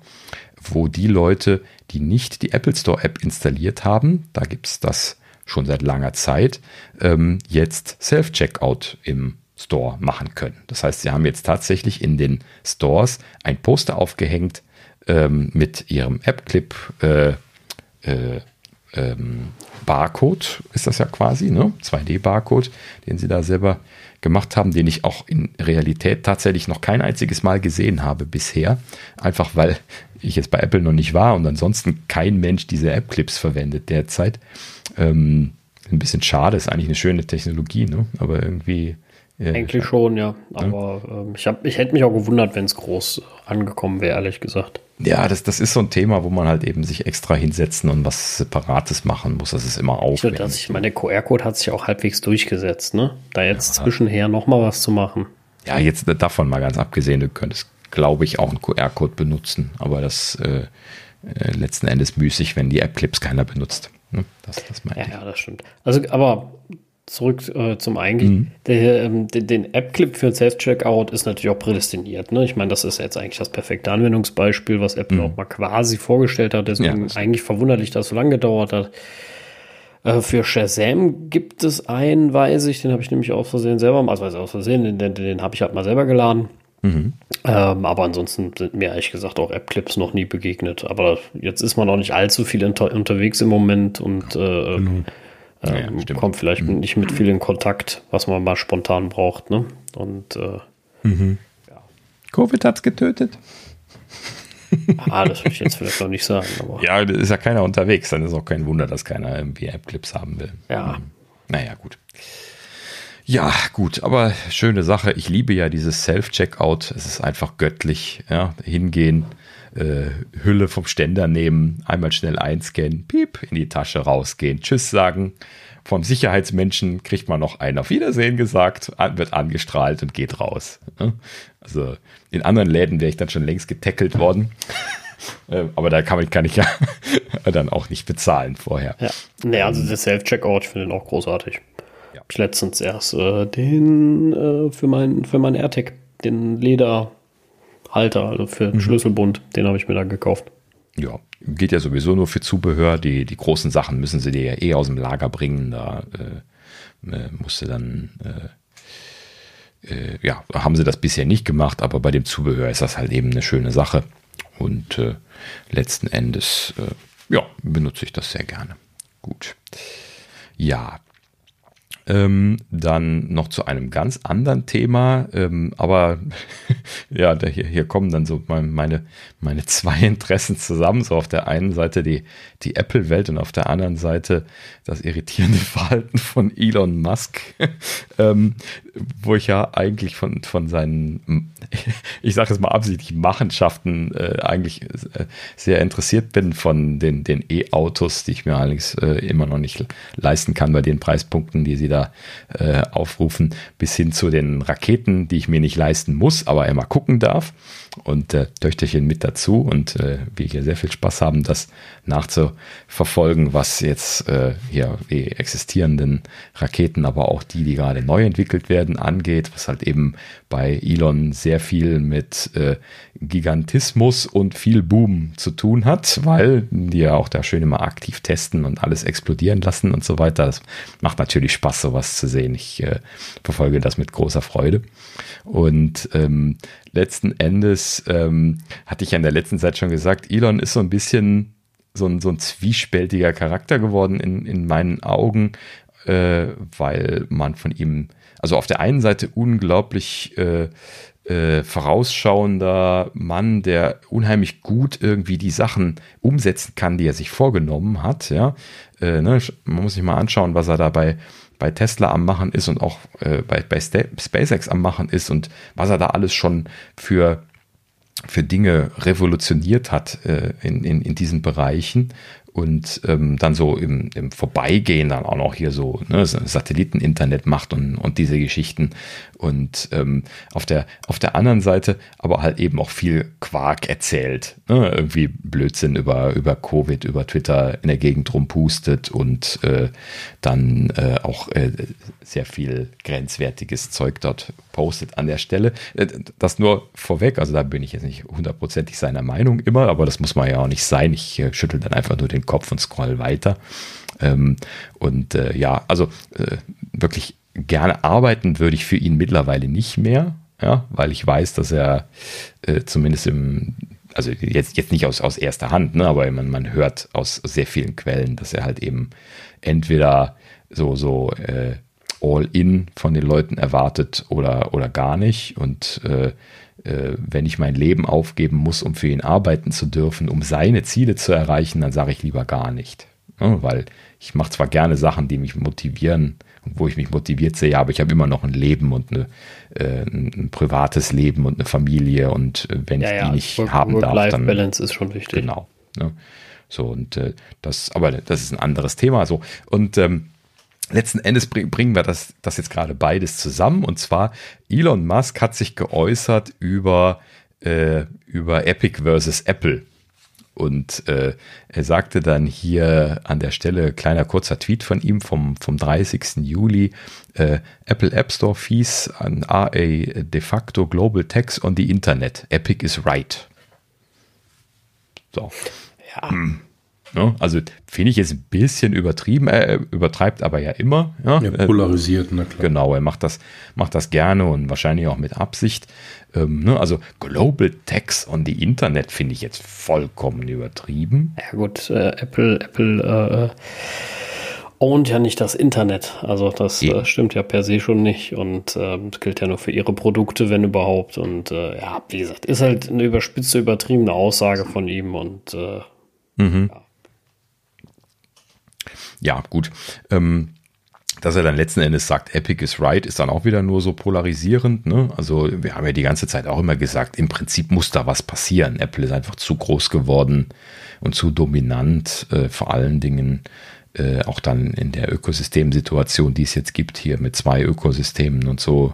Speaker 1: wo die Leute, die nicht die Apple Store App installiert haben, da gibt es das schon seit langer Zeit, ähm, jetzt Self-Checkout im Store machen können. Das heißt, sie haben jetzt tatsächlich in den Stores ein Poster aufgehängt ähm, mit ihrem App-Clip äh, äh, ähm, Barcode, ist das ja quasi, ne? 2D-Barcode, den sie da selber gemacht haben, den ich auch in Realität tatsächlich noch kein einziges Mal gesehen habe bisher. Einfach weil ich jetzt bei Apple noch nicht war und ansonsten kein Mensch diese App-Clips verwendet derzeit. Ähm, ein bisschen schade, ist eigentlich eine schöne Technologie, ne? aber irgendwie.
Speaker 2: Ja, Eigentlich schon, ja. Aber ja. Ähm, ich, hab, ich hätte mich auch gewundert, wenn es groß angekommen wäre, ehrlich gesagt.
Speaker 1: Ja, das, das ist so ein Thema, wo man halt eben sich extra hinsetzen und was Separates machen muss. Das ist immer aufwendig.
Speaker 2: Also, ich meine, der QR-Code hat sich auch halbwegs durchgesetzt, ne? Da jetzt ja. zwischenher nochmal was zu machen.
Speaker 1: Ja, jetzt davon mal ganz abgesehen, du könntest glaube ich, auch einen QR-Code benutzen. Aber das äh, äh, letzten Endes müßig, wenn die App-Clips keiner benutzt. Ne?
Speaker 2: Das, das ja, ja, das stimmt. Also, aber zurück äh, zum Eigentlichen. Mhm. Der, ähm, den, den App-Clip für ein Self-Checkout ist natürlich auch prädestiniert. Ne? Ich meine, das ist jetzt eigentlich das perfekte Anwendungsbeispiel, was Apple mhm. auch mal quasi vorgestellt hat. Deswegen ja, eigentlich verwunderlich, dass es so lange gedauert hat. Äh, für Shazam gibt es einen, weiß ich, den habe ich nämlich aus Versehen selber, also aus Versehen, den, den, den habe ich halt mal selber geladen. Mhm. Ähm, aber ansonsten sind mir ehrlich gesagt auch App-Clips noch nie begegnet. Aber jetzt ist man auch nicht allzu viel unter, unterwegs im Moment und äh, genau. Äh, ja, kommt vielleicht mhm. nicht mit viel in Kontakt, was man mal spontan braucht. Ne? Und äh,
Speaker 1: mhm. ja. Covid hat's getötet.
Speaker 2: ah, das würde ich jetzt vielleicht noch nicht sagen.
Speaker 1: Aber. Ja, ist ja keiner unterwegs, dann ist auch kein Wunder, dass keiner irgendwie App-Clips haben will.
Speaker 2: Ja.
Speaker 1: Naja, gut. Ja, gut, aber schöne Sache. Ich liebe ja dieses Self-Checkout. Es ist einfach göttlich. Ja, hingehen, äh, Hülle vom Ständer nehmen, einmal schnell einscannen, piep, in die Tasche rausgehen, Tschüss sagen. Vom Sicherheitsmenschen kriegt man noch ein Auf Wiedersehen gesagt, wird angestrahlt und geht raus. Also in anderen Läden wäre ich dann schon längst getackelt worden. Äh, aber da kann, ich, kann ich ja dann auch nicht bezahlen vorher.
Speaker 2: Ja, nee, also der Self-Checkout, ich finde den auch großartig ja. ich letztens erst äh, den äh, für meinen für mein AirTag, den Lederhalter, also für den mhm. Schlüsselbund, den habe ich mir da gekauft.
Speaker 1: Ja, geht ja sowieso nur für Zubehör. Die, die großen Sachen müssen sie dir ja eh aus dem Lager bringen. Da äh, äh musste dann äh, äh, ja, haben sie das bisher nicht gemacht, aber bei dem Zubehör ist das halt eben eine schöne Sache. Und äh, letzten Endes, äh, ja, benutze ich das sehr gerne. Gut. Ja, ähm, dann noch zu einem ganz anderen Thema, ähm, aber ja, da hier, hier kommen dann so meine, meine zwei Interessen zusammen. So auf der einen Seite die, die Apple-Welt und auf der anderen Seite das irritierende Verhalten von Elon Musk, ähm, wo ich ja eigentlich von, von seinen, ich sage es mal absichtlich, Machenschaften äh, eigentlich äh, sehr interessiert bin von den, E-Autos, die ich mir allerdings äh, immer noch nicht leisten kann bei den Preispunkten, die sie da äh, aufrufen, bis hin zu den Raketen, die ich mir nicht leisten muss, aber immer gucken darf und äh, Töchterchen mit dazu und äh, wir hier sehr viel Spaß haben, das nachzuverfolgen, was jetzt äh, hier die existierenden Raketen, aber auch die, die gerade neu entwickelt werden, angeht, was halt eben bei Elon sehr viel mit äh, Gigantismus und viel Boom zu tun hat, weil die ja auch da schön immer aktiv testen und alles explodieren lassen und so weiter. Das macht natürlich Spaß, sowas zu sehen. Ich äh, verfolge das mit großer Freude. Und ähm, letzten Endes ähm, hatte ich ja in der letzten Zeit schon gesagt, Elon ist so ein bisschen so ein, so ein zwiespältiger Charakter geworden in, in meinen Augen, äh, weil man von ihm, also auf der einen Seite unglaublich äh, äh, vorausschauender Mann, der unheimlich gut irgendwie die Sachen umsetzen kann, die er sich vorgenommen hat. Ja, äh, ne? man muss sich mal anschauen, was er dabei bei Tesla am Machen ist und auch äh, bei, bei SpaceX am Machen ist und was er da alles schon für für Dinge revolutioniert hat äh, in, in, in diesen Bereichen und ähm, dann so im, im Vorbeigehen dann auch noch hier so ne, Satelliteninternet macht und, und diese Geschichten. Und ähm, auf, der, auf der anderen Seite aber halt eben auch viel Quark erzählt. Ne? Irgendwie Blödsinn über, über Covid, über Twitter in der Gegend rumpustet und äh, dann äh, auch äh, sehr viel grenzwertiges Zeug dort postet an der Stelle. Äh, das nur vorweg, also da bin ich jetzt nicht hundertprozentig seiner Meinung immer, aber das muss man ja auch nicht sein. Ich äh, schüttel dann einfach nur den Kopf und scroll weiter. Ähm, und äh, ja, also äh, wirklich gerne arbeiten würde ich für ihn mittlerweile nicht mehr, ja, weil ich weiß, dass er äh, zumindest im, also jetzt, jetzt nicht aus, aus erster Hand, ne, aber man, man hört aus sehr vielen Quellen, dass er halt eben entweder so, so äh, All-In von den Leuten erwartet oder, oder gar nicht. Und äh, äh, wenn ich mein Leben aufgeben muss, um für ihn arbeiten zu dürfen, um seine Ziele zu erreichen, dann sage ich lieber gar nicht. Ja, weil ich mache zwar gerne Sachen, die mich motivieren wo ich mich motiviert sehe, aber ich habe immer noch ein Leben und eine, äh, ein privates Leben und eine Familie und äh, wenn ja, ich die ja, nicht Work, haben Work darf, dann
Speaker 2: Balance ist schon wichtig.
Speaker 1: Genau. Ne? So und äh, das, aber das ist ein anderes Thema. So und ähm, letzten Endes bringen wir das, das jetzt gerade beides zusammen. Und zwar, Elon Musk hat sich geäußert über äh, über Epic versus Apple. Und äh, er sagte dann hier an der Stelle, kleiner kurzer Tweet von ihm vom, vom 30. Juli, äh, Apple App Store Fees an are a de facto global tax on the Internet. Epic is right. So. Ja. Hm. Ne? Also finde ich jetzt ein bisschen übertrieben, äh, übertreibt aber ja immer. Ja, ja
Speaker 3: polarisiert, na klar.
Speaker 1: Genau, er macht das, macht das gerne und wahrscheinlich auch mit Absicht. Ähm, ne? Also Global Tax on the Internet finde ich jetzt vollkommen übertrieben.
Speaker 2: Ja gut, äh, Apple, Apple äh, äh ownt ja nicht das Internet. Also das äh, stimmt ja per se schon nicht und äh, das gilt ja nur für ihre Produkte, wenn überhaupt. Und äh, ja, wie gesagt, ist halt eine überspitzte, übertriebene Aussage von ihm und äh, mhm. ja
Speaker 1: ja, gut. Ähm, dass er dann letzten Endes sagt, Epic is right, ist dann auch wieder nur so polarisierend. Ne? Also wir haben ja die ganze Zeit auch immer gesagt, im Prinzip muss da was passieren. Apple ist einfach zu groß geworden und zu dominant, äh, vor allen Dingen äh, auch dann in der Ökosystemsituation, die es jetzt gibt hier mit zwei Ökosystemen und so,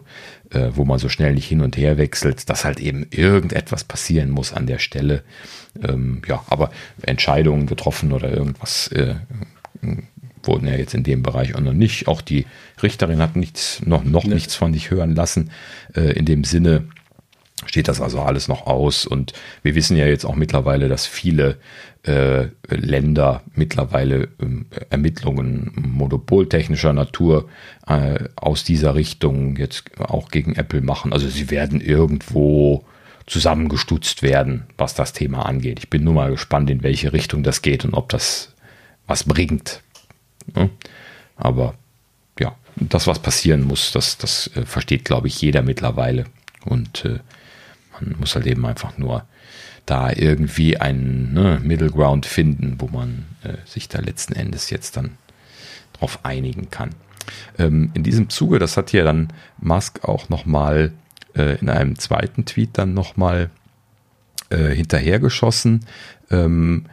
Speaker 1: äh, wo man so schnell nicht hin und her wechselt, dass halt eben irgendetwas passieren muss an der Stelle. Ähm, ja, aber Entscheidungen getroffen oder irgendwas äh, wurden ja jetzt in dem Bereich auch noch nicht. Auch die Richterin hat nichts, noch, noch nee. nichts von sich hören lassen. Äh, in dem Sinne steht das also alles noch aus. Und wir wissen ja jetzt auch mittlerweile, dass viele äh, Länder mittlerweile äh, Ermittlungen monopoltechnischer Natur äh, aus dieser Richtung jetzt auch gegen Apple machen. Also sie werden irgendwo zusammengestutzt werden, was das Thema angeht. Ich bin nur mal gespannt, in welche Richtung das geht und ob das was bringt. Ne? Aber ja, das, was passieren muss, das, das äh, versteht, glaube ich, jeder mittlerweile. Und äh, man muss halt eben einfach nur da irgendwie einen ne, Middle Ground finden, wo man äh, sich da letzten Endes jetzt dann drauf einigen kann. Ähm, in diesem Zuge, das hat hier dann Musk auch nochmal äh, in einem zweiten Tweet dann nochmal äh, hinterhergeschossen. Ähm,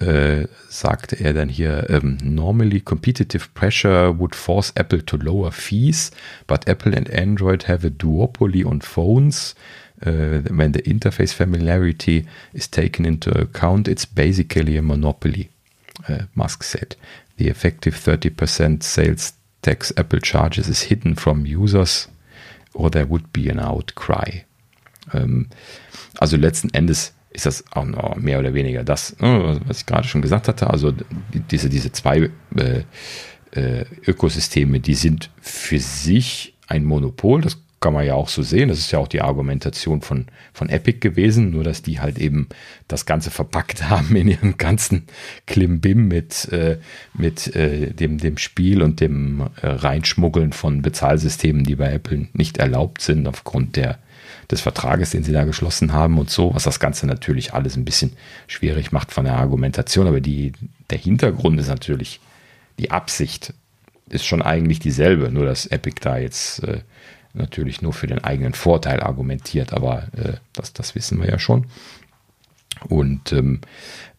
Speaker 1: äh, sagte er dann hier, um, normally competitive pressure would force Apple to lower fees, but Apple and Android have a duopoly on phones. Uh, when the interface familiarity is taken into account, it's basically a monopoly, uh, Musk said. The effective 30% sales tax Apple charges is hidden from users or there would be an outcry. Um, also letzten Endes ist das auch noch mehr oder weniger das, ne, was ich gerade schon gesagt hatte. Also diese, diese zwei äh, äh, Ökosysteme, die sind für sich ein Monopol. Das kann man ja auch so sehen. Das ist ja auch die Argumentation von, von Epic gewesen, nur dass die halt eben das Ganze verpackt haben in ihrem ganzen Klimbim mit, äh, mit äh, dem, dem Spiel und dem äh, Reinschmuggeln von Bezahlsystemen, die bei Apple nicht erlaubt sind aufgrund der des Vertrages, den sie da geschlossen haben und so, was das Ganze natürlich alles ein bisschen schwierig macht von der Argumentation. Aber die, der Hintergrund ist natürlich, die Absicht ist schon eigentlich dieselbe, nur dass Epic da jetzt äh, natürlich nur für den eigenen Vorteil argumentiert, aber äh, das, das wissen wir ja schon. Und ähm,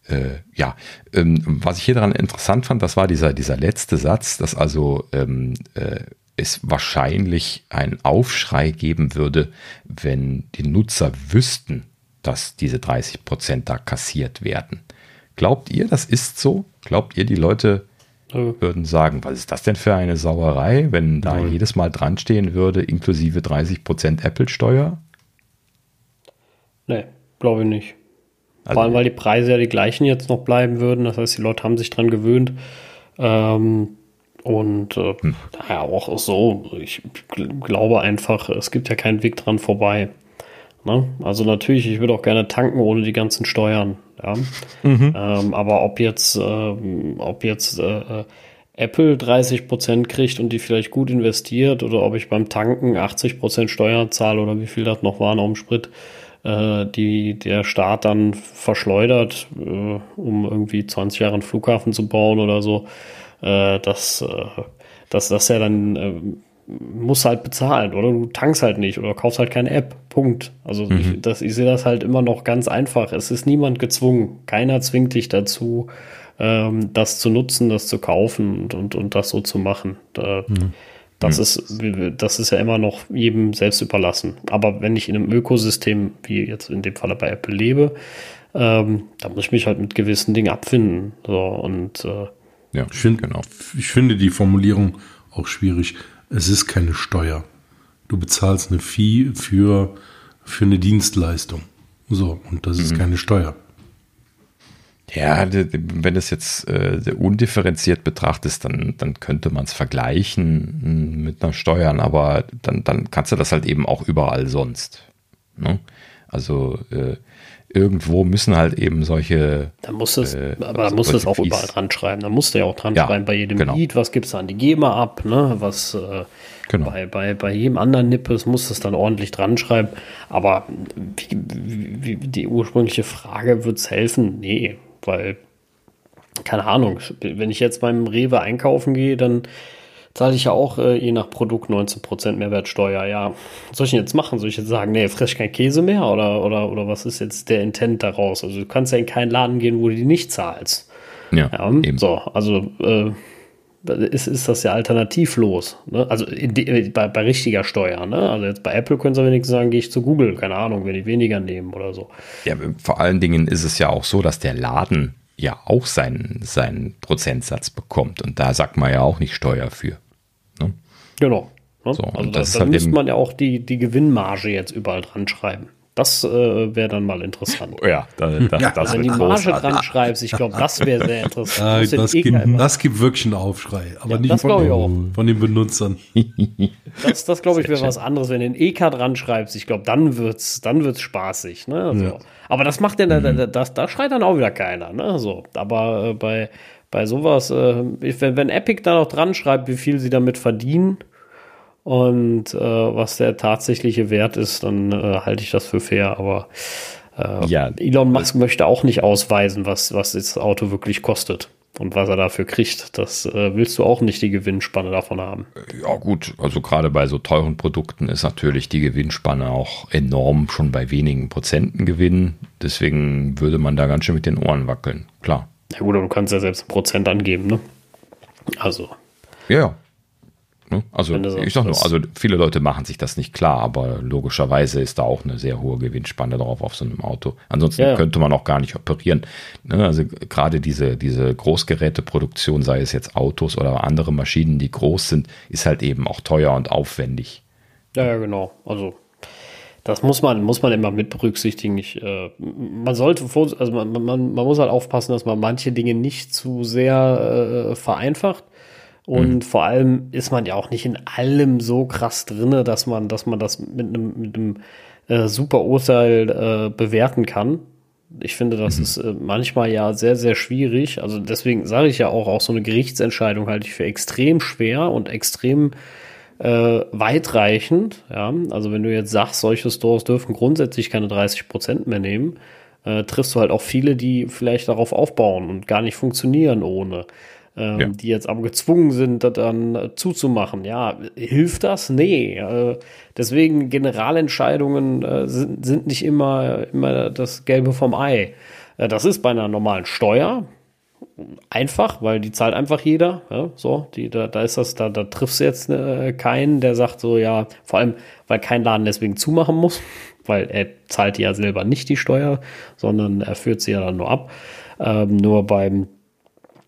Speaker 1: äh, ja, ähm, was ich hier daran interessant fand, das war dieser, dieser letzte Satz, dass also ähm, äh, es wahrscheinlich einen Aufschrei geben würde, wenn die Nutzer wüssten, dass diese 30 Prozent da kassiert werden. Glaubt ihr, das ist so? Glaubt ihr, die Leute würden sagen, was ist das denn für eine Sauerei, wenn da Nein. jedes Mal dran stehen würde, inklusive 30 Prozent Apple-Steuer?
Speaker 2: Nee, glaube ich nicht. Also Vor allem, weil die Preise ja die gleichen jetzt noch bleiben würden. Das heißt, die Leute haben sich dran gewöhnt. Ähm, und äh, hm. daher auch so, ich glaube einfach, es gibt ja keinen Weg dran vorbei. Ne? Also natürlich, ich würde auch gerne tanken ohne die ganzen Steuern. Ja? Mhm. Ähm, aber ob jetzt, äh, ob jetzt äh, Apple 30% kriegt und die vielleicht gut investiert oder ob ich beim Tanken 80% Steuern zahle oder wie viel das noch waren auf dem Sprit, äh, die der Staat dann verschleudert, äh, um irgendwie 20 Jahre einen Flughafen zu bauen oder so äh, das, äh, das, das ja dann äh, muss halt bezahlen oder du tankst halt nicht oder kaufst halt keine App. Punkt. Also mhm. ich, das, ich sehe das halt immer noch ganz einfach. Es ist niemand gezwungen. Keiner zwingt dich dazu, ähm, das zu nutzen, das zu kaufen und, und, und das so zu machen. Da, mhm. Das, hm. ist, das ist ja immer noch jedem selbst überlassen. Aber wenn ich in einem Ökosystem, wie jetzt in dem Falle bei Apple lebe, ähm, da muss ich mich halt mit gewissen Dingen abfinden. So, und äh,
Speaker 3: ja, ich, find, genau. ich finde die Formulierung auch schwierig. Es ist keine Steuer. Du bezahlst eine Fee für, für eine Dienstleistung. So, und das ist mhm. keine Steuer.
Speaker 1: Ja, wenn es jetzt äh, undifferenziert betrachtest, dann, dann könnte man es vergleichen hm, mit einer Steuern, aber dann, dann kannst du das halt eben auch überall sonst. Ne? Also äh, irgendwo müssen halt eben solche.
Speaker 2: Da musst es, äh, aber da musst du es auch Fees. überall dran schreiben. Da musst du ja auch dran ja, schreiben bei jedem genau. Lied, was gibt es an die GEMA ab, ne? Was äh, genau. bei, bei, bei jedem anderen Nippes musst du es dann ordentlich dran schreiben. Aber wie, wie, wie die ursprüngliche Frage, wird es helfen? Nee, weil, keine Ahnung, wenn ich jetzt beim Rewe einkaufen gehe, dann zahle ich ja auch äh, je nach Produkt 19% Mehrwertsteuer. Ja, was soll ich denn jetzt machen? Soll ich jetzt sagen, nee, frisch kein Käse mehr? Oder, oder, oder was ist jetzt der Intent daraus? Also du kannst ja in keinen Laden gehen, wo du die nicht zahlst. Ja, ja eben. So, also äh, ist, ist das ja alternativlos. Ne? Also die, bei, bei richtiger Steuer. Ne? Also jetzt bei Apple können sie wenigstens sagen, gehe ich zu Google. Keine Ahnung, wenn die weniger nehmen oder so.
Speaker 1: Ja, vor allen Dingen ist es ja auch so, dass der Laden ja auch seinen, seinen Prozentsatz bekommt. Und da sagt man ja auch nicht Steuer für.
Speaker 2: Genau. Ne? So, also da, halt müsste man ja auch die, die Gewinnmarge jetzt überall dran schreiben. Das äh, wäre dann mal interessant.
Speaker 1: Oh ja, da, da,
Speaker 2: ja das Wenn du die Marge dran schreibst, ich glaube, das wäre sehr interessant.
Speaker 3: Ah, das, gibt, das, gibt, wirklich einen Aufschrei, aber ja, nicht von, von, den Benutzern.
Speaker 2: Das, das glaube ich, wäre was anderes. Wenn du den EK dran schreibst, ich glaube, dann wird's, dann wird's spaßig. Ne? Also, ja. Aber das macht ja, mhm. das, da schreit dann auch wieder keiner. Ne? So, aber äh, bei, bei sowas, äh, wenn, wenn Epic da noch dran schreibt, wie viel sie damit verdienen, und äh, was der tatsächliche Wert ist, dann äh, halte ich das für fair. Aber äh, ja, Elon Musk möchte auch nicht ausweisen, was, was das Auto wirklich kostet und was er dafür kriegt. Das äh, willst du auch nicht die Gewinnspanne davon haben.
Speaker 1: Ja gut, also gerade bei so teuren Produkten ist natürlich die Gewinnspanne auch enorm, schon bei wenigen Prozenten Gewinn. Deswegen würde man da ganz schön mit den Ohren wackeln, klar.
Speaker 2: Ja gut, aber du kannst ja selbst ein Prozent angeben, ne? Also.
Speaker 1: Ja, Ne? Also ich sag nur, also viele Leute machen sich das nicht klar, aber logischerweise ist da auch eine sehr hohe Gewinnspanne drauf auf so einem Auto. Ansonsten ja. könnte man auch gar nicht operieren. Ne? Also gerade diese, diese Großgeräteproduktion, sei es jetzt Autos oder andere Maschinen, die groß sind, ist halt eben auch teuer und aufwendig.
Speaker 2: Ja, ja, genau. Also das muss man, muss man immer mit berücksichtigen. Ich, äh, man sollte, also man, man, man muss halt aufpassen, dass man manche Dinge nicht zu sehr äh, vereinfacht. Und mhm. vor allem ist man ja auch nicht in allem so krass drinne, dass man, dass man das mit einem, mit einem äh, super Urteil äh, bewerten kann. Ich finde, das mhm. ist äh, manchmal ja sehr, sehr schwierig. Also deswegen sage ich ja auch, auch so eine Gerichtsentscheidung halte ich für extrem schwer und extrem äh, weitreichend. Ja? Also wenn du jetzt sagst, solche Stores dürfen grundsätzlich keine 30 Prozent mehr nehmen, äh, triffst du halt auch viele, die vielleicht darauf aufbauen und gar nicht funktionieren ohne ähm, ja. die jetzt aber gezwungen sind, das dann äh, zuzumachen. Ja, hilft das? Nee. Äh, deswegen Generalentscheidungen äh, sind, sind nicht immer, immer das Gelbe vom Ei. Äh, das ist bei einer normalen Steuer einfach, weil die zahlt einfach jeder. Ja, so, die, da, da ist das, da, da triffst du jetzt äh, keinen, der sagt so, ja, vor allem, weil kein Laden deswegen zumachen muss, weil er zahlt ja selber nicht die Steuer, sondern er führt sie ja dann nur ab. Ähm, nur beim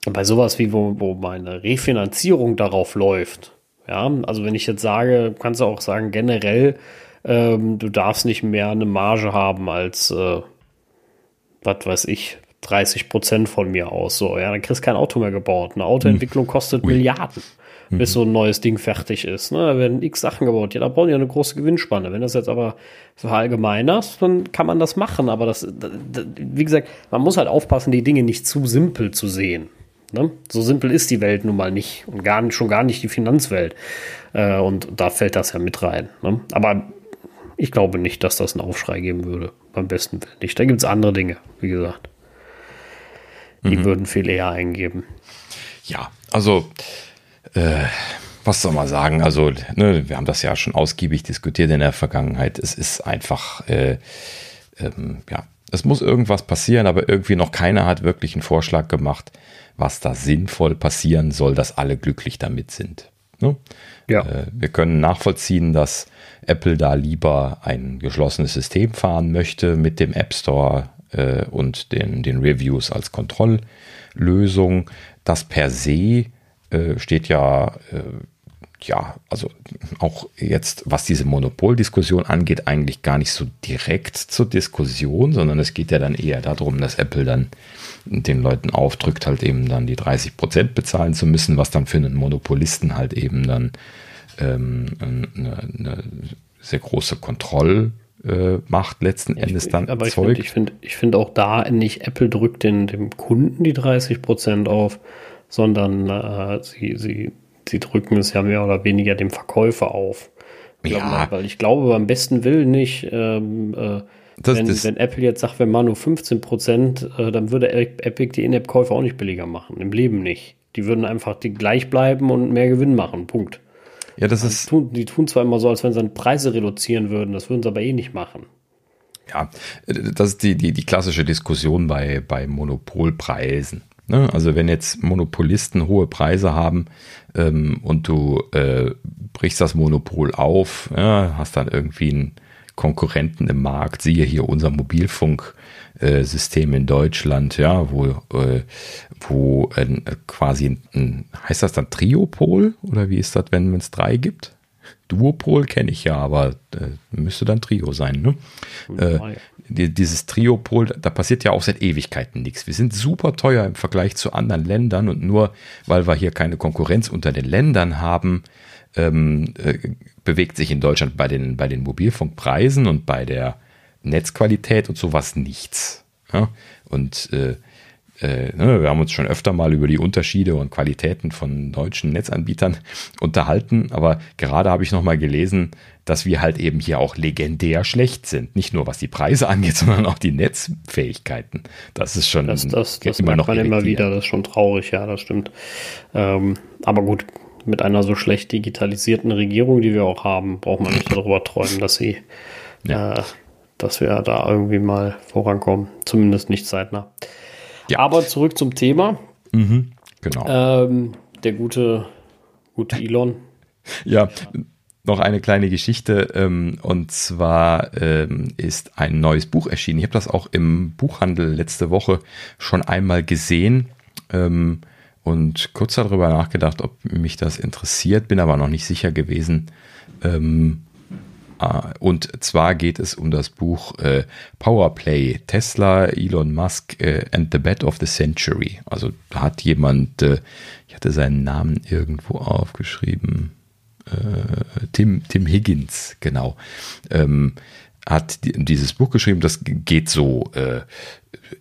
Speaker 2: bei sowas wie, wo, wo meine Refinanzierung darauf läuft, ja, also wenn ich jetzt sage, kannst du auch sagen, generell, ähm, du darfst nicht mehr eine Marge haben als, äh, was weiß ich, 30 Prozent von mir aus. So, ja, dann kriegst du kein Auto mehr gebaut. Eine Autoentwicklung hm. kostet Ui. Milliarden, mhm. bis so ein neues Ding fertig ist. Ne? Da werden x Sachen gebaut. Ja, da brauchen die eine große Gewinnspanne. Wenn das jetzt aber verallgemeinerst, dann kann man das machen. Aber das, das, wie gesagt, man muss halt aufpassen, die Dinge nicht zu simpel zu sehen. Ne? So simpel ist die Welt nun mal nicht und gar nicht, schon gar nicht die Finanzwelt. Äh, und da fällt das ja mit rein. Ne? Aber ich glaube nicht, dass das einen Aufschrei geben würde. Beim besten Willen nicht. Da gibt es andere Dinge, wie gesagt. Die mhm. würden viel eher eingeben.
Speaker 1: Ja, also äh, was soll man sagen? Also, ne, wir haben das ja schon ausgiebig diskutiert in der Vergangenheit. Es ist einfach, äh, ähm, ja, es muss irgendwas passieren, aber irgendwie noch keiner hat wirklich einen Vorschlag gemacht, was da sinnvoll passieren soll, dass alle glücklich damit sind. Ne? Ja. Äh, wir können nachvollziehen, dass Apple da lieber ein geschlossenes System fahren möchte mit dem App Store äh, und den, den Reviews als Kontrolllösung. Das per se äh, steht ja, äh, ja, also auch jetzt, was diese Monopoldiskussion angeht, eigentlich gar nicht so direkt zur Diskussion, sondern es geht ja dann eher darum, dass Apple dann den Leuten aufdrückt, halt eben dann die 30 Prozent bezahlen zu müssen, was dann für einen Monopolisten halt eben dann ähm, eine, eine, sehr große Kontrollmacht äh, letzten ich, Endes dann
Speaker 2: aber erzeugt. Ich finde ich finde auch da nicht Apple drückt den, dem Kunden die 30 Prozent auf, sondern äh, sie, sie, sie drücken es ja mehr oder weniger dem Verkäufer auf. Ja. Mal, weil ich glaube, beim besten Willen nicht, ähm, äh, das, wenn, das wenn, Apple jetzt sagt, wir machen nur 15 Prozent, äh, dann würde Epic die In-App-Käufe auch nicht billiger machen. Im Leben nicht. Die würden einfach die gleich bleiben und mehr Gewinn machen. Punkt.
Speaker 1: Ja, das ist.
Speaker 2: Die tun, die tun zwar immer so, als wenn sie dann Preise reduzieren würden, das würden sie aber eh nicht machen.
Speaker 1: Ja, das ist die, die, die klassische Diskussion bei, bei Monopolpreisen. Ne? Also wenn jetzt Monopolisten hohe Preise haben ähm, und du äh, brichst das Monopol auf, ja, hast dann irgendwie einen Konkurrenten im Markt, siehe hier unser Mobilfunk äh, System in Deutschland, ja, wo, äh, wo äh, quasi ein, heißt das dann Triopol oder wie ist das, wenn es drei gibt? Duopol kenne ich ja, aber äh, müsste dann Trio sein, ne? Äh, die, dieses Triopol, da passiert ja auch seit Ewigkeiten nichts. Wir sind super teuer im Vergleich zu anderen Ländern und nur weil wir hier keine Konkurrenz unter den Ländern haben, ähm, äh, bewegt sich in Deutschland bei den, bei den Mobilfunkpreisen und bei der Netzqualität und sowas nichts. Ja? Und äh, äh, ne, wir haben uns schon öfter mal über die Unterschiede und Qualitäten von deutschen Netzanbietern unterhalten, aber gerade habe ich noch mal gelesen, dass wir halt eben hier auch legendär schlecht sind. Nicht nur was die Preise angeht, sondern auch die Netzfähigkeiten. Das ist schon
Speaker 2: das, das, das immer noch man immer wieder. Das ist schon traurig, ja, das stimmt. Ähm, aber gut, mit einer so schlecht digitalisierten Regierung, die wir auch haben, braucht man nicht darüber träumen, dass sie ja. äh, dass wir da irgendwie mal vorankommen. Zumindest nicht zeitnah. Ja. Aber zurück zum Thema.
Speaker 1: Mhm, genau.
Speaker 2: Ähm, der gute, gute Elon.
Speaker 1: ja, noch eine kleine Geschichte. Ähm, und zwar ähm, ist ein neues Buch erschienen. Ich habe das auch im Buchhandel letzte Woche schon einmal gesehen. Ähm, und kurz darüber nachgedacht, ob mich das interessiert, bin aber noch nicht sicher gewesen. Ähm, und zwar geht es um das Buch äh, Powerplay, Tesla, Elon Musk äh, and the Bet of the Century. Also da hat jemand, äh, ich hatte seinen Namen irgendwo aufgeschrieben, äh, Tim, Tim Higgins, genau, ähm, hat dieses Buch geschrieben, das geht so äh,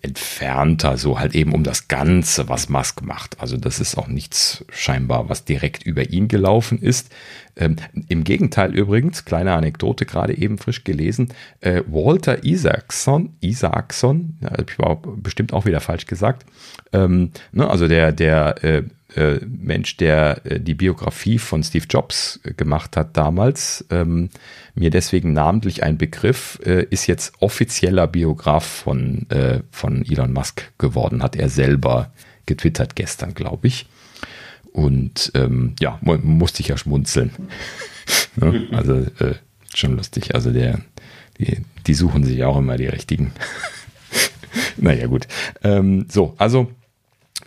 Speaker 1: entfernter, so halt eben um das Ganze, was Musk macht. Also das ist auch nichts scheinbar, was direkt über ihn gelaufen ist. Ähm, Im Gegenteil übrigens, kleine Anekdote, gerade eben frisch gelesen, äh, Walter Isaacson, Isaacson, ja, ich war bestimmt auch wieder falsch gesagt, ähm, ne, also der, der äh, äh, Mensch, der äh, die Biografie von Steve Jobs äh, gemacht hat damals, ähm, mir deswegen namentlich ein Begriff, äh, ist jetzt offizieller Biograf von, äh, von Elon Musk geworden, hat er selber getwittert gestern, glaube ich. Und ähm, ja, musste ich ja schmunzeln. ja, also äh, schon lustig. Also der, die, die suchen sich auch immer die richtigen. naja, gut. Ähm, so, also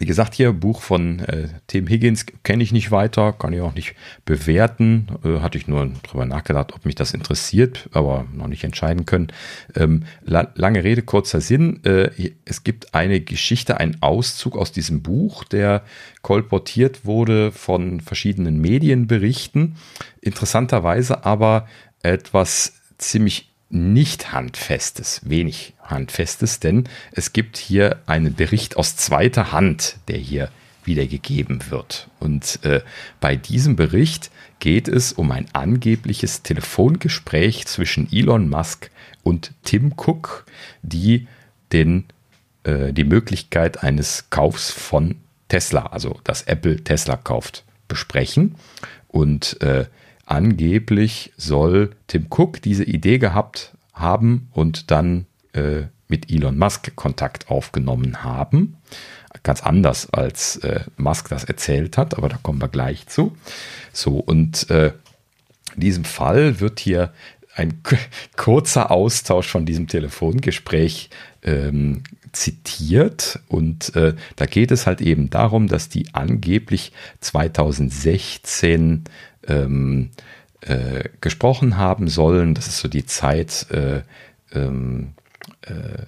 Speaker 1: wie gesagt, hier Buch von äh, Tim Higgins kenne ich nicht weiter, kann ich auch nicht bewerten. Äh, hatte ich nur darüber nachgedacht, ob mich das interessiert, aber noch nicht entscheiden können. Ähm, la lange Rede, kurzer Sinn. Äh, es gibt eine Geschichte, einen Auszug aus diesem Buch, der kolportiert wurde von verschiedenen Medienberichten. Interessanterweise aber etwas ziemlich nicht handfestes, wenig handfestes, denn es gibt hier einen Bericht aus zweiter Hand, der hier wiedergegeben wird. Und äh, bei diesem Bericht geht es um ein angebliches Telefongespräch zwischen Elon Musk und Tim Cook, die den, äh, die Möglichkeit eines Kaufs von Tesla, also dass Apple Tesla kauft, besprechen. Und äh, angeblich soll Tim Cook diese Idee gehabt haben und dann äh, mit Elon Musk Kontakt aufgenommen haben. ganz anders, als äh, Musk das erzählt hat, aber da kommen wir gleich zu. So, und äh, in diesem Fall wird hier ein kurzer Austausch von diesem Telefongespräch ähm, zitiert und äh, da geht es halt eben darum, dass die angeblich 2016 ähm, äh, gesprochen haben sollen. Das ist so die Zeit, äh, ähm, äh,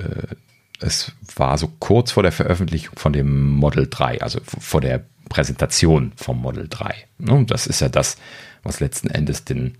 Speaker 1: äh, es war so kurz vor der Veröffentlichung von dem Model 3, also vor der Präsentation vom Model 3. Ne? Das ist ja das, was letzten Endes den,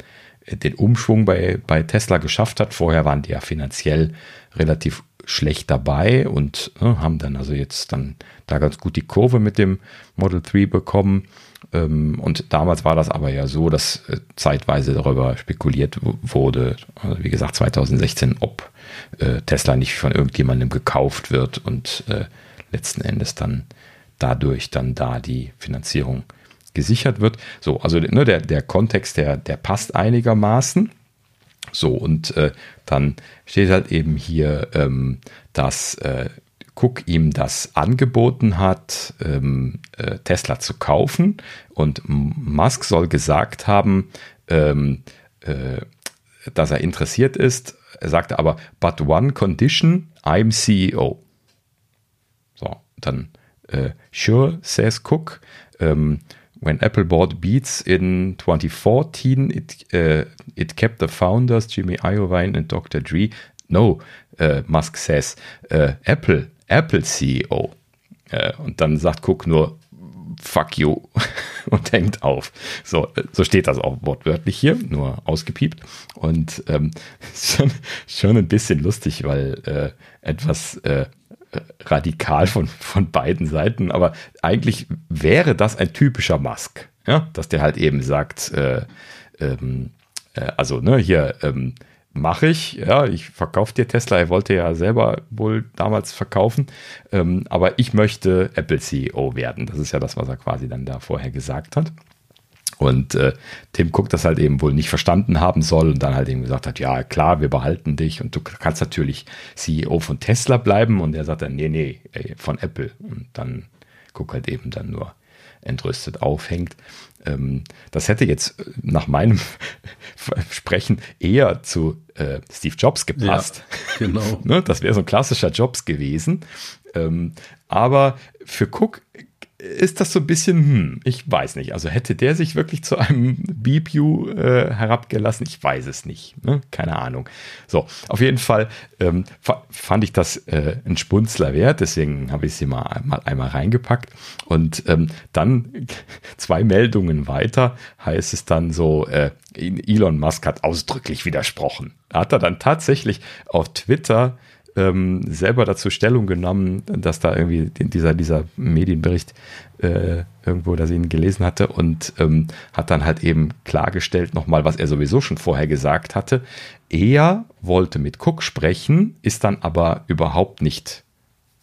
Speaker 1: den Umschwung bei, bei Tesla geschafft hat. Vorher waren die ja finanziell relativ schlecht dabei und äh, haben dann also jetzt dann da ganz gut die Kurve mit dem Model 3 bekommen. Ähm, und damals war das aber ja so, dass äh, zeitweise darüber spekuliert wurde, also wie gesagt 2016, ob äh, Tesla nicht von irgendjemandem gekauft wird und äh, letzten Endes dann dadurch dann da die Finanzierung gesichert wird. So, also ne, der, der Kontext, der, der passt einigermaßen. So, und äh, dann steht halt eben hier, ähm, dass äh, Cook ihm das angeboten hat, ähm, äh, Tesla zu kaufen. Und Musk soll gesagt haben, ähm, äh, dass er interessiert ist. Er sagte aber, but one condition, I'm CEO. So, dann, äh, sure, says Cook. When Apple bought Beats in 2014, it, uh, it kept the founders, Jimmy Iovine and Dr. Dre. No, uh, Musk says, uh, Apple, Apple CEO. Uh, und dann sagt Cook nur, fuck you und hängt auf. So, so steht das auch wortwörtlich hier, nur ausgepiept. Und ähm, schon, schon ein bisschen lustig, weil äh, etwas äh, radikal von, von beiden Seiten, aber eigentlich wäre das ein typischer Musk, ja, dass der halt eben sagt, äh, ähm, äh, also ne, hier ähm, mache ich, ja, ich verkaufe dir Tesla, er wollte ja selber wohl damals verkaufen, ähm, aber ich möchte Apple CEO werden, das ist ja das, was er quasi dann da vorher gesagt hat. Und äh, Tim Cook das halt eben wohl nicht verstanden haben soll und dann halt eben gesagt hat, ja klar, wir behalten dich und du kannst natürlich CEO von Tesla bleiben und er sagt dann, nee, nee, ey, von Apple. Und dann Cook halt eben dann nur entrüstet aufhängt. Ähm, das hätte jetzt äh, nach meinem Sprechen eher zu äh, Steve Jobs gepasst. Ja, genau. ne, das wäre so ein klassischer Jobs gewesen. Ähm, aber für Cook ist das so ein bisschen, hm, ich weiß nicht. Also hätte der sich wirklich zu einem BPU äh, herabgelassen? Ich weiß es nicht. Ne? Keine Ahnung. So, auf jeden Fall ähm, fand ich das äh, ein Spunzler wert, deswegen habe ich sie mal, mal einmal reingepackt. Und ähm, dann zwei Meldungen weiter heißt es dann so, äh, Elon Musk hat ausdrücklich widersprochen. Hat er dann tatsächlich auf Twitter ähm, selber dazu Stellung genommen, dass da irgendwie dieser, dieser Medienbericht äh, irgendwo, dass ich ihn gelesen hatte und ähm, hat dann halt eben klargestellt nochmal, was er sowieso schon vorher gesagt hatte. Er wollte mit Cook sprechen, ist dann aber überhaupt nicht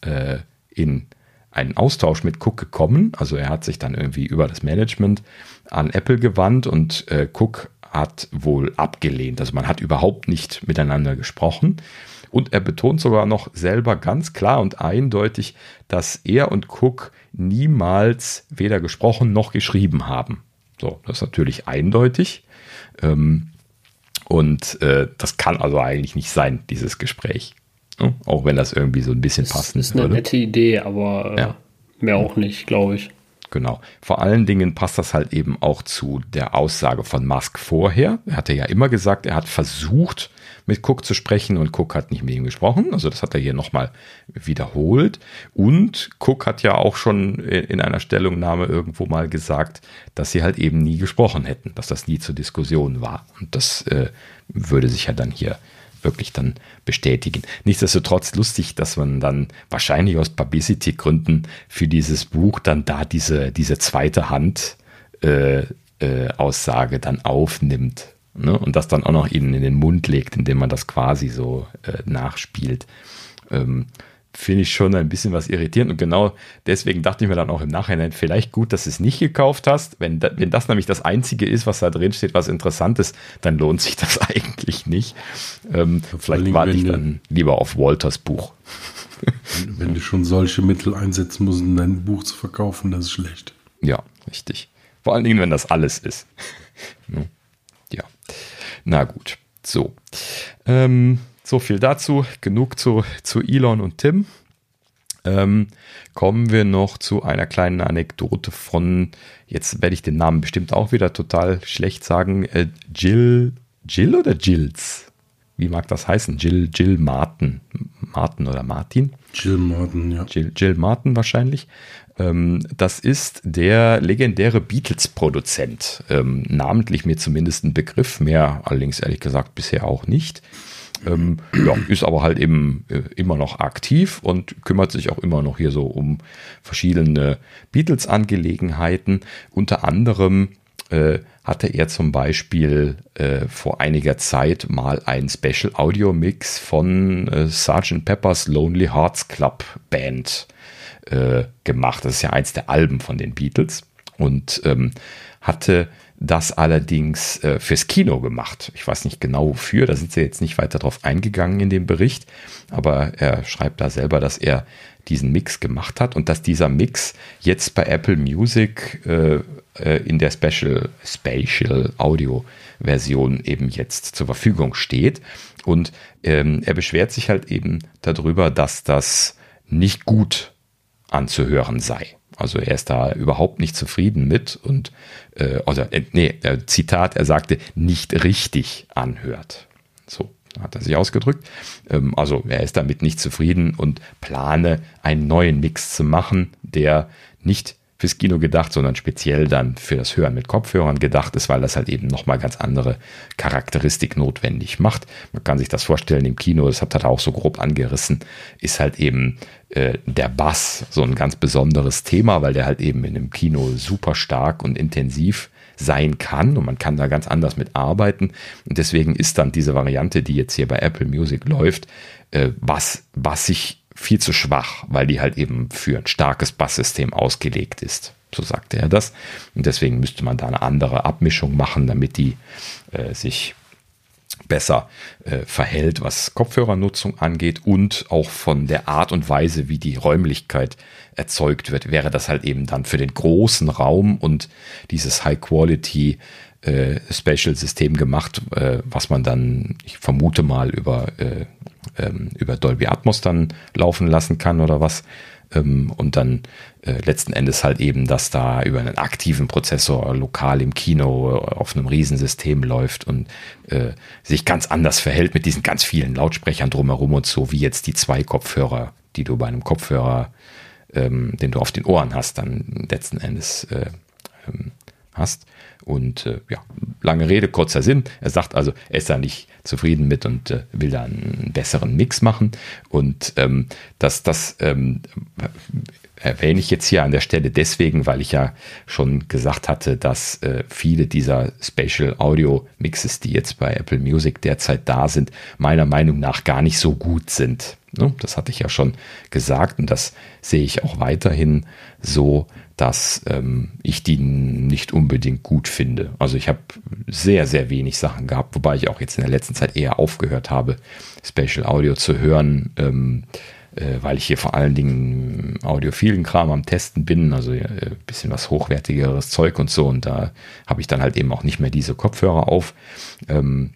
Speaker 1: äh, in einen Austausch mit Cook gekommen. Also er hat sich dann irgendwie über das Management an Apple gewandt und äh, Cook hat wohl abgelehnt. Also man hat überhaupt nicht miteinander gesprochen. Und er betont sogar noch selber ganz klar und eindeutig, dass er und Cook niemals weder gesprochen noch geschrieben haben. So, das ist natürlich eindeutig. Ähm, und äh, das kann also eigentlich nicht sein, dieses Gespräch. Auch wenn das irgendwie so ein bisschen das passend
Speaker 2: ist. Das ist eine nette Idee, aber äh, ja. mehr auch nicht, glaube ich.
Speaker 1: Genau. Vor allen Dingen passt das halt eben auch zu der Aussage von Musk vorher. Er hatte ja immer gesagt, er hat versucht, mit Cook zu sprechen und Cook hat nicht mit ihm gesprochen. Also das hat er hier nochmal wiederholt. Und Cook hat ja auch schon in einer Stellungnahme irgendwo mal gesagt, dass sie halt eben nie gesprochen hätten, dass das nie zur Diskussion war. Und das äh, würde sich ja dann hier wirklich dann bestätigen. Nichtsdestotrotz lustig, dass man dann wahrscheinlich aus Publicity-Gründen für dieses Buch dann da diese, diese zweite Hand äh, äh, Aussage dann aufnimmt ne? und das dann auch noch ihnen in den Mund legt, indem man das quasi so äh, nachspielt. Ähm, finde ich schon ein bisschen was irritierend. Und genau deswegen dachte ich mir dann auch im Nachhinein, vielleicht gut, dass du es nicht gekauft hast. Wenn, da, wenn das nämlich das Einzige ist, was da drin steht, was interessant ist, dann lohnt sich das eigentlich nicht. Ähm, vielleicht warte ich dann lieber auf Walters Buch.
Speaker 3: Wenn, wenn du schon solche Mittel einsetzen musst, um dein Buch zu verkaufen, das ist schlecht.
Speaker 1: Ja, richtig. Vor allen Dingen, wenn das alles ist. Na gut. So. Ähm, so viel dazu. Genug zu, zu Elon und Tim. Ähm, kommen wir noch zu einer kleinen Anekdote von, jetzt werde ich den Namen bestimmt auch wieder total schlecht sagen, äh, Jill, Jill oder Jills? Wie mag das heißen? Jill, Jill Martin. Martin oder Martin?
Speaker 3: Jill Martin, ja.
Speaker 1: Jill, Jill Martin wahrscheinlich. Ähm, das ist der legendäre Beatles-Produzent. Ähm, namentlich mir zumindest ein Begriff, mehr allerdings ehrlich gesagt bisher auch nicht. Ähm, ja, ist aber halt eben äh, immer noch aktiv und kümmert sich auch immer noch hier so um verschiedene Beatles-Angelegenheiten. Unter anderem äh, hatte er zum Beispiel äh, vor einiger Zeit mal ein Special Audio Mix von äh, Sgt. Pepper's Lonely Hearts Club Band äh, gemacht. Das ist ja eins der Alben von den Beatles und ähm, hatte das allerdings äh, fürs Kino gemacht. Ich weiß nicht genau wofür, da sind sie jetzt nicht weiter drauf eingegangen in dem Bericht, aber er schreibt da selber, dass er diesen Mix gemacht hat und dass dieser Mix jetzt bei Apple Music äh, äh, in der Special Spatial Audio Version eben jetzt zur Verfügung steht. Und ähm, er beschwert sich halt eben darüber, dass das nicht gut anzuhören sei. Also er ist da überhaupt nicht zufrieden mit und äh, oder äh, nee, Zitat, er sagte, nicht richtig anhört. So hat er sich ausgedrückt. Ähm, also er ist damit nicht zufrieden und plane einen neuen Mix zu machen, der nicht fürs Kino gedacht, sondern speziell dann für das Hören mit Kopfhörern gedacht ist, weil das halt eben nochmal ganz andere Charakteristik notwendig macht. Man kann sich das vorstellen im Kino, das hat er auch so grob angerissen, ist halt eben äh, der Bass so ein ganz besonderes Thema, weil der halt eben in dem Kino super stark und intensiv sein kann und man kann da ganz anders mit arbeiten. Und deswegen ist dann diese Variante, die jetzt hier bei Apple Music läuft, äh, was, was sich viel zu schwach, weil die halt eben für ein starkes Basssystem ausgelegt ist. So sagte er das. Und deswegen müsste man da eine andere Abmischung machen, damit die äh, sich besser äh, verhält, was Kopfhörernutzung angeht und auch von der Art und Weise, wie die Räumlichkeit erzeugt wird, wäre das halt eben dann für den großen Raum und dieses High Quality äh, Spatial-System gemacht, äh, was man dann, ich vermute mal, über, äh, ähm, über Dolby Atmos dann laufen lassen kann oder was. Ähm, und dann äh, letzten Endes halt eben, dass da über einen aktiven Prozessor lokal im Kino auf einem Riesensystem läuft und äh, sich ganz anders verhält mit diesen ganz vielen Lautsprechern drumherum und so, wie jetzt die zwei Kopfhörer, die du bei einem Kopfhörer, ähm, den du auf den Ohren hast, dann letzten Endes äh, ähm, hast. Und äh, ja, lange Rede, kurzer Sinn. Er sagt also, er ist da nicht zufrieden mit und äh, will da einen besseren Mix machen. Und ähm, das, das ähm, erwähne ich jetzt hier an der Stelle deswegen, weil ich ja schon gesagt hatte, dass äh, viele dieser Spatial Audio Mixes, die jetzt bei Apple Music derzeit da sind, meiner Meinung nach gar nicht so gut sind. Ne? Das hatte ich ja schon gesagt und das sehe ich auch weiterhin so, dass ähm, ich die nicht unbedingt gut finde. Also ich habe sehr, sehr wenig Sachen gehabt, wobei ich auch jetzt in der letzten Zeit eher aufgehört habe, Special Audio zu hören, ähm, äh, weil ich hier vor allen Dingen audiophilen Kram am Testen bin, also äh, bisschen was hochwertigeres Zeug und so. Und da habe ich dann halt eben auch nicht mehr diese Kopfhörer auf. Ähm,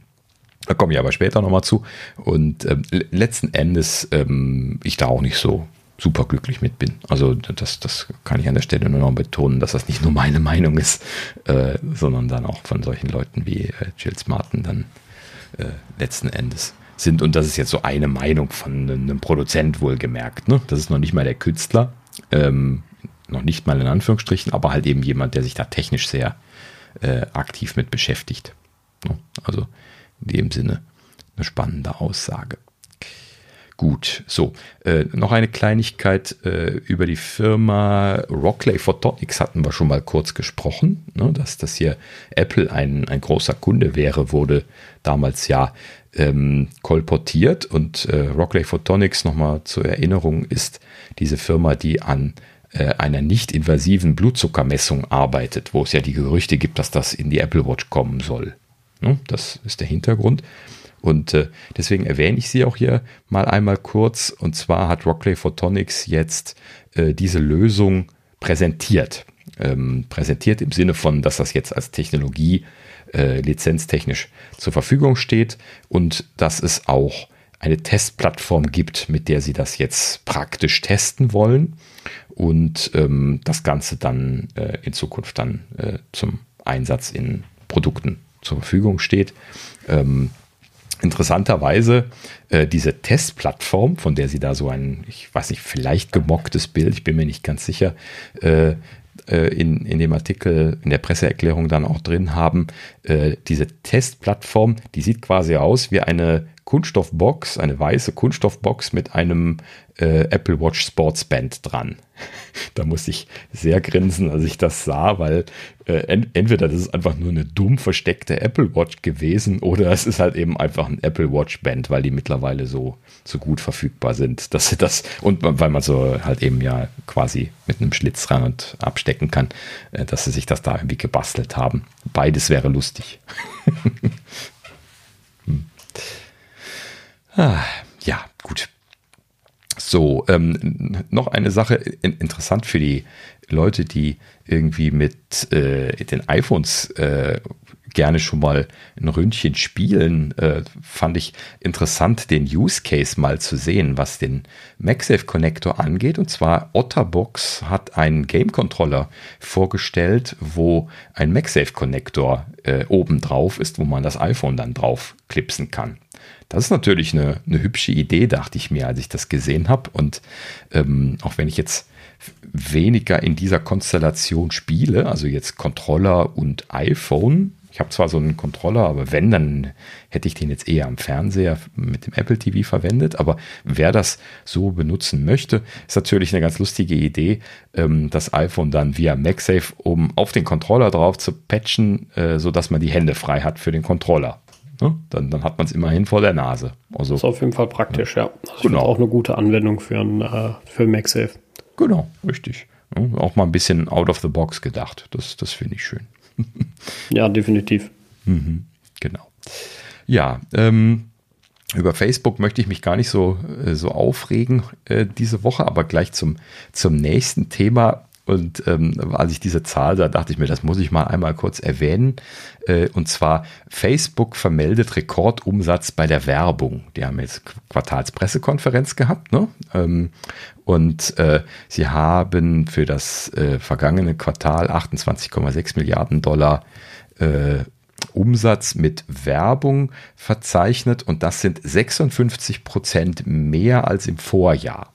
Speaker 1: da komme ich aber später nochmal zu. Und ähm, letzten Endes ähm, ich da auch nicht so super glücklich mit bin. Also das, das kann ich an der Stelle nur noch betonen, dass das nicht nur meine Meinung ist, äh, sondern dann auch von solchen Leuten wie äh, Jill Smarten dann äh, letzten Endes sind. Und das ist jetzt so eine Meinung von einem Produzent wohlgemerkt. Ne? Das ist noch nicht mal der Künstler, ähm, noch nicht mal in Anführungsstrichen, aber halt eben jemand, der sich da technisch sehr äh, aktiv mit beschäftigt. Ne? Also in dem Sinne eine spannende Aussage. Gut, so, äh, noch eine Kleinigkeit äh, über die Firma Rockley Photonics hatten wir schon mal kurz gesprochen, ne, dass das hier Apple ein, ein großer Kunde wäre, wurde damals ja ähm, kolportiert und äh, Rockley Photonics nochmal zur Erinnerung ist diese Firma, die an äh, einer nicht invasiven Blutzuckermessung arbeitet, wo es ja die Gerüchte gibt, dass das in die Apple Watch kommen soll. Ne, das ist der Hintergrund. Und äh, deswegen erwähne ich sie auch hier mal einmal kurz. Und zwar hat Rockley Photonics jetzt äh, diese Lösung präsentiert. Ähm, präsentiert im Sinne von, dass das jetzt als Technologie äh, lizenztechnisch zur Verfügung steht und dass es auch eine Testplattform gibt, mit der sie das jetzt praktisch testen wollen und ähm, das Ganze dann äh, in Zukunft dann äh, zum Einsatz in Produkten zur Verfügung steht. Ähm, interessanterweise äh, diese Testplattform, von der sie da so ein, ich weiß nicht, vielleicht gemocktes Bild, ich bin mir nicht ganz sicher, äh, äh, in, in dem Artikel, in der Presseerklärung dann auch drin haben, äh, diese Testplattform, die sieht quasi aus wie eine Kunststoffbox, eine weiße Kunststoffbox mit einem äh, Apple Watch Sports Band dran. da musste ich sehr grinsen, als ich das sah, weil äh, ent entweder das ist einfach nur eine dumm versteckte Apple Watch gewesen oder es ist halt eben einfach ein Apple Watch Band, weil die mittlerweile so, so gut verfügbar sind, dass sie das und weil man so halt eben ja quasi mit einem Schlitz ran und abstecken kann, äh, dass sie sich das da irgendwie gebastelt haben. Beides wäre lustig. hm. Ah. So, ähm, noch eine Sache in, interessant für die Leute, die irgendwie mit äh, den iPhones äh, gerne schon mal ein Ründchen spielen, äh, fand ich interessant, den Use Case mal zu sehen, was den MagSafe Connector angeht. Und zwar Otterbox hat einen Game Controller vorgestellt, wo ein MagSafe Connector äh, oben drauf ist, wo man das iPhone dann drauf klipsen kann. Das ist natürlich eine, eine hübsche Idee, dachte ich mir, als ich das gesehen habe. Und ähm, auch wenn ich jetzt weniger in dieser Konstellation spiele, also jetzt Controller und iPhone. Ich habe zwar so einen Controller, aber wenn, dann hätte ich den jetzt eher am Fernseher mit dem Apple TV verwendet. Aber wer das so benutzen möchte, ist natürlich eine ganz lustige Idee, ähm, das iPhone dann via MagSafe, um auf den Controller drauf zu patchen, äh, sodass man die Hände frei hat für den Controller. Ne? Dann, dann hat man es immerhin vor der Nase.
Speaker 2: Also, das ist auf jeden Fall praktisch, ja. ja. Also genau. auch eine gute Anwendung für, ein, äh, für MagSafe.
Speaker 1: Genau, richtig. Auch mal ein bisschen out of the box gedacht. Das, das finde ich schön.
Speaker 2: Ja, definitiv.
Speaker 1: Mhm, genau. Ja, ähm, über Facebook möchte ich mich gar nicht so, äh, so aufregen äh, diese Woche, aber gleich zum, zum nächsten Thema. Und ähm, als ich diese Zahl sah, dachte ich mir, das muss ich mal einmal kurz erwähnen. Äh, und zwar Facebook vermeldet Rekordumsatz bei der Werbung. Die haben jetzt Quartalspressekonferenz gehabt, ne? Ähm, und äh, sie haben für das äh, vergangene Quartal 28,6 Milliarden Dollar äh, Umsatz mit Werbung verzeichnet und das sind 56 Prozent mehr als im Vorjahr.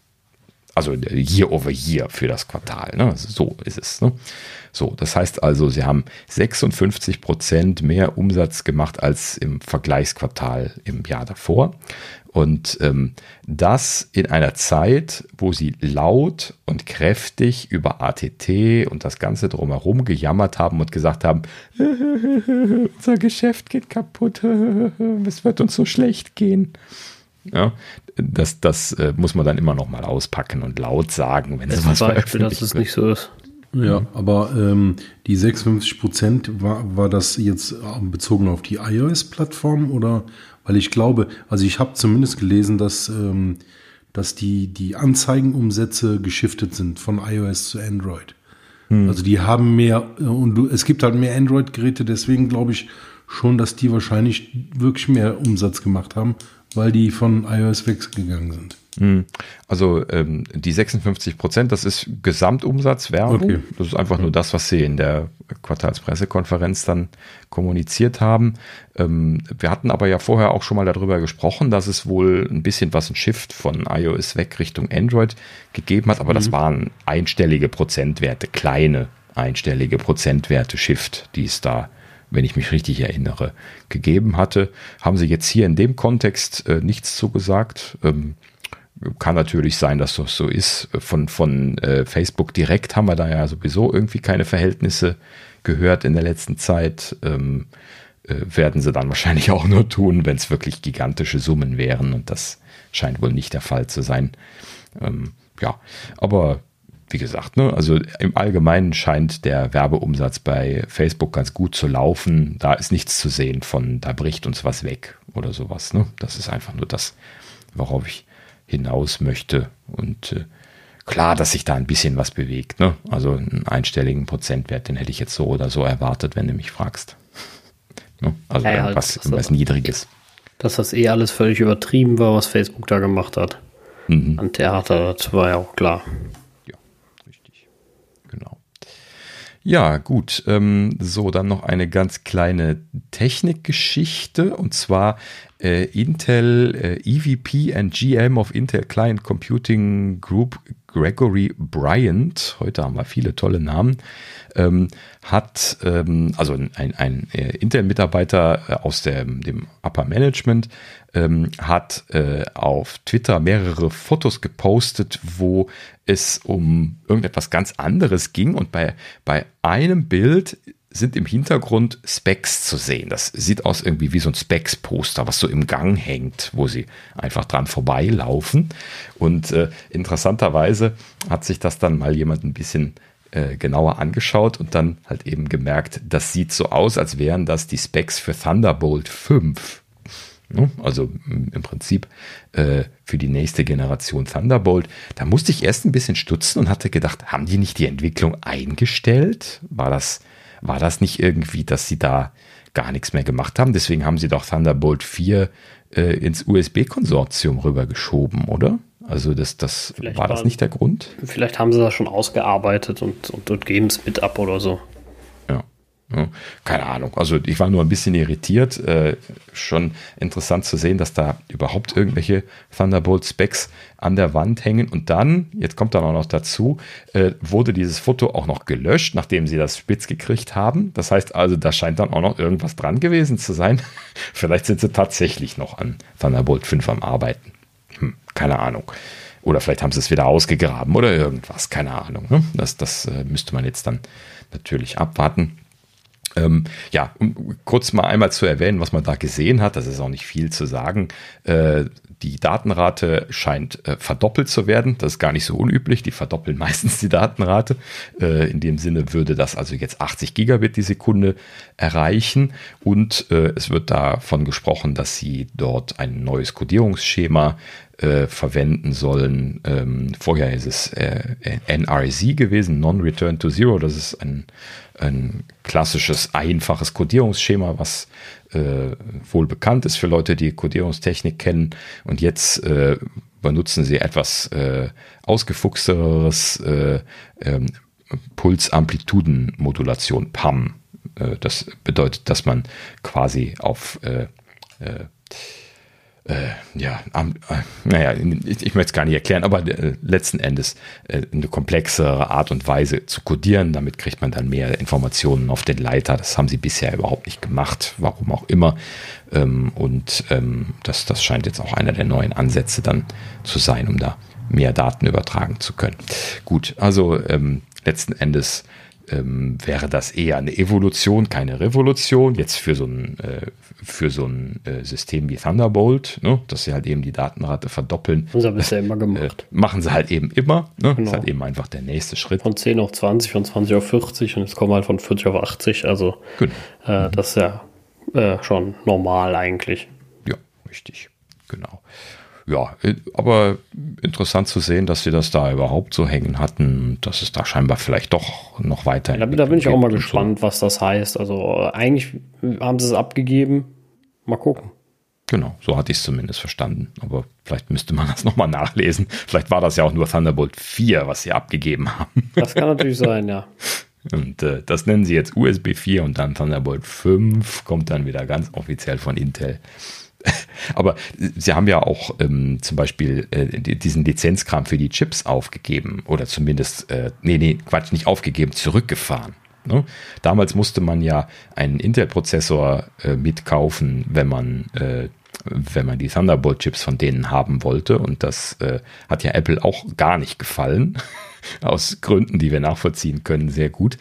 Speaker 1: Also year over year für das Quartal. Ne? So ist es. Ne? So, das heißt also, sie haben 56 Prozent mehr Umsatz gemacht als im Vergleichsquartal im Jahr davor. Und ähm, das in einer Zeit, wo sie laut und kräftig über ATT und das Ganze drumherum gejammert haben und gesagt haben, unser Geschäft geht kaputt, es wird uns so schlecht gehen. Ja, das, das äh, muss man dann immer noch mal auspacken und laut sagen, wenn es was
Speaker 2: Beispiel, dass es nicht so ist.
Speaker 3: Ja, aber ähm, die 56 Prozent, war, war das jetzt bezogen auf die iOS-Plattform oder, weil ich glaube, also ich habe zumindest gelesen, dass, ähm, dass die, die Anzeigenumsätze geschiftet sind von iOS zu Android. Hm. Also die haben mehr, äh, und du, es gibt halt mehr Android-Geräte, deswegen glaube ich schon, dass die wahrscheinlich wirklich mehr Umsatz gemacht haben, weil die von iOS weggegangen sind.
Speaker 1: Hm. Also ähm, die 56 Prozent, das ist Gesamtumsatz Werbung. Okay. Das ist einfach nur das, was Sie in der Quartalspressekonferenz dann kommuniziert haben. Ähm, wir hatten aber ja vorher auch schon mal darüber gesprochen, dass es wohl ein bisschen was ein Shift von iOS weg Richtung Android gegeben hat, aber mhm. das waren einstellige Prozentwerte, kleine einstellige Prozentwerte Shift, die es da wenn ich mich richtig erinnere, gegeben hatte. Haben sie jetzt hier in dem Kontext äh, nichts zugesagt. Ähm, kann natürlich sein, dass das so ist. Von, von äh, Facebook direkt haben wir da ja sowieso irgendwie keine Verhältnisse gehört in der letzten Zeit. Ähm, äh, werden sie dann wahrscheinlich auch nur tun, wenn es wirklich gigantische Summen wären. Und das scheint wohl nicht der Fall zu sein. Ähm, ja, aber wie gesagt, ne, also im Allgemeinen scheint der Werbeumsatz bei Facebook ganz gut zu laufen. Da ist nichts zu sehen von, da bricht uns was weg oder sowas. Ne? Das ist einfach nur das, worauf ich hinaus möchte. Und äh, klar, dass sich da ein bisschen was bewegt. Ne? Also einen einstelligen Prozentwert, den hätte ich jetzt so oder so erwartet, wenn du mich fragst. Ne? Also ja, irgendwas, halt, irgendwas Niedriges.
Speaker 2: Dass das eh alles völlig übertrieben war, was Facebook da gemacht hat. Mhm. An Theater, das war ja auch klar.
Speaker 1: Ja, gut. Ähm, so, dann noch eine ganz kleine Technikgeschichte und zwar äh, Intel äh, EVP and GM of Intel Client Computing Group Gregory Bryant, heute haben wir viele tolle Namen, ähm, hat, ähm, also ein, ein äh, Intel-Mitarbeiter äh, aus dem, dem Upper Management, ähm, hat äh, auf Twitter mehrere Fotos gepostet, wo es um irgendetwas ganz anderes ging und bei, bei einem Bild sind im Hintergrund Specs zu sehen. Das sieht aus irgendwie wie so ein Specs-Poster, was so im Gang hängt, wo sie einfach dran vorbeilaufen. Und äh, interessanterweise hat sich das dann mal jemand ein bisschen äh, genauer angeschaut und dann halt eben gemerkt, das sieht so aus, als wären das die Specs für Thunderbolt 5. Ne? Also im Prinzip äh, für die nächste Generation Thunderbolt. Da musste ich erst ein bisschen stutzen und hatte gedacht, haben die nicht die Entwicklung eingestellt? War das, war das nicht irgendwie, dass sie da gar nichts mehr gemacht haben? Deswegen haben sie doch Thunderbolt 4 äh, ins USB-Konsortium rübergeschoben, oder? Also das, das war das nicht der Grund?
Speaker 2: Vielleicht haben sie das schon ausgearbeitet und, und, und geben es mit ab oder so.
Speaker 1: Ja, keine Ahnung. Also ich war nur ein bisschen irritiert. Äh, schon interessant zu sehen, dass da überhaupt irgendwelche Thunderbolt-Specs an der Wand hängen. Und dann, jetzt kommt dann auch noch dazu, äh, wurde dieses Foto auch noch gelöscht, nachdem sie das spitz gekriegt haben. Das heißt also, da scheint dann auch noch irgendwas dran gewesen zu sein. Vielleicht sind sie tatsächlich noch an Thunderbolt 5 am Arbeiten. Hm, keine Ahnung. Oder vielleicht haben sie es wieder ausgegraben oder irgendwas. Keine Ahnung. Ne? Das, das äh, müsste man jetzt dann natürlich abwarten. Ähm, ja, um kurz mal einmal zu erwähnen, was man da gesehen hat, das ist auch nicht viel zu sagen. Äh, die Datenrate scheint äh, verdoppelt zu werden. Das ist gar nicht so unüblich. Die verdoppeln meistens die Datenrate. Äh, in dem Sinne würde das also jetzt 80 Gigabit die Sekunde erreichen. Und äh, es wird davon gesprochen, dass sie dort ein neues Codierungsschema äh, verwenden sollen. Ähm, vorher ist es äh, NRZ gewesen, Non-Return to Zero. Das ist ein, ein klassisches, einfaches Codierungsschema, was äh, wohl bekannt ist für Leute, die Codierungstechnik kennen. Und jetzt äh, benutzen sie etwas äh, ausgefuchsteres äh, ähm, Pulsamplitudenmodulation, PAM. Äh, das bedeutet, dass man quasi auf äh, äh, äh, ja, äh, naja, ich, ich möchte es gar nicht erklären, aber äh, letzten Endes äh, eine komplexere Art und Weise zu codieren. Damit kriegt man dann mehr Informationen auf den Leiter. Das haben sie bisher überhaupt nicht gemacht, warum auch immer. Ähm, und ähm, das, das scheint jetzt auch einer der neuen Ansätze dann zu sein, um da mehr Daten übertragen zu können. Gut, also ähm, letzten Endes ähm, wäre das eher eine Evolution, keine Revolution. Jetzt für so ein, äh, für so ein äh, System wie Thunderbolt, ne, dass sie halt eben die Datenrate verdoppeln.
Speaker 2: Das haben sie immer gemacht.
Speaker 1: Äh, machen sie halt eben immer. Ne? Genau. Das ist halt eben einfach der nächste Schritt.
Speaker 2: Von 10 auf 20, von 20 auf 40 und jetzt kommen halt von 40 auf 80. Also genau. mhm. das ist ja äh, schon normal eigentlich.
Speaker 1: Ja, richtig. Genau ja, äh, aber interessant zu sehen, dass sie das da überhaupt so hängen hatten, dass es da scheinbar vielleicht doch noch weiter.
Speaker 2: Ja, da bin ich auch mal gespannt, so. was das heißt. Also eigentlich haben sie es abgegeben. Mal gucken.
Speaker 1: Genau, so hatte ich es zumindest verstanden. Aber vielleicht müsste man das nochmal nachlesen. Vielleicht war das ja auch nur Thunderbolt 4, was sie abgegeben haben.
Speaker 2: Das kann natürlich sein, ja.
Speaker 1: Und äh, das nennen sie jetzt USB 4 und dann Thunderbolt 5 kommt dann wieder ganz offiziell von Intel. Aber sie haben ja auch ähm, zum Beispiel äh, diesen Lizenzkram für die Chips aufgegeben oder zumindest, äh, nee, nee, Quatsch, nicht aufgegeben, zurückgefahren. Ne? Damals musste man ja einen Intel-Prozessor äh, mitkaufen, wenn man, äh, wenn man die Thunderbolt-Chips von denen haben wollte. Und das äh, hat ja Apple auch gar nicht gefallen. aus Gründen, die wir nachvollziehen können, sehr gut.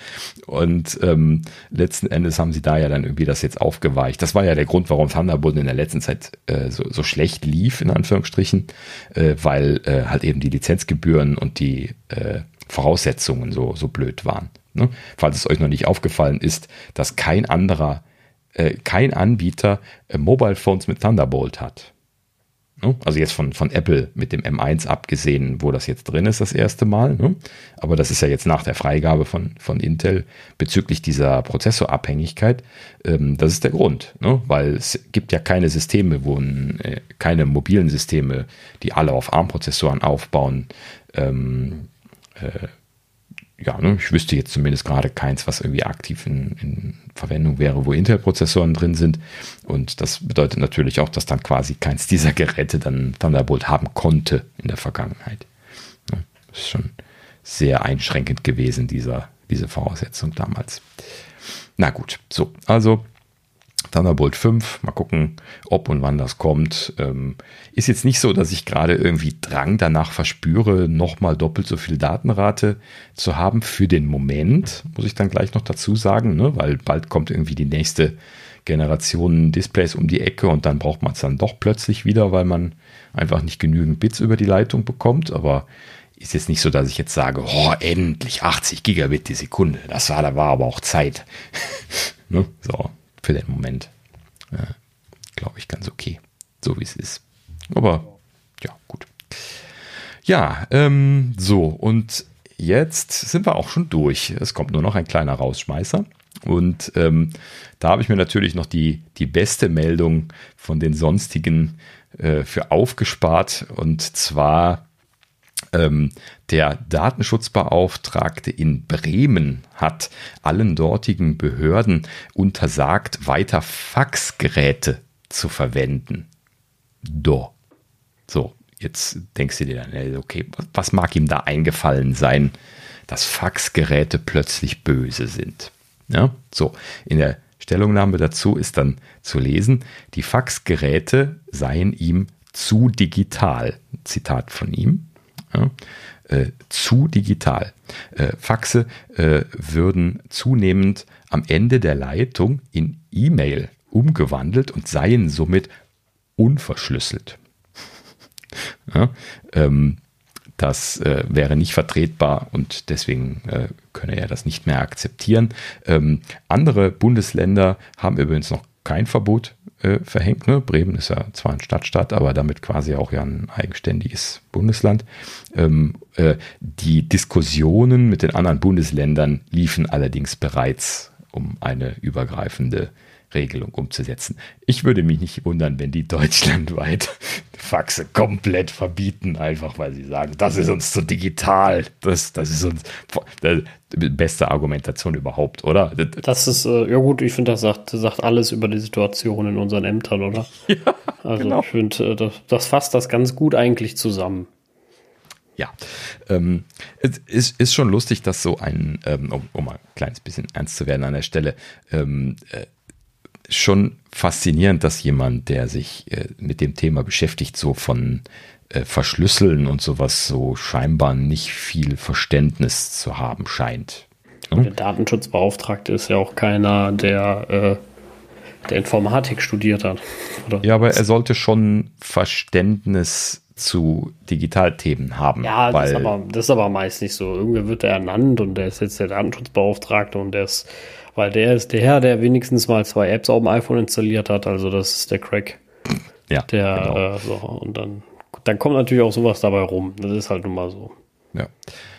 Speaker 1: Und ähm, letzten Endes haben sie da ja dann irgendwie das jetzt aufgeweicht. Das war ja der Grund, warum Thunderbolt in der letzten Zeit äh, so, so schlecht lief, in Anführungsstrichen, äh, weil äh, halt eben die Lizenzgebühren und die äh, Voraussetzungen so, so blöd waren. Ne? Falls es euch noch nicht aufgefallen ist, dass kein anderer, äh, kein Anbieter äh, Mobile Phones mit Thunderbolt hat. Ne? Also jetzt von, von Apple mit dem M1 abgesehen, wo das jetzt drin ist, das erste Mal. Ne? Aber das ist ja jetzt nach der Freigabe von, von Intel bezüglich dieser Prozessorabhängigkeit. Ähm, das ist der Grund, ne? weil es gibt ja keine Systeme, wo äh, keine mobilen Systeme, die alle auf ARM-Prozessoren aufbauen, ähm, äh, ja, ne, ich wüsste jetzt zumindest gerade keins, was irgendwie aktiv in, in Verwendung wäre, wo Intel-Prozessoren drin sind. Und das bedeutet natürlich auch, dass dann quasi keins dieser Geräte dann Thunderbolt haben konnte in der Vergangenheit. Ja, das ist schon sehr einschränkend gewesen, dieser, diese Voraussetzung damals. Na gut, so, also Thunderbolt 5, mal gucken, ob und wann das kommt. Ähm, ist jetzt nicht so, dass ich gerade irgendwie Drang danach verspüre, nochmal doppelt so viel Datenrate zu haben für den Moment, muss ich dann gleich noch dazu sagen, ne? weil bald kommt irgendwie die nächste Generation Displays um die Ecke und dann braucht man es dann doch plötzlich wieder, weil man einfach nicht genügend Bits über die Leitung bekommt. Aber ist jetzt nicht so, dass ich jetzt sage, oh, endlich 80 Gigabit die Sekunde. Das war, da war aber auch Zeit. ne? So, für den Moment, äh, glaube ich, ganz okay, so wie es ist. Aber ja, gut. Ja, ähm, so, und jetzt sind wir auch schon durch. Es kommt nur noch ein kleiner Rausschmeißer. Und ähm, da habe ich mir natürlich noch die, die beste Meldung von den sonstigen äh, für aufgespart. Und zwar ähm, der Datenschutzbeauftragte in Bremen hat allen dortigen Behörden untersagt, weiter Faxgeräte zu verwenden. Do. So, jetzt denkst du dir dann, okay, was mag ihm da eingefallen sein, dass Faxgeräte plötzlich böse sind? Ja, so, in der Stellungnahme dazu ist dann zu lesen, die Faxgeräte seien ihm zu digital. Zitat von ihm ja, äh, zu digital. Äh, Faxe äh, würden zunehmend am Ende der Leitung in E-Mail umgewandelt und seien somit unverschlüsselt. ja, ähm, das äh, wäre nicht vertretbar und deswegen äh, könne er das nicht mehr akzeptieren. Ähm, andere Bundesländer haben übrigens noch kein Verbot äh, verhängt. Ne? Bremen ist ja zwar ein Stadtstaat, aber damit quasi auch ja ein eigenständiges Bundesland. Ähm, äh, die Diskussionen mit den anderen Bundesländern liefen allerdings bereits um eine übergreifende Regelung umzusetzen. Ich würde mich nicht wundern, wenn die deutschlandweit Faxe komplett verbieten, einfach weil sie sagen, das ist uns zu digital. Das, das ist uns das, die beste Argumentation überhaupt, oder?
Speaker 2: Das ist, äh, ja gut, ich finde, das sagt, sagt alles über die Situation in unseren Ämtern, oder? Ja, also genau. ich finde, äh, das, das fasst das ganz gut eigentlich zusammen.
Speaker 1: Ja, ähm, es ist, ist, schon lustig, dass so ein, ähm, um, um, mal ein kleines bisschen ernst zu werden an der Stelle, ähm, äh, schon faszinierend, dass jemand, der sich äh, mit dem Thema beschäftigt, so von äh, Verschlüsseln und sowas so scheinbar nicht viel Verständnis zu haben scheint.
Speaker 2: Hm? Der Datenschutzbeauftragte ist ja auch keiner, der, äh, der Informatik studiert hat.
Speaker 1: Oder? Ja, aber er sollte schon Verständnis zu Digitalthemen haben.
Speaker 2: Ja, das, ist aber, das ist aber meist nicht so. Irgendwer wird er ernannt und der ist jetzt der Datenschutzbeauftragte und der ist weil der ist der Herr, der wenigstens mal zwei Apps auf dem iPhone installiert hat. Also das ist der Crack. Ja. Der, genau. äh, so, und dann, dann kommt natürlich auch sowas dabei rum. Das ist halt nun mal so.
Speaker 1: Ja.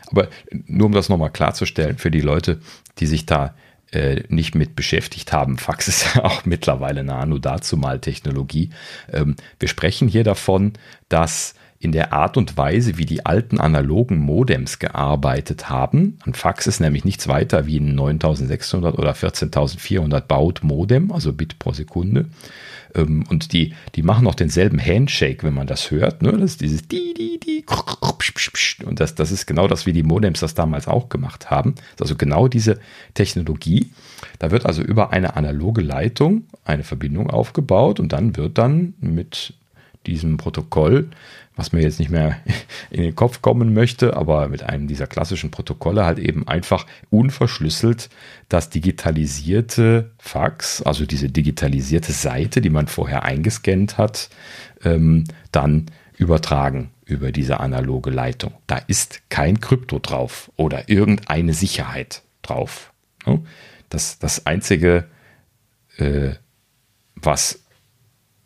Speaker 1: Aber nur um das nochmal klarzustellen für die Leute, die sich da äh, nicht mit beschäftigt haben. Fax ist ja auch mittlerweile eine Anno dazu mal Technologie. Ähm, wir sprechen hier davon, dass in der Art und Weise, wie die alten analogen Modems gearbeitet haben. Ein Fax ist nämlich nichts weiter wie ein 9600 oder 14400 Baut Modem, also Bit pro Sekunde. Ähm, und die, die machen auch denselben Handshake, wenn man das hört. Ne? Das ist dieses die, die, die, und das, das ist genau das, wie die Modems das damals auch gemacht haben. Also genau diese Technologie. Da wird also über eine analoge Leitung eine Verbindung aufgebaut und dann wird dann mit diesem Protokoll, was mir jetzt nicht mehr in den Kopf kommen möchte, aber mit einem dieser klassischen Protokolle halt eben einfach unverschlüsselt das digitalisierte Fax, also diese digitalisierte Seite, die man vorher eingescannt hat, ähm, dann übertragen über diese analoge Leitung. Da ist kein Krypto drauf oder irgendeine Sicherheit drauf. Das, das Einzige, äh, was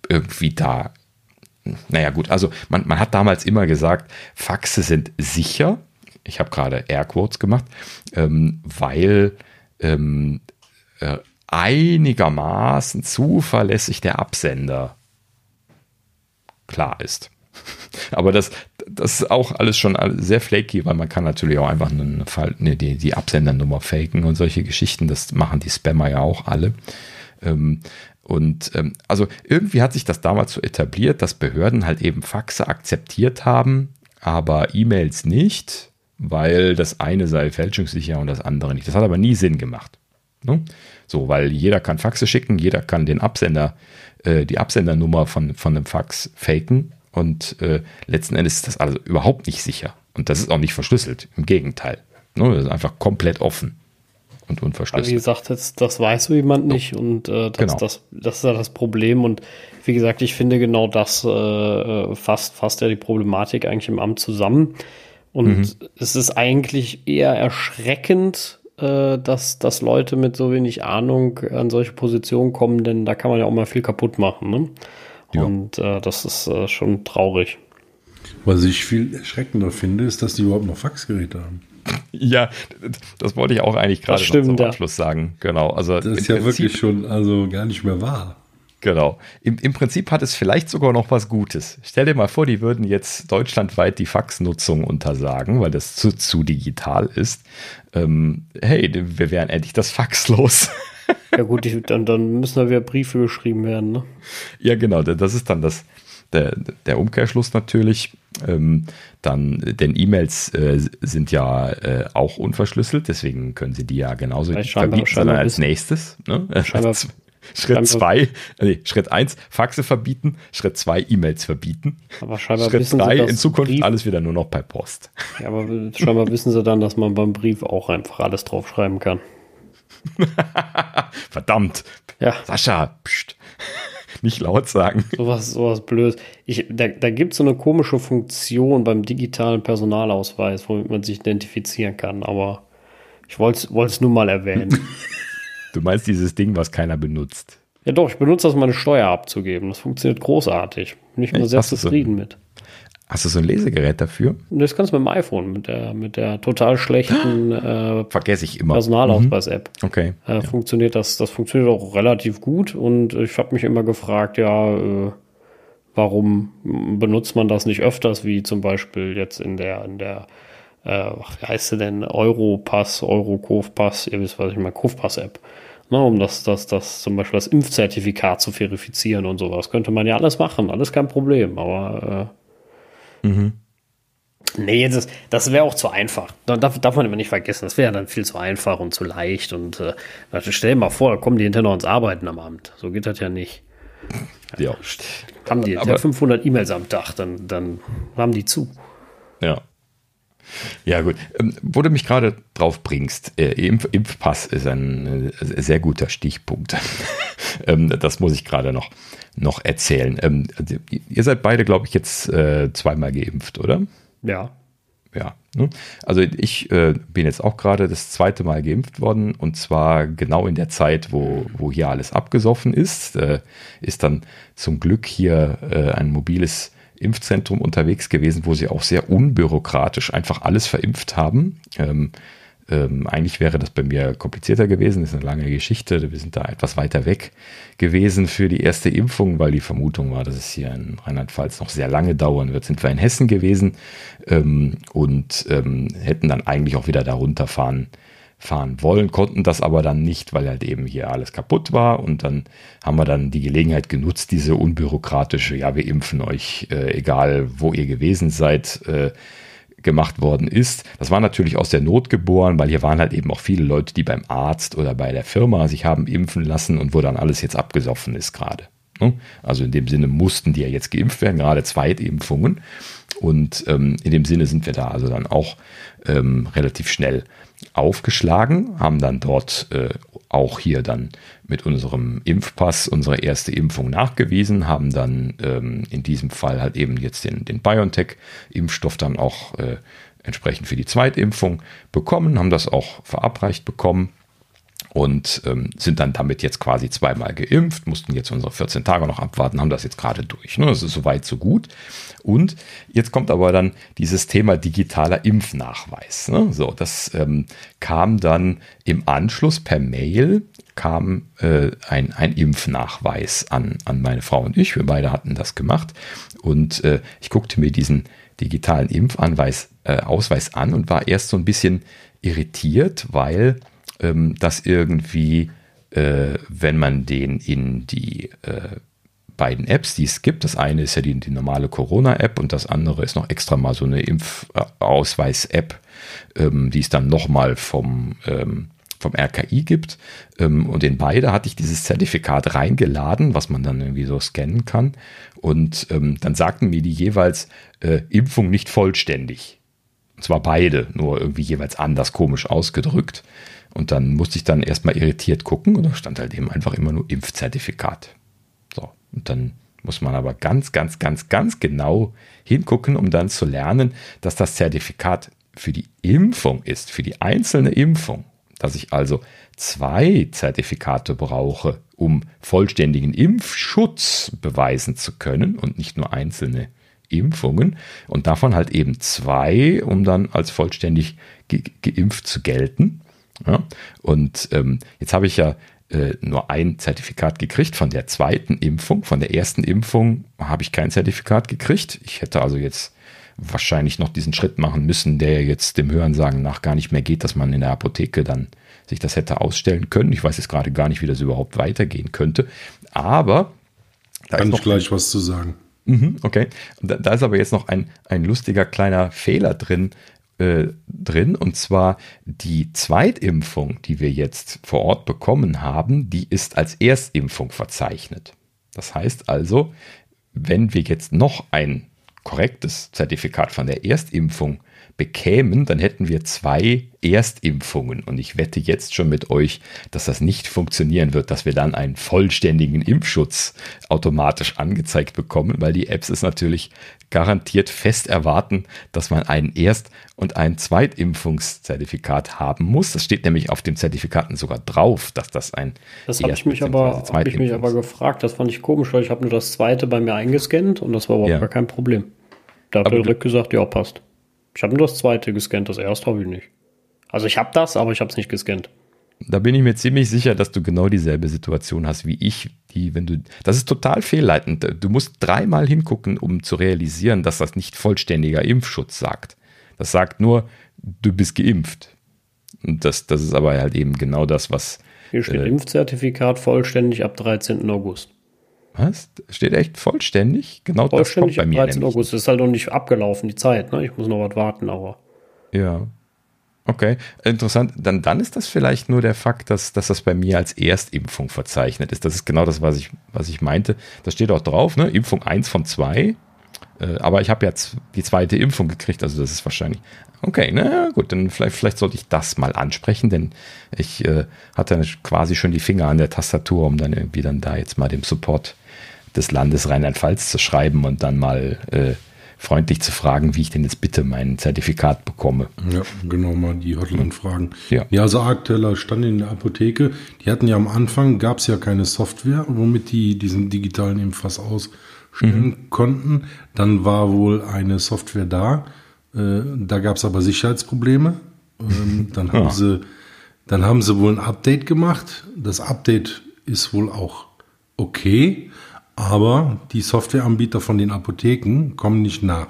Speaker 1: irgendwie da, naja gut, also man, man hat damals immer gesagt, Faxe sind sicher. Ich habe gerade Airquotes gemacht, ähm, weil ähm, äh, einigermaßen zuverlässig der Absender klar ist. Aber das, das ist auch alles schon sehr flaky, weil man kann natürlich auch einfach eine, eine, die, die Absendernummer faken und solche Geschichten. Das machen die Spammer ja auch alle. Ähm, und ähm, also irgendwie hat sich das damals so etabliert, dass Behörden halt eben Faxe akzeptiert haben, aber E-Mails nicht, weil das eine sei fälschungssicher und das andere nicht. Das hat aber nie Sinn gemacht. Ne? So, weil jeder kann Faxe schicken, jeder kann den Absender, äh, die Absendernummer von, von einem Fax faken und äh, letzten Endes ist das also überhaupt nicht sicher. Und das ist auch nicht verschlüsselt. Im Gegenteil. Ne? Das ist einfach komplett offen und unverschlüsselt.
Speaker 2: wie gesagt, das, das weiß so jemand nicht und äh, das, genau. das, das ist ja das Problem. Und wie gesagt, ich finde genau das äh, fasst, fasst ja die Problematik eigentlich im Amt zusammen. Und mhm. es ist eigentlich eher erschreckend, äh, dass, dass Leute mit so wenig Ahnung an solche Positionen kommen, denn da kann man ja auch mal viel kaputt machen. Ne? Ja. Und äh, das ist äh, schon traurig.
Speaker 3: Was ich viel erschreckender finde, ist, dass die überhaupt noch Faxgeräte haben.
Speaker 1: Ja, das wollte ich auch eigentlich gerade
Speaker 2: zum
Speaker 1: ja. Abschluss sagen. Genau. Also
Speaker 3: das ist ja Prinzip, wirklich schon also gar nicht mehr wahr.
Speaker 1: Genau. Im, Im Prinzip hat es vielleicht sogar noch was Gutes. Stell dir mal vor, die würden jetzt deutschlandweit die Faxnutzung untersagen, weil das zu, zu digital ist. Ähm, hey, wir wären endlich das Fax los.
Speaker 2: Ja gut, ich, dann, dann müssen da wieder Briefe geschrieben werden, ne?
Speaker 1: Ja, genau, das ist dann das, der, der Umkehrschluss natürlich. Ähm, dann, denn E-Mails äh, sind ja äh, auch unverschlüsselt, deswegen können Sie die ja genauso
Speaker 2: verbieten, sondern
Speaker 1: als nächstes. Ne? Schritt zwei, nee, Schritt eins, Faxe verbieten, Schritt zwei, E-Mails verbieten.
Speaker 2: Aber scheinbar
Speaker 1: Schritt drei, in Zukunft Brief, alles wieder nur noch per Post.
Speaker 2: Ja, aber scheinbar wissen sie dann, dass man beim Brief auch einfach alles draufschreiben kann.
Speaker 1: Verdammt.
Speaker 2: Ja.
Speaker 1: Sascha, pst. Nicht laut sagen.
Speaker 2: Sowas, sowas Blödes. Ich, da da gibt es so eine komische Funktion beim digitalen Personalausweis, womit man sich identifizieren kann, aber ich wollte es nur mal erwähnen.
Speaker 1: du meinst dieses Ding, was keiner benutzt?
Speaker 2: Ja doch, ich benutze das, um meine Steuer abzugeben. Das funktioniert großartig. Bin ich mal sehr zufrieden mit.
Speaker 1: Hast du so ein Lesegerät dafür?
Speaker 2: Das kannst du mit dem iPhone, mit der, mit der total schlechten
Speaker 1: äh, Vergesse ich immer.
Speaker 2: Personalausweis-App.
Speaker 1: Mhm. Okay.
Speaker 2: Äh, ja. Funktioniert das, das funktioniert auch relativ gut und ich habe mich immer gefragt, ja, äh, warum benutzt man das nicht öfters, wie zum Beispiel jetzt in der, in der äh, wie heißt sie denn, Europass, Eurokofpass, ihr wisst, was ich meine, Kofpass-App. Ne, um das, das, das zum Beispiel das Impfzertifikat zu verifizieren und sowas. Könnte man ja alles machen, alles kein Problem, aber äh, Mhm. Nee, das, das wäre auch zu einfach. Da darf, darf man immer nicht vergessen. Das wäre dann viel zu einfach und zu leicht. Und äh, stell dir mal vor, da kommen die hinterher noch ins Arbeiten am Amt. So geht das ja nicht.
Speaker 1: Ja.
Speaker 2: Haben die aber, 500 E-Mails am Tag, dann, dann haben die zu.
Speaker 1: Ja. Ja, gut. Ähm, wo du mich gerade drauf bringst, äh, Impf Impfpass ist ein äh, sehr guter Stichpunkt. ähm, das muss ich gerade noch, noch erzählen. Ähm, also, ihr seid beide, glaube ich, jetzt äh, zweimal geimpft, oder?
Speaker 2: Ja.
Speaker 1: Ja. Ne? Also ich äh, bin jetzt auch gerade das zweite Mal geimpft worden und zwar genau in der Zeit, wo, wo hier alles abgesoffen ist. Äh, ist dann zum Glück hier äh, ein mobiles Impfzentrum unterwegs gewesen, wo sie auch sehr unbürokratisch einfach alles verimpft haben. Ähm, ähm, eigentlich wäre das bei mir komplizierter gewesen, das ist eine lange Geschichte. Wir sind da etwas weiter weg gewesen für die erste Impfung, weil die Vermutung war, dass es hier in Rheinland-Pfalz noch sehr lange dauern wird. Sind wir in Hessen gewesen ähm, und ähm, hätten dann eigentlich auch wieder da runterfahren fahren wollen, konnten das aber dann nicht, weil halt eben hier alles kaputt war. Und dann haben wir dann die Gelegenheit genutzt, diese unbürokratische, ja, wir impfen euch, äh, egal wo ihr gewesen seid, äh, gemacht worden ist. Das war natürlich aus der Not geboren, weil hier waren halt eben auch viele Leute, die beim Arzt oder bei der Firma sich haben impfen lassen und wo dann alles jetzt abgesoffen ist gerade. Ne? Also in dem Sinne mussten die ja jetzt geimpft werden, gerade Zweitimpfungen. Und ähm, in dem Sinne sind wir da also dann auch ähm, relativ schnell aufgeschlagen, haben dann dort äh, auch hier dann mit unserem Impfpass unsere erste Impfung nachgewiesen, haben dann ähm, in diesem Fall halt eben jetzt den, den BioNTech-Impfstoff dann auch äh, entsprechend für die Zweitimpfung bekommen, haben das auch verabreicht bekommen und ähm, sind dann damit jetzt quasi zweimal geimpft, mussten jetzt unsere 14 Tage noch abwarten, haben das jetzt gerade durch. Ne? Das ist soweit so gut. Und jetzt kommt aber dann dieses Thema digitaler Impfnachweis. Ne? So, das ähm, kam dann im Anschluss per Mail kam äh, ein, ein Impfnachweis an, an meine Frau und ich. Wir beide hatten das gemacht. Und äh, ich guckte mir diesen digitalen Impfausweis äh, Ausweis an und war erst so ein bisschen irritiert, weil ähm, das irgendwie, äh, wenn man den in die äh, beiden Apps, die es gibt, das eine ist ja die, die normale Corona-App und das andere ist noch extra mal so eine Impfausweis-App, ähm, die es dann nochmal vom, ähm, vom RKI gibt. Ähm, und in beide hatte ich dieses Zertifikat reingeladen, was man dann irgendwie so scannen kann. Und ähm, dann sagten mir die jeweils äh, Impfung nicht vollständig. Und zwar beide, nur irgendwie jeweils anders komisch ausgedrückt. Und dann musste ich dann erstmal irritiert gucken und da stand halt eben einfach immer nur Impfzertifikat. So, und dann muss man aber ganz, ganz, ganz, ganz genau hingucken, um dann zu lernen, dass das Zertifikat für die Impfung ist, für die einzelne Impfung. Dass ich also zwei Zertifikate brauche, um vollständigen Impfschutz beweisen zu können und nicht nur einzelne Impfungen. Und davon halt eben zwei, um dann als vollständig ge geimpft zu gelten. Ja? Und ähm, jetzt habe ich ja äh, nur ein Zertifikat gekriegt von der zweiten Impfung. Von der ersten Impfung habe ich kein Zertifikat gekriegt. Ich hätte also jetzt wahrscheinlich noch diesen Schritt machen müssen, der jetzt dem Hörensagen nach gar nicht mehr geht, dass man in der Apotheke dann sich das hätte ausstellen können. Ich weiß jetzt gerade gar nicht, wie das überhaupt weitergehen könnte. Aber
Speaker 3: da kann ich gleich was zu sagen.
Speaker 1: Mhm, okay. Da, da, ist aber jetzt noch ein, ein lustiger kleiner Fehler drin, äh, drin. Und zwar die Zweitimpfung, die wir jetzt vor Ort bekommen haben, die ist als Erstimpfung verzeichnet. Das heißt also, wenn wir jetzt noch ein korrektes Zertifikat von der Erstimpfung bekämen, dann hätten wir zwei Erstimpfungen. Und ich wette jetzt schon mit euch, dass das nicht funktionieren wird, dass wir dann einen vollständigen Impfschutz automatisch angezeigt bekommen, weil die Apps es natürlich garantiert fest erwarten, dass man einen Erst- und ein Zweitimpfungszertifikat haben muss. Das steht nämlich auf dem Zertifikaten sogar drauf, dass das ein
Speaker 2: Das habe ich, mich aber, hab ich mich aber gefragt. Das fand ich komisch, weil ich habe nur das zweite bei mir eingescannt und das war überhaupt ja. gar kein Problem. Da hat er direkt gesagt, ja, passt. Ich habe nur das zweite gescannt, das erste habe ich nicht. Also ich habe das, aber ich habe es nicht gescannt.
Speaker 1: Da bin ich mir ziemlich sicher, dass du genau dieselbe Situation hast wie ich, die, wenn du, das ist total fehlleitend. Du musst dreimal hingucken, um zu realisieren, dass das nicht vollständiger Impfschutz sagt. Das sagt nur, du bist geimpft. Und das, das ist aber halt eben genau das, was.
Speaker 2: Hier steht äh, Impfzertifikat vollständig ab 13. August.
Speaker 1: Was? Steht echt vollständig?
Speaker 2: Genau vollständig das kommt bei mir. 13. August. Das ist halt noch nicht abgelaufen, die Zeit. Ne? Ich muss noch was warten, aber.
Speaker 1: Ja. Okay, interessant. Dann, dann ist das vielleicht nur der Fakt, dass, dass das bei mir als Erstimpfung verzeichnet ist. Das ist genau das, was ich, was ich meinte. Da steht auch drauf, ne? Impfung 1 von 2. Äh, aber ich habe jetzt die zweite Impfung gekriegt, also das ist wahrscheinlich. Okay, na gut, dann vielleicht, vielleicht sollte ich das mal ansprechen, denn ich äh, hatte quasi schon die Finger an der Tastatur, um dann irgendwie dann da jetzt mal dem Support des Landes Rheinland-Pfalz zu schreiben und dann mal äh, freundlich zu fragen, wie ich denn jetzt bitte mein Zertifikat bekomme.
Speaker 3: Ja, genau, mal die Hotline fragen. Ja, ja also aktueller Stand in der Apotheke, die hatten ja am Anfang, gab es ja keine Software, womit die diesen digitalen Impfpass ausstellen mhm. konnten. Dann war wohl eine Software da, äh, da gab es aber Sicherheitsprobleme. Ähm, dann, haben ja. sie, dann haben sie wohl ein Update gemacht. Das Update ist wohl auch okay. Aber die Softwareanbieter von den Apotheken kommen nicht nach.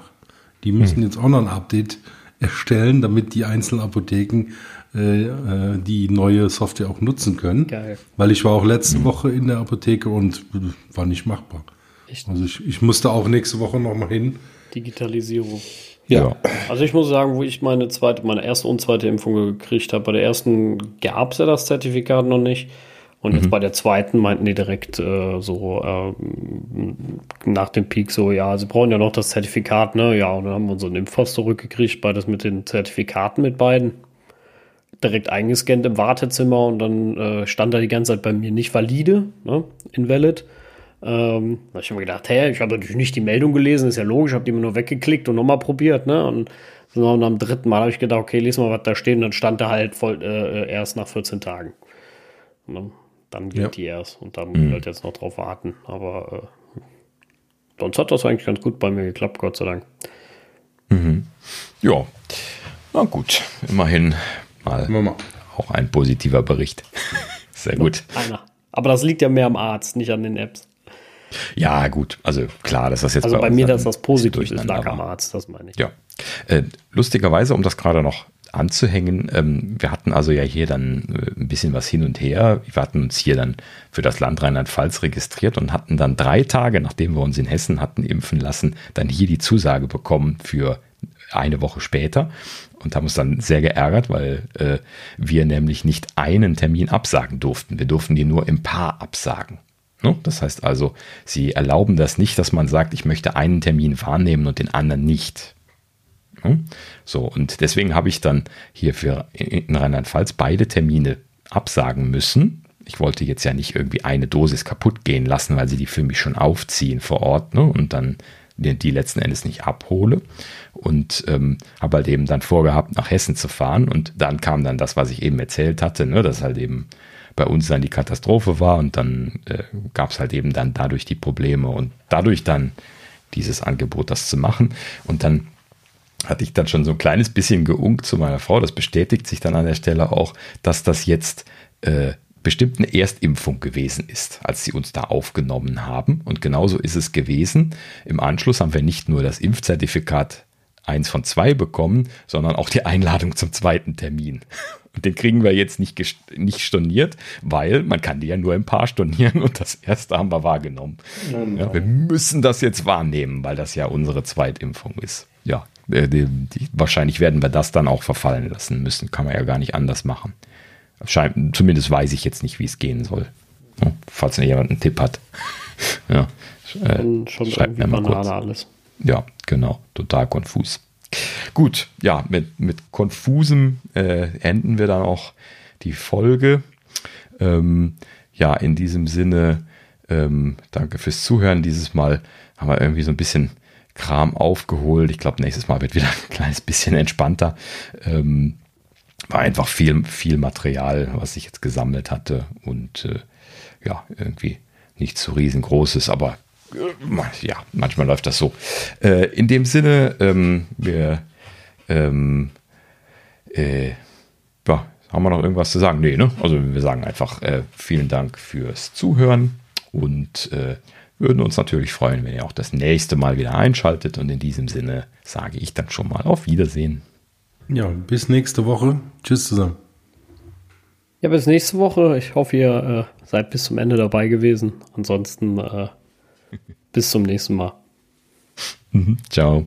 Speaker 3: Die müssen hm. jetzt auch noch ein Update erstellen, damit die einzelnen Apotheken äh, äh, die neue Software auch nutzen können. Geil. Weil ich war auch letzte hm. Woche in der Apotheke und war nicht machbar. Echt? Also ich, ich musste auch nächste Woche noch mal hin.
Speaker 2: Digitalisierung. Ja. Also ich muss sagen, wo ich meine zweite, meine erste und zweite Impfung gekriegt habe, bei der ersten gab es ja das Zertifikat noch nicht. Und mhm. jetzt bei der zweiten meinten die direkt äh, so äh, nach dem Peak so, ja, sie brauchen ja noch das Zertifikat, ne? Ja, und dann haben wir unseren Impfpass zurückgekriegt, beides mit den Zertifikaten mit beiden. Direkt eingescannt im Wartezimmer und dann äh, stand da die ganze Zeit bei mir nicht valide, ne? Invalid. Ähm, da habe ich mir gedacht, hey, ich habe natürlich nicht die Meldung gelesen, ist ja logisch, habe die immer nur weggeklickt und nochmal probiert, ne? Und, und am dritten Mal habe ich gedacht, okay, lese mal, was da steht, und dann stand da halt voll, äh, erst nach 14 Tagen. Ne? dann geht ja. die erst. Und da muss ich mhm. halt jetzt noch drauf warten. Aber äh, sonst hat das eigentlich ganz gut bei mir geklappt, Gott sei Dank.
Speaker 1: Mhm. Ja, na gut, immerhin mal Mama. auch ein positiver Bericht. Sehr gut.
Speaker 2: Einer. Aber das liegt ja mehr am Arzt, nicht an den Apps.
Speaker 1: Ja, gut. Also klar, dass das jetzt.
Speaker 2: Also bei, bei mir, dass das positiv ist, lag am Arzt, das meine ich.
Speaker 1: Ja. Äh, lustigerweise, um das gerade noch anzuhängen. Ähm, wir hatten also ja hier dann äh, ein bisschen was hin und her. Wir hatten uns hier dann für das Land Rheinland-Pfalz registriert und hatten dann drei Tage, nachdem wir uns in Hessen hatten impfen lassen, dann hier die Zusage bekommen für eine Woche später und haben uns dann sehr geärgert, weil äh, wir nämlich nicht einen Termin absagen durften. Wir durften die nur im Paar absagen. Ne? Das heißt also, sie erlauben das nicht, dass man sagt, ich möchte einen Termin wahrnehmen und den anderen nicht. So, und deswegen habe ich dann hier für in Rheinland-Pfalz beide Termine absagen müssen. Ich wollte jetzt ja nicht irgendwie eine Dosis kaputt gehen lassen, weil sie die für mich schon aufziehen vor Ort ne? und dann die, die letzten Endes nicht abhole. Und ähm, habe halt eben dann vorgehabt, nach Hessen zu fahren. Und dann kam dann das, was ich eben erzählt hatte, ne? dass halt eben bei uns dann die Katastrophe war und dann äh, gab es halt eben dann dadurch die Probleme und dadurch dann dieses Angebot, das zu machen. Und dann hatte ich dann schon so ein kleines bisschen geunkt zu meiner Frau. Das bestätigt sich dann an der Stelle auch, dass das jetzt äh, bestimmt eine Erstimpfung gewesen ist, als sie uns da aufgenommen haben. Und genauso ist es gewesen. Im Anschluss haben wir nicht nur das Impfzertifikat eins von zwei bekommen, sondern auch die Einladung zum zweiten Termin. Und den kriegen wir jetzt nicht, nicht storniert, weil man kann die ja nur ein paar stornieren und das erste haben wir wahrgenommen. Ja, wir müssen das jetzt wahrnehmen, weil das ja unsere Zweitimpfung ist. Ja, äh, die, die, wahrscheinlich werden wir das dann auch verfallen lassen müssen. Kann man ja gar nicht anders machen. Schein, zumindest weiß ich jetzt nicht, wie es gehen soll. Ja, falls jemand einen Tipp hat. ja,
Speaker 2: äh, schon, schon schreibt mir mal kurz. alles.
Speaker 1: Ja, genau. Total konfus. Gut, ja, mit, mit konfusem äh, enden wir dann auch die Folge. Ähm, ja, in diesem Sinne, ähm, danke fürs Zuhören. Dieses Mal haben wir irgendwie so ein bisschen Kram aufgeholt. Ich glaube, nächstes Mal wird wieder ein kleines bisschen entspannter. Ähm, war einfach viel, viel Material, was ich jetzt gesammelt hatte und äh, ja, irgendwie nicht so riesengroßes, aber äh, ja, manchmal läuft das so. Äh, in dem Sinne, ähm, wir ähm, äh, ja, haben wir noch irgendwas zu sagen? Nee, ne? Also wir sagen einfach äh, vielen Dank fürs Zuhören und äh, würden uns natürlich freuen, wenn ihr auch das nächste Mal wieder einschaltet. Und in diesem Sinne sage ich dann schon mal auf Wiedersehen.
Speaker 3: Ja, bis nächste Woche. Tschüss zusammen.
Speaker 2: Ja, bis nächste Woche. Ich hoffe, ihr äh, seid bis zum Ende dabei gewesen. Ansonsten äh, bis zum nächsten Mal.
Speaker 1: Mhm. Ciao.